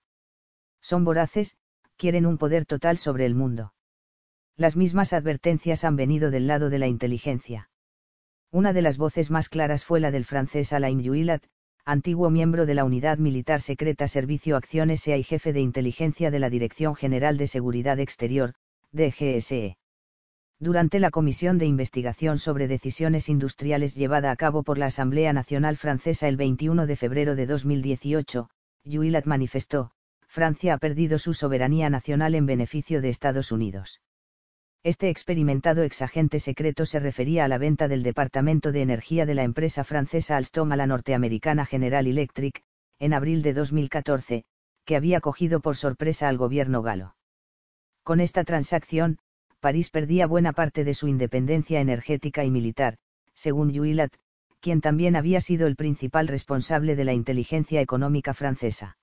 Son voraces, quieren un poder total sobre el mundo. Las mismas advertencias han venido del lado de la inteligencia. Una de las voces más claras fue la del francés Alain Juillat, antiguo miembro de la Unidad Militar Secreta Servicio Acciones SEA y jefe de inteligencia de la Dirección General de Seguridad Exterior, DGSE. Durante la comisión de investigación sobre decisiones industriales llevada a cabo por la Asamblea Nacional Francesa el 21 de febrero de 2018, Juillat manifestó, Francia ha perdido su soberanía nacional en beneficio de Estados Unidos. Este experimentado exagente secreto se refería a la venta del Departamento de Energía de la empresa francesa Alstom a la norteamericana General Electric, en abril de 2014, que había cogido por sorpresa al gobierno galo. Con esta transacción, París perdía buena parte de su independencia energética y militar, según Juillat, quien también había sido el principal responsable de la inteligencia económica francesa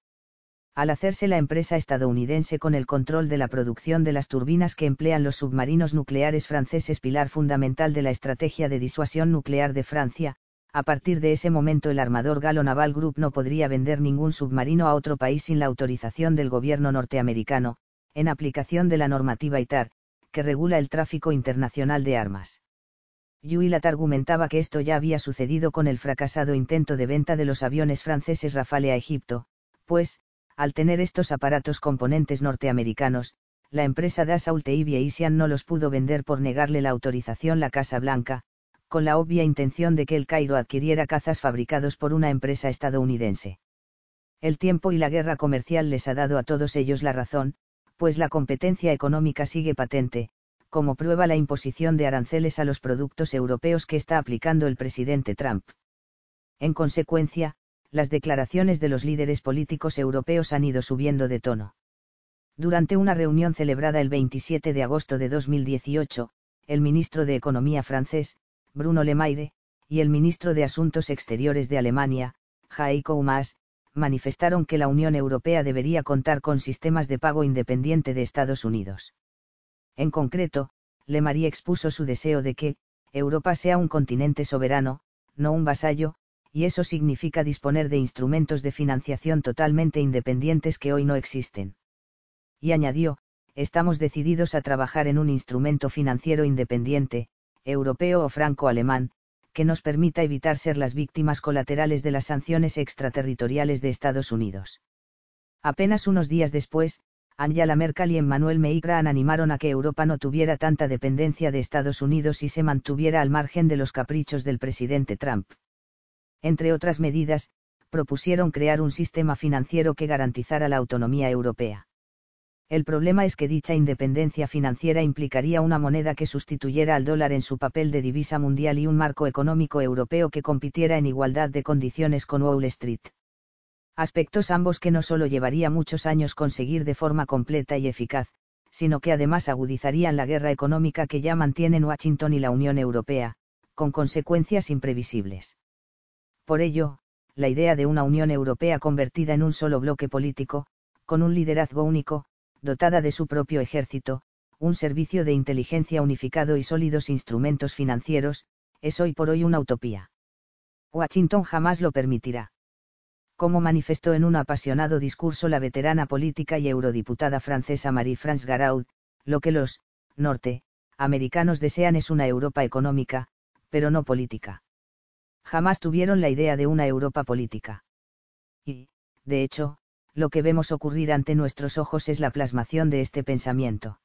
al hacerse la empresa estadounidense con el control de la producción de las turbinas que emplean los submarinos nucleares franceses pilar fundamental de la estrategia de disuasión nuclear de Francia, a partir de ese momento el armador Galo Naval Group no podría vender ningún submarino a otro país sin la autorización del gobierno norteamericano, en aplicación de la normativa ITAR, que regula el tráfico internacional de armas. Yuilat argumentaba que esto ya había sucedido con el fracasado intento de venta de los aviones franceses Rafale a Egipto, pues, al tener estos aparatos componentes norteamericanos, la empresa Dassault Aviation no los pudo vender por negarle la autorización la Casa Blanca, con la obvia intención de que el Cairo adquiriera cazas fabricados por una empresa estadounidense. El tiempo y la guerra comercial les ha dado a todos ellos la razón, pues la competencia económica sigue patente, como prueba la imposición de aranceles a los productos europeos que está aplicando el presidente Trump. En consecuencia, las declaraciones de los líderes políticos europeos han ido subiendo de tono. Durante una reunión celebrada el 27 de agosto de 2018, el ministro de Economía francés, Bruno Le Maire, y el ministro de Asuntos Exteriores de Alemania, Heiko Maas, manifestaron que la Unión Europea debería contar con sistemas de pago independiente de Estados Unidos. En concreto, Le Maire expuso su deseo de que, Europa sea un continente soberano, no un vasallo, y eso significa disponer de instrumentos de financiación totalmente independientes que hoy no existen. Y añadió, estamos decididos a trabajar en un instrumento financiero independiente, europeo o franco-alemán, que nos permita evitar ser las víctimas colaterales de las sanciones extraterritoriales de Estados Unidos. Apenas unos días después, Angela Merkel y Emmanuel Macron animaron a que Europa no tuviera tanta dependencia de Estados Unidos y se mantuviera al margen de los caprichos del presidente Trump entre otras medidas, propusieron crear un sistema financiero que garantizara la autonomía europea. El problema es que dicha independencia financiera implicaría una moneda que sustituyera al dólar en su papel de divisa mundial y un marco económico europeo que compitiera en igualdad de condiciones con Wall Street. Aspectos ambos que no solo llevaría muchos años conseguir de forma completa y eficaz, sino que además agudizarían la guerra económica que ya mantienen Washington y la Unión Europea, con consecuencias imprevisibles. Por ello, la idea de una Unión Europea convertida en un solo bloque político, con un liderazgo único, dotada de su propio ejército, un servicio de inteligencia unificado y sólidos instrumentos financieros, es hoy por hoy una utopía. Washington jamás lo permitirá. Como manifestó en un apasionado discurso la veterana política y eurodiputada francesa Marie-France Garaud, lo que los norte americanos desean es una Europa económica, pero no política. Jamás tuvieron la idea de una Europa política. Y, de hecho, lo que vemos ocurrir ante nuestros ojos es la plasmación de este pensamiento.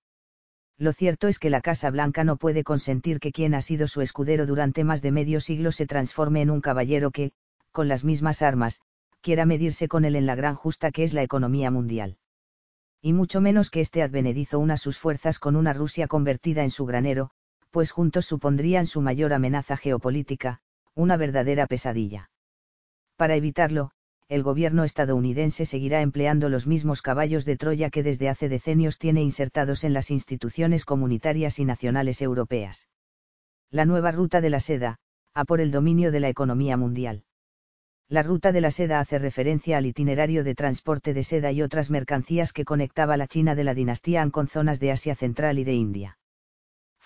Lo cierto es que la Casa Blanca no puede consentir que quien ha sido su escudero durante más de medio siglo se transforme en un caballero que, con las mismas armas, quiera medirse con él en la gran justa que es la economía mundial. Y mucho menos que éste advenedizo una sus fuerzas con una Rusia convertida en su granero, pues juntos supondrían su mayor amenaza geopolítica, una verdadera pesadilla. Para evitarlo, el gobierno estadounidense seguirá empleando los mismos caballos de Troya que desde hace decenios tiene insertados en las instituciones comunitarias y nacionales europeas. La nueva ruta de la seda, a por el dominio de la economía mundial. La ruta de la seda hace referencia al itinerario de transporte de seda y otras mercancías que conectaba la China de la dinastía Han con zonas de Asia Central y de India.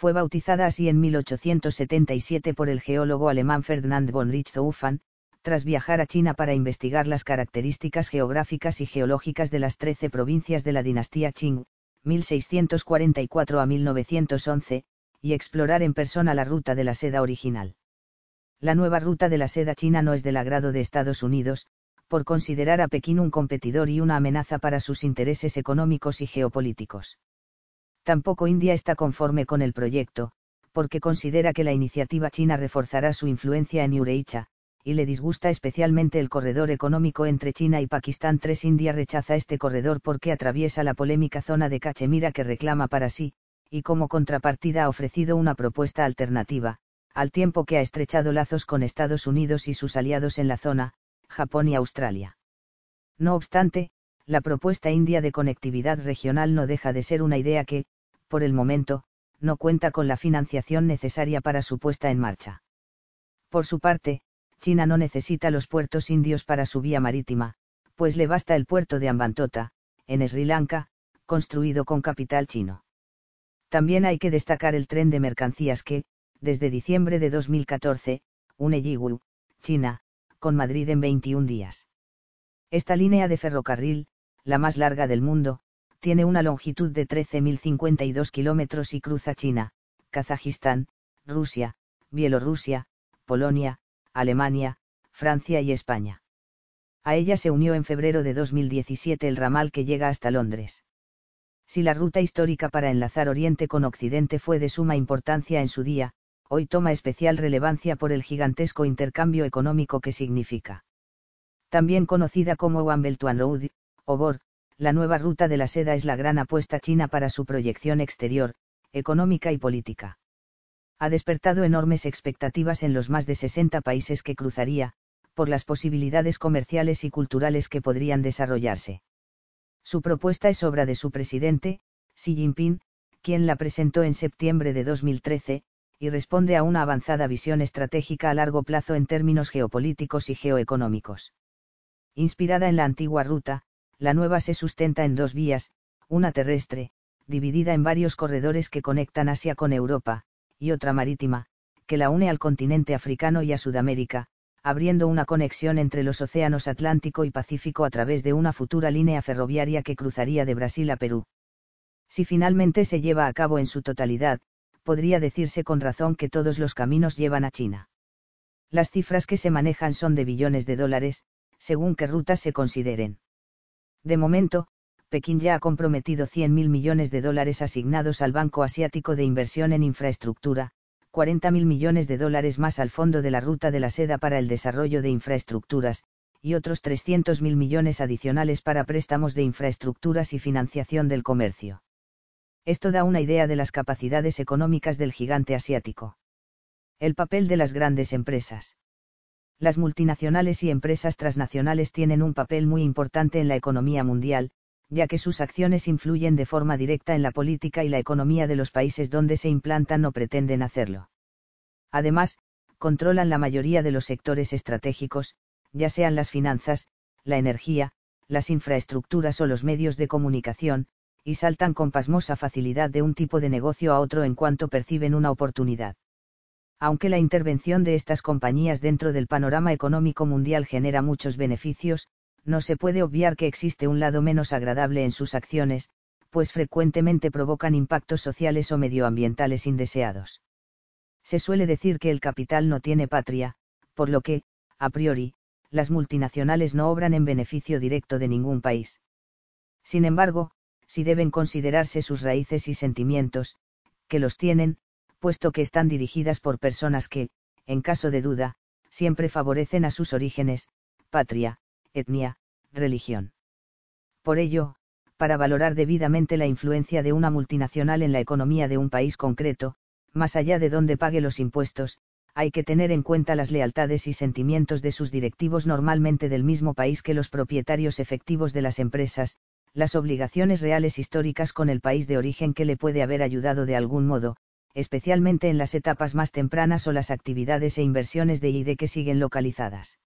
Fue bautizada así en 1877 por el geólogo alemán Ferdinand von Richthofen, tras viajar a China para investigar las características geográficas y geológicas de las trece provincias de la dinastía Qing, 1644 a 1911, y explorar en persona la ruta de la seda original. La nueva ruta de la seda china no es del agrado de Estados Unidos, por considerar a Pekín un competidor y una amenaza para sus intereses económicos y geopolíticos. Tampoco India está conforme con el proyecto, porque considera que la iniciativa china reforzará su influencia en Ureicha, y le disgusta especialmente el corredor económico entre China y Pakistán. 3 India rechaza este corredor porque atraviesa la polémica zona de Cachemira que reclama para sí, y como contrapartida ha ofrecido una propuesta alternativa, al tiempo que ha estrechado lazos con Estados Unidos y sus aliados en la zona, Japón y Australia. No obstante, la propuesta india de conectividad regional no deja de ser una idea que, por el momento, no cuenta con la financiación necesaria para su puesta en marcha. Por su parte, China no necesita los puertos indios para su vía marítima, pues le basta el puerto de Ambantota, en Sri Lanka, construido con capital chino. También hay que destacar el tren de mercancías que, desde diciembre de 2014, une Yiwu, China, con Madrid en 21 días. Esta línea de ferrocarril, la más larga del mundo, tiene una longitud de 13.052 kilómetros y cruza China, Kazajistán, Rusia, Bielorrusia, Polonia, Alemania, Francia y España. A ella se unió en febrero de 2017 el ramal que llega hasta Londres. Si la ruta histórica para enlazar Oriente con Occidente fue de suma importancia en su día, hoy toma especial relevancia por el gigantesco intercambio económico que significa. También conocida como One Belt One Road, o BOR, la nueva ruta de la seda es la gran apuesta china para su proyección exterior, económica y política ha despertado enormes expectativas en los más de 60 países que cruzaría, por las posibilidades comerciales y culturales que podrían desarrollarse. Su propuesta es obra de su presidente, Xi Jinping, quien la presentó en septiembre de 2013, y responde a una avanzada visión estratégica a largo plazo en términos geopolíticos y geoeconómicos. Inspirada en la antigua ruta, la nueva se sustenta en dos vías, una terrestre, dividida en varios corredores que conectan Asia con Europa, y otra marítima, que la une al continente africano y a Sudamérica, abriendo una conexión entre los océanos Atlántico y Pacífico a través de una futura línea ferroviaria que cruzaría de Brasil a Perú. Si finalmente se lleva a cabo en su totalidad, podría decirse con razón que todos los caminos llevan a China. Las cifras que se manejan son de billones de dólares, según qué rutas se consideren. De momento, Pekín ya ha comprometido 100.000 millones de dólares asignados al Banco Asiático de Inversión en Infraestructura, 40.000 millones de dólares más al Fondo de la Ruta de la Seda para el Desarrollo de Infraestructuras, y otros 300.000 millones adicionales para préstamos de infraestructuras y financiación del comercio. Esto da una idea de las capacidades económicas del gigante asiático. El papel de las grandes empresas. Las multinacionales y empresas transnacionales tienen un papel muy importante en la economía mundial, ya que sus acciones influyen de forma directa en la política y la economía de los países donde se implantan o pretenden hacerlo. Además, controlan la mayoría de los sectores estratégicos, ya sean las finanzas, la energía, las infraestructuras o los medios de comunicación, y saltan con pasmosa facilidad de un tipo de negocio a otro en cuanto perciben una oportunidad. Aunque la intervención de estas compañías dentro del panorama económico mundial genera muchos beneficios, no se puede obviar que existe un lado menos agradable en sus acciones, pues frecuentemente provocan impactos sociales o medioambientales indeseados. Se suele decir que el capital no tiene patria, por lo que, a priori, las multinacionales no obran en beneficio directo de ningún país. Sin embargo, si deben considerarse sus raíces y sentimientos, que los tienen, puesto que están dirigidas por personas que, en caso de duda, siempre favorecen a sus orígenes, patria, etnia, religión. Por ello, para valorar debidamente la influencia de una multinacional en la economía de un país concreto, más allá de donde pague los impuestos, hay que tener en cuenta las lealtades y sentimientos de sus directivos normalmente del mismo país que los propietarios efectivos de las empresas, las obligaciones reales históricas con el país de origen que le puede haber ayudado de algún modo, especialmente en las etapas más tempranas o las actividades e inversiones de ID que siguen localizadas.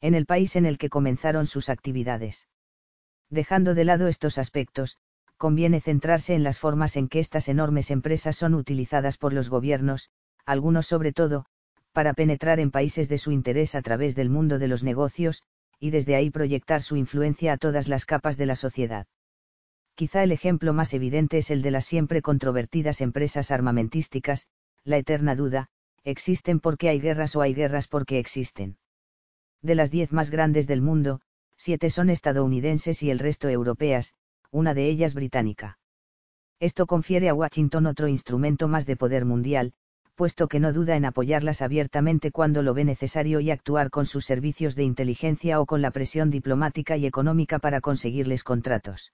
En el país en el que comenzaron sus actividades. Dejando de lado estos aspectos, conviene centrarse en las formas en que estas enormes empresas son utilizadas por los gobiernos, algunos sobre todo, para penetrar en países de su interés a través del mundo de los negocios, y desde ahí proyectar su influencia a todas las capas de la sociedad. Quizá el ejemplo más evidente es el de las siempre controvertidas empresas armamentísticas, la eterna duda, existen porque hay guerras o hay guerras porque existen. De las diez más grandes del mundo, siete son estadounidenses y el resto europeas, una de ellas británica. Esto confiere a Washington otro instrumento más de poder mundial, puesto que no duda en apoyarlas abiertamente cuando lo ve necesario y actuar con sus servicios de inteligencia o con la presión diplomática y económica para conseguirles contratos.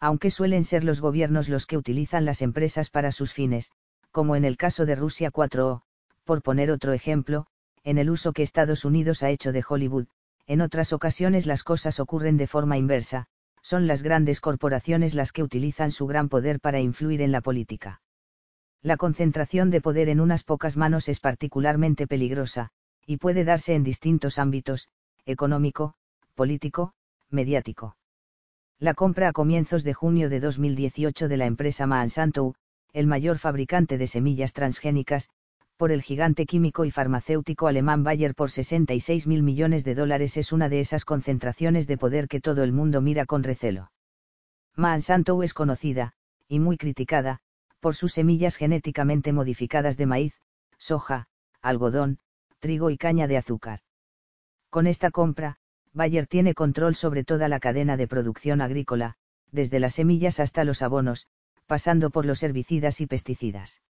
Aunque suelen ser los gobiernos los que utilizan las empresas para sus fines, como en el caso de Rusia 4O, por poner otro ejemplo, en el uso que Estados Unidos ha hecho de Hollywood, en otras ocasiones las cosas ocurren de forma inversa, son las grandes corporaciones las que utilizan su gran poder para influir en la política. La concentración de poder en unas pocas manos es particularmente peligrosa, y puede darse en distintos ámbitos, económico, político, mediático. La compra a comienzos de junio de 2018 de la empresa Monsanto, el mayor fabricante de semillas transgénicas, por el gigante químico y farmacéutico alemán Bayer por 66 mil millones de dólares es una de esas concentraciones de poder que todo el mundo mira con recelo. Monsanto es conocida, y muy criticada, por sus semillas genéticamente modificadas de maíz, soja, algodón, trigo y caña de azúcar. Con esta compra, Bayer tiene control sobre toda la cadena de producción agrícola, desde las semillas hasta los abonos, pasando por los herbicidas y pesticidas.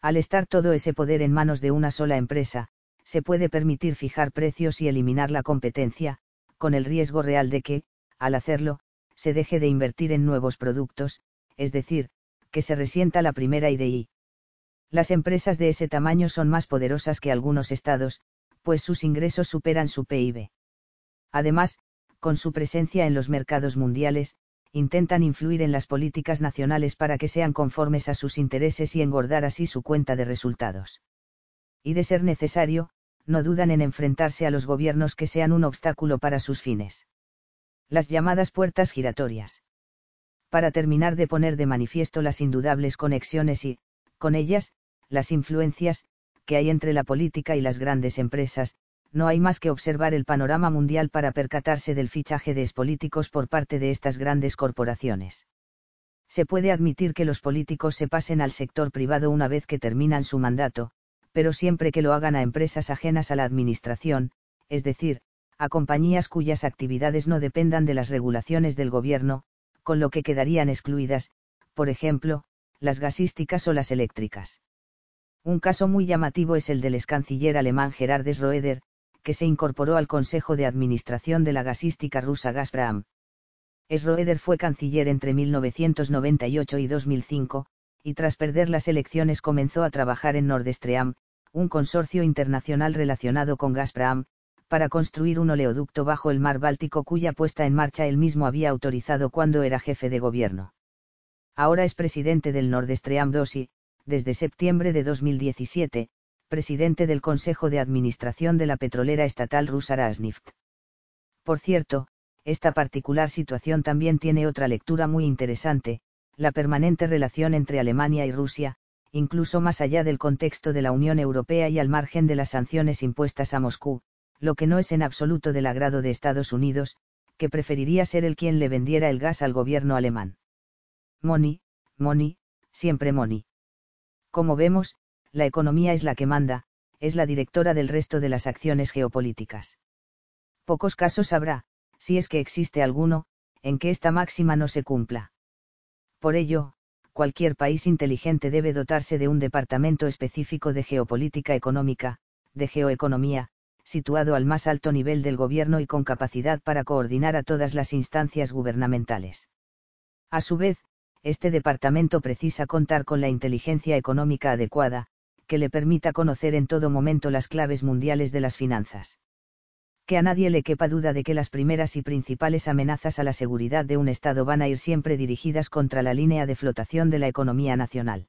Al estar todo ese poder en manos de una sola empresa, se puede permitir fijar precios y eliminar la competencia, con el riesgo real de que, al hacerlo, se deje de invertir en nuevos productos, es decir, que se resienta la primera IDI. Las empresas de ese tamaño son más poderosas que algunos estados, pues sus ingresos superan su PIB. Además, con su presencia en los mercados mundiales, intentan influir en las políticas nacionales para que sean conformes a sus intereses y engordar así su cuenta de resultados. Y de ser necesario, no dudan en enfrentarse a los gobiernos que sean un obstáculo para sus fines. Las llamadas puertas giratorias. Para terminar de poner de manifiesto las indudables conexiones y, con ellas, las influencias, que hay entre la política y las grandes empresas, no hay más que observar el panorama mundial para percatarse del fichaje de políticos por parte de estas grandes corporaciones. Se puede admitir que los políticos se pasen al sector privado una vez que terminan su mandato, pero siempre que lo hagan a empresas ajenas a la administración, es decir, a compañías cuyas actividades no dependan de las regulaciones del gobierno, con lo que quedarían excluidas, por ejemplo, las gasísticas o las eléctricas. Un caso muy llamativo es el del ex canciller alemán Gerhard Schroeder, que se incorporó al Consejo de Administración de la gasística rusa Gazprom. Schroeder fue canciller entre 1998 y 2005, y tras perder las elecciones comenzó a trabajar en Nord Stream, un consorcio internacional relacionado con Gazprom, para construir un oleoducto bajo el mar Báltico cuya puesta en marcha él mismo había autorizado cuando era jefe de gobierno. Ahora es presidente del Nord Stream 2 y, desde septiembre de 2017, presidente del Consejo de Administración de la petrolera estatal rusa Rasneft. Por cierto, esta particular situación también tiene otra lectura muy interesante, la permanente relación entre Alemania y Rusia, incluso más allá del contexto de la Unión Europea y al margen de las sanciones impuestas a Moscú, lo que no es en absoluto del agrado de Estados Unidos, que preferiría ser el quien le vendiera el gas al gobierno alemán. Money, money, siempre money. Como vemos, la economía es la que manda, es la directora del resto de las acciones geopolíticas. Pocos casos habrá, si es que existe alguno, en que esta máxima no se cumpla. Por ello, cualquier país inteligente debe dotarse de un departamento específico de geopolítica económica, de geoeconomía, situado al más alto nivel del gobierno y con capacidad para coordinar a todas las instancias gubernamentales. A su vez, este departamento precisa contar con la inteligencia económica adecuada, que le permita conocer en todo momento las claves mundiales de las finanzas que a nadie le quepa duda de que las primeras y principales amenazas a la seguridad de un Estado van a ir siempre dirigidas contra la línea de flotación de la economía nacional.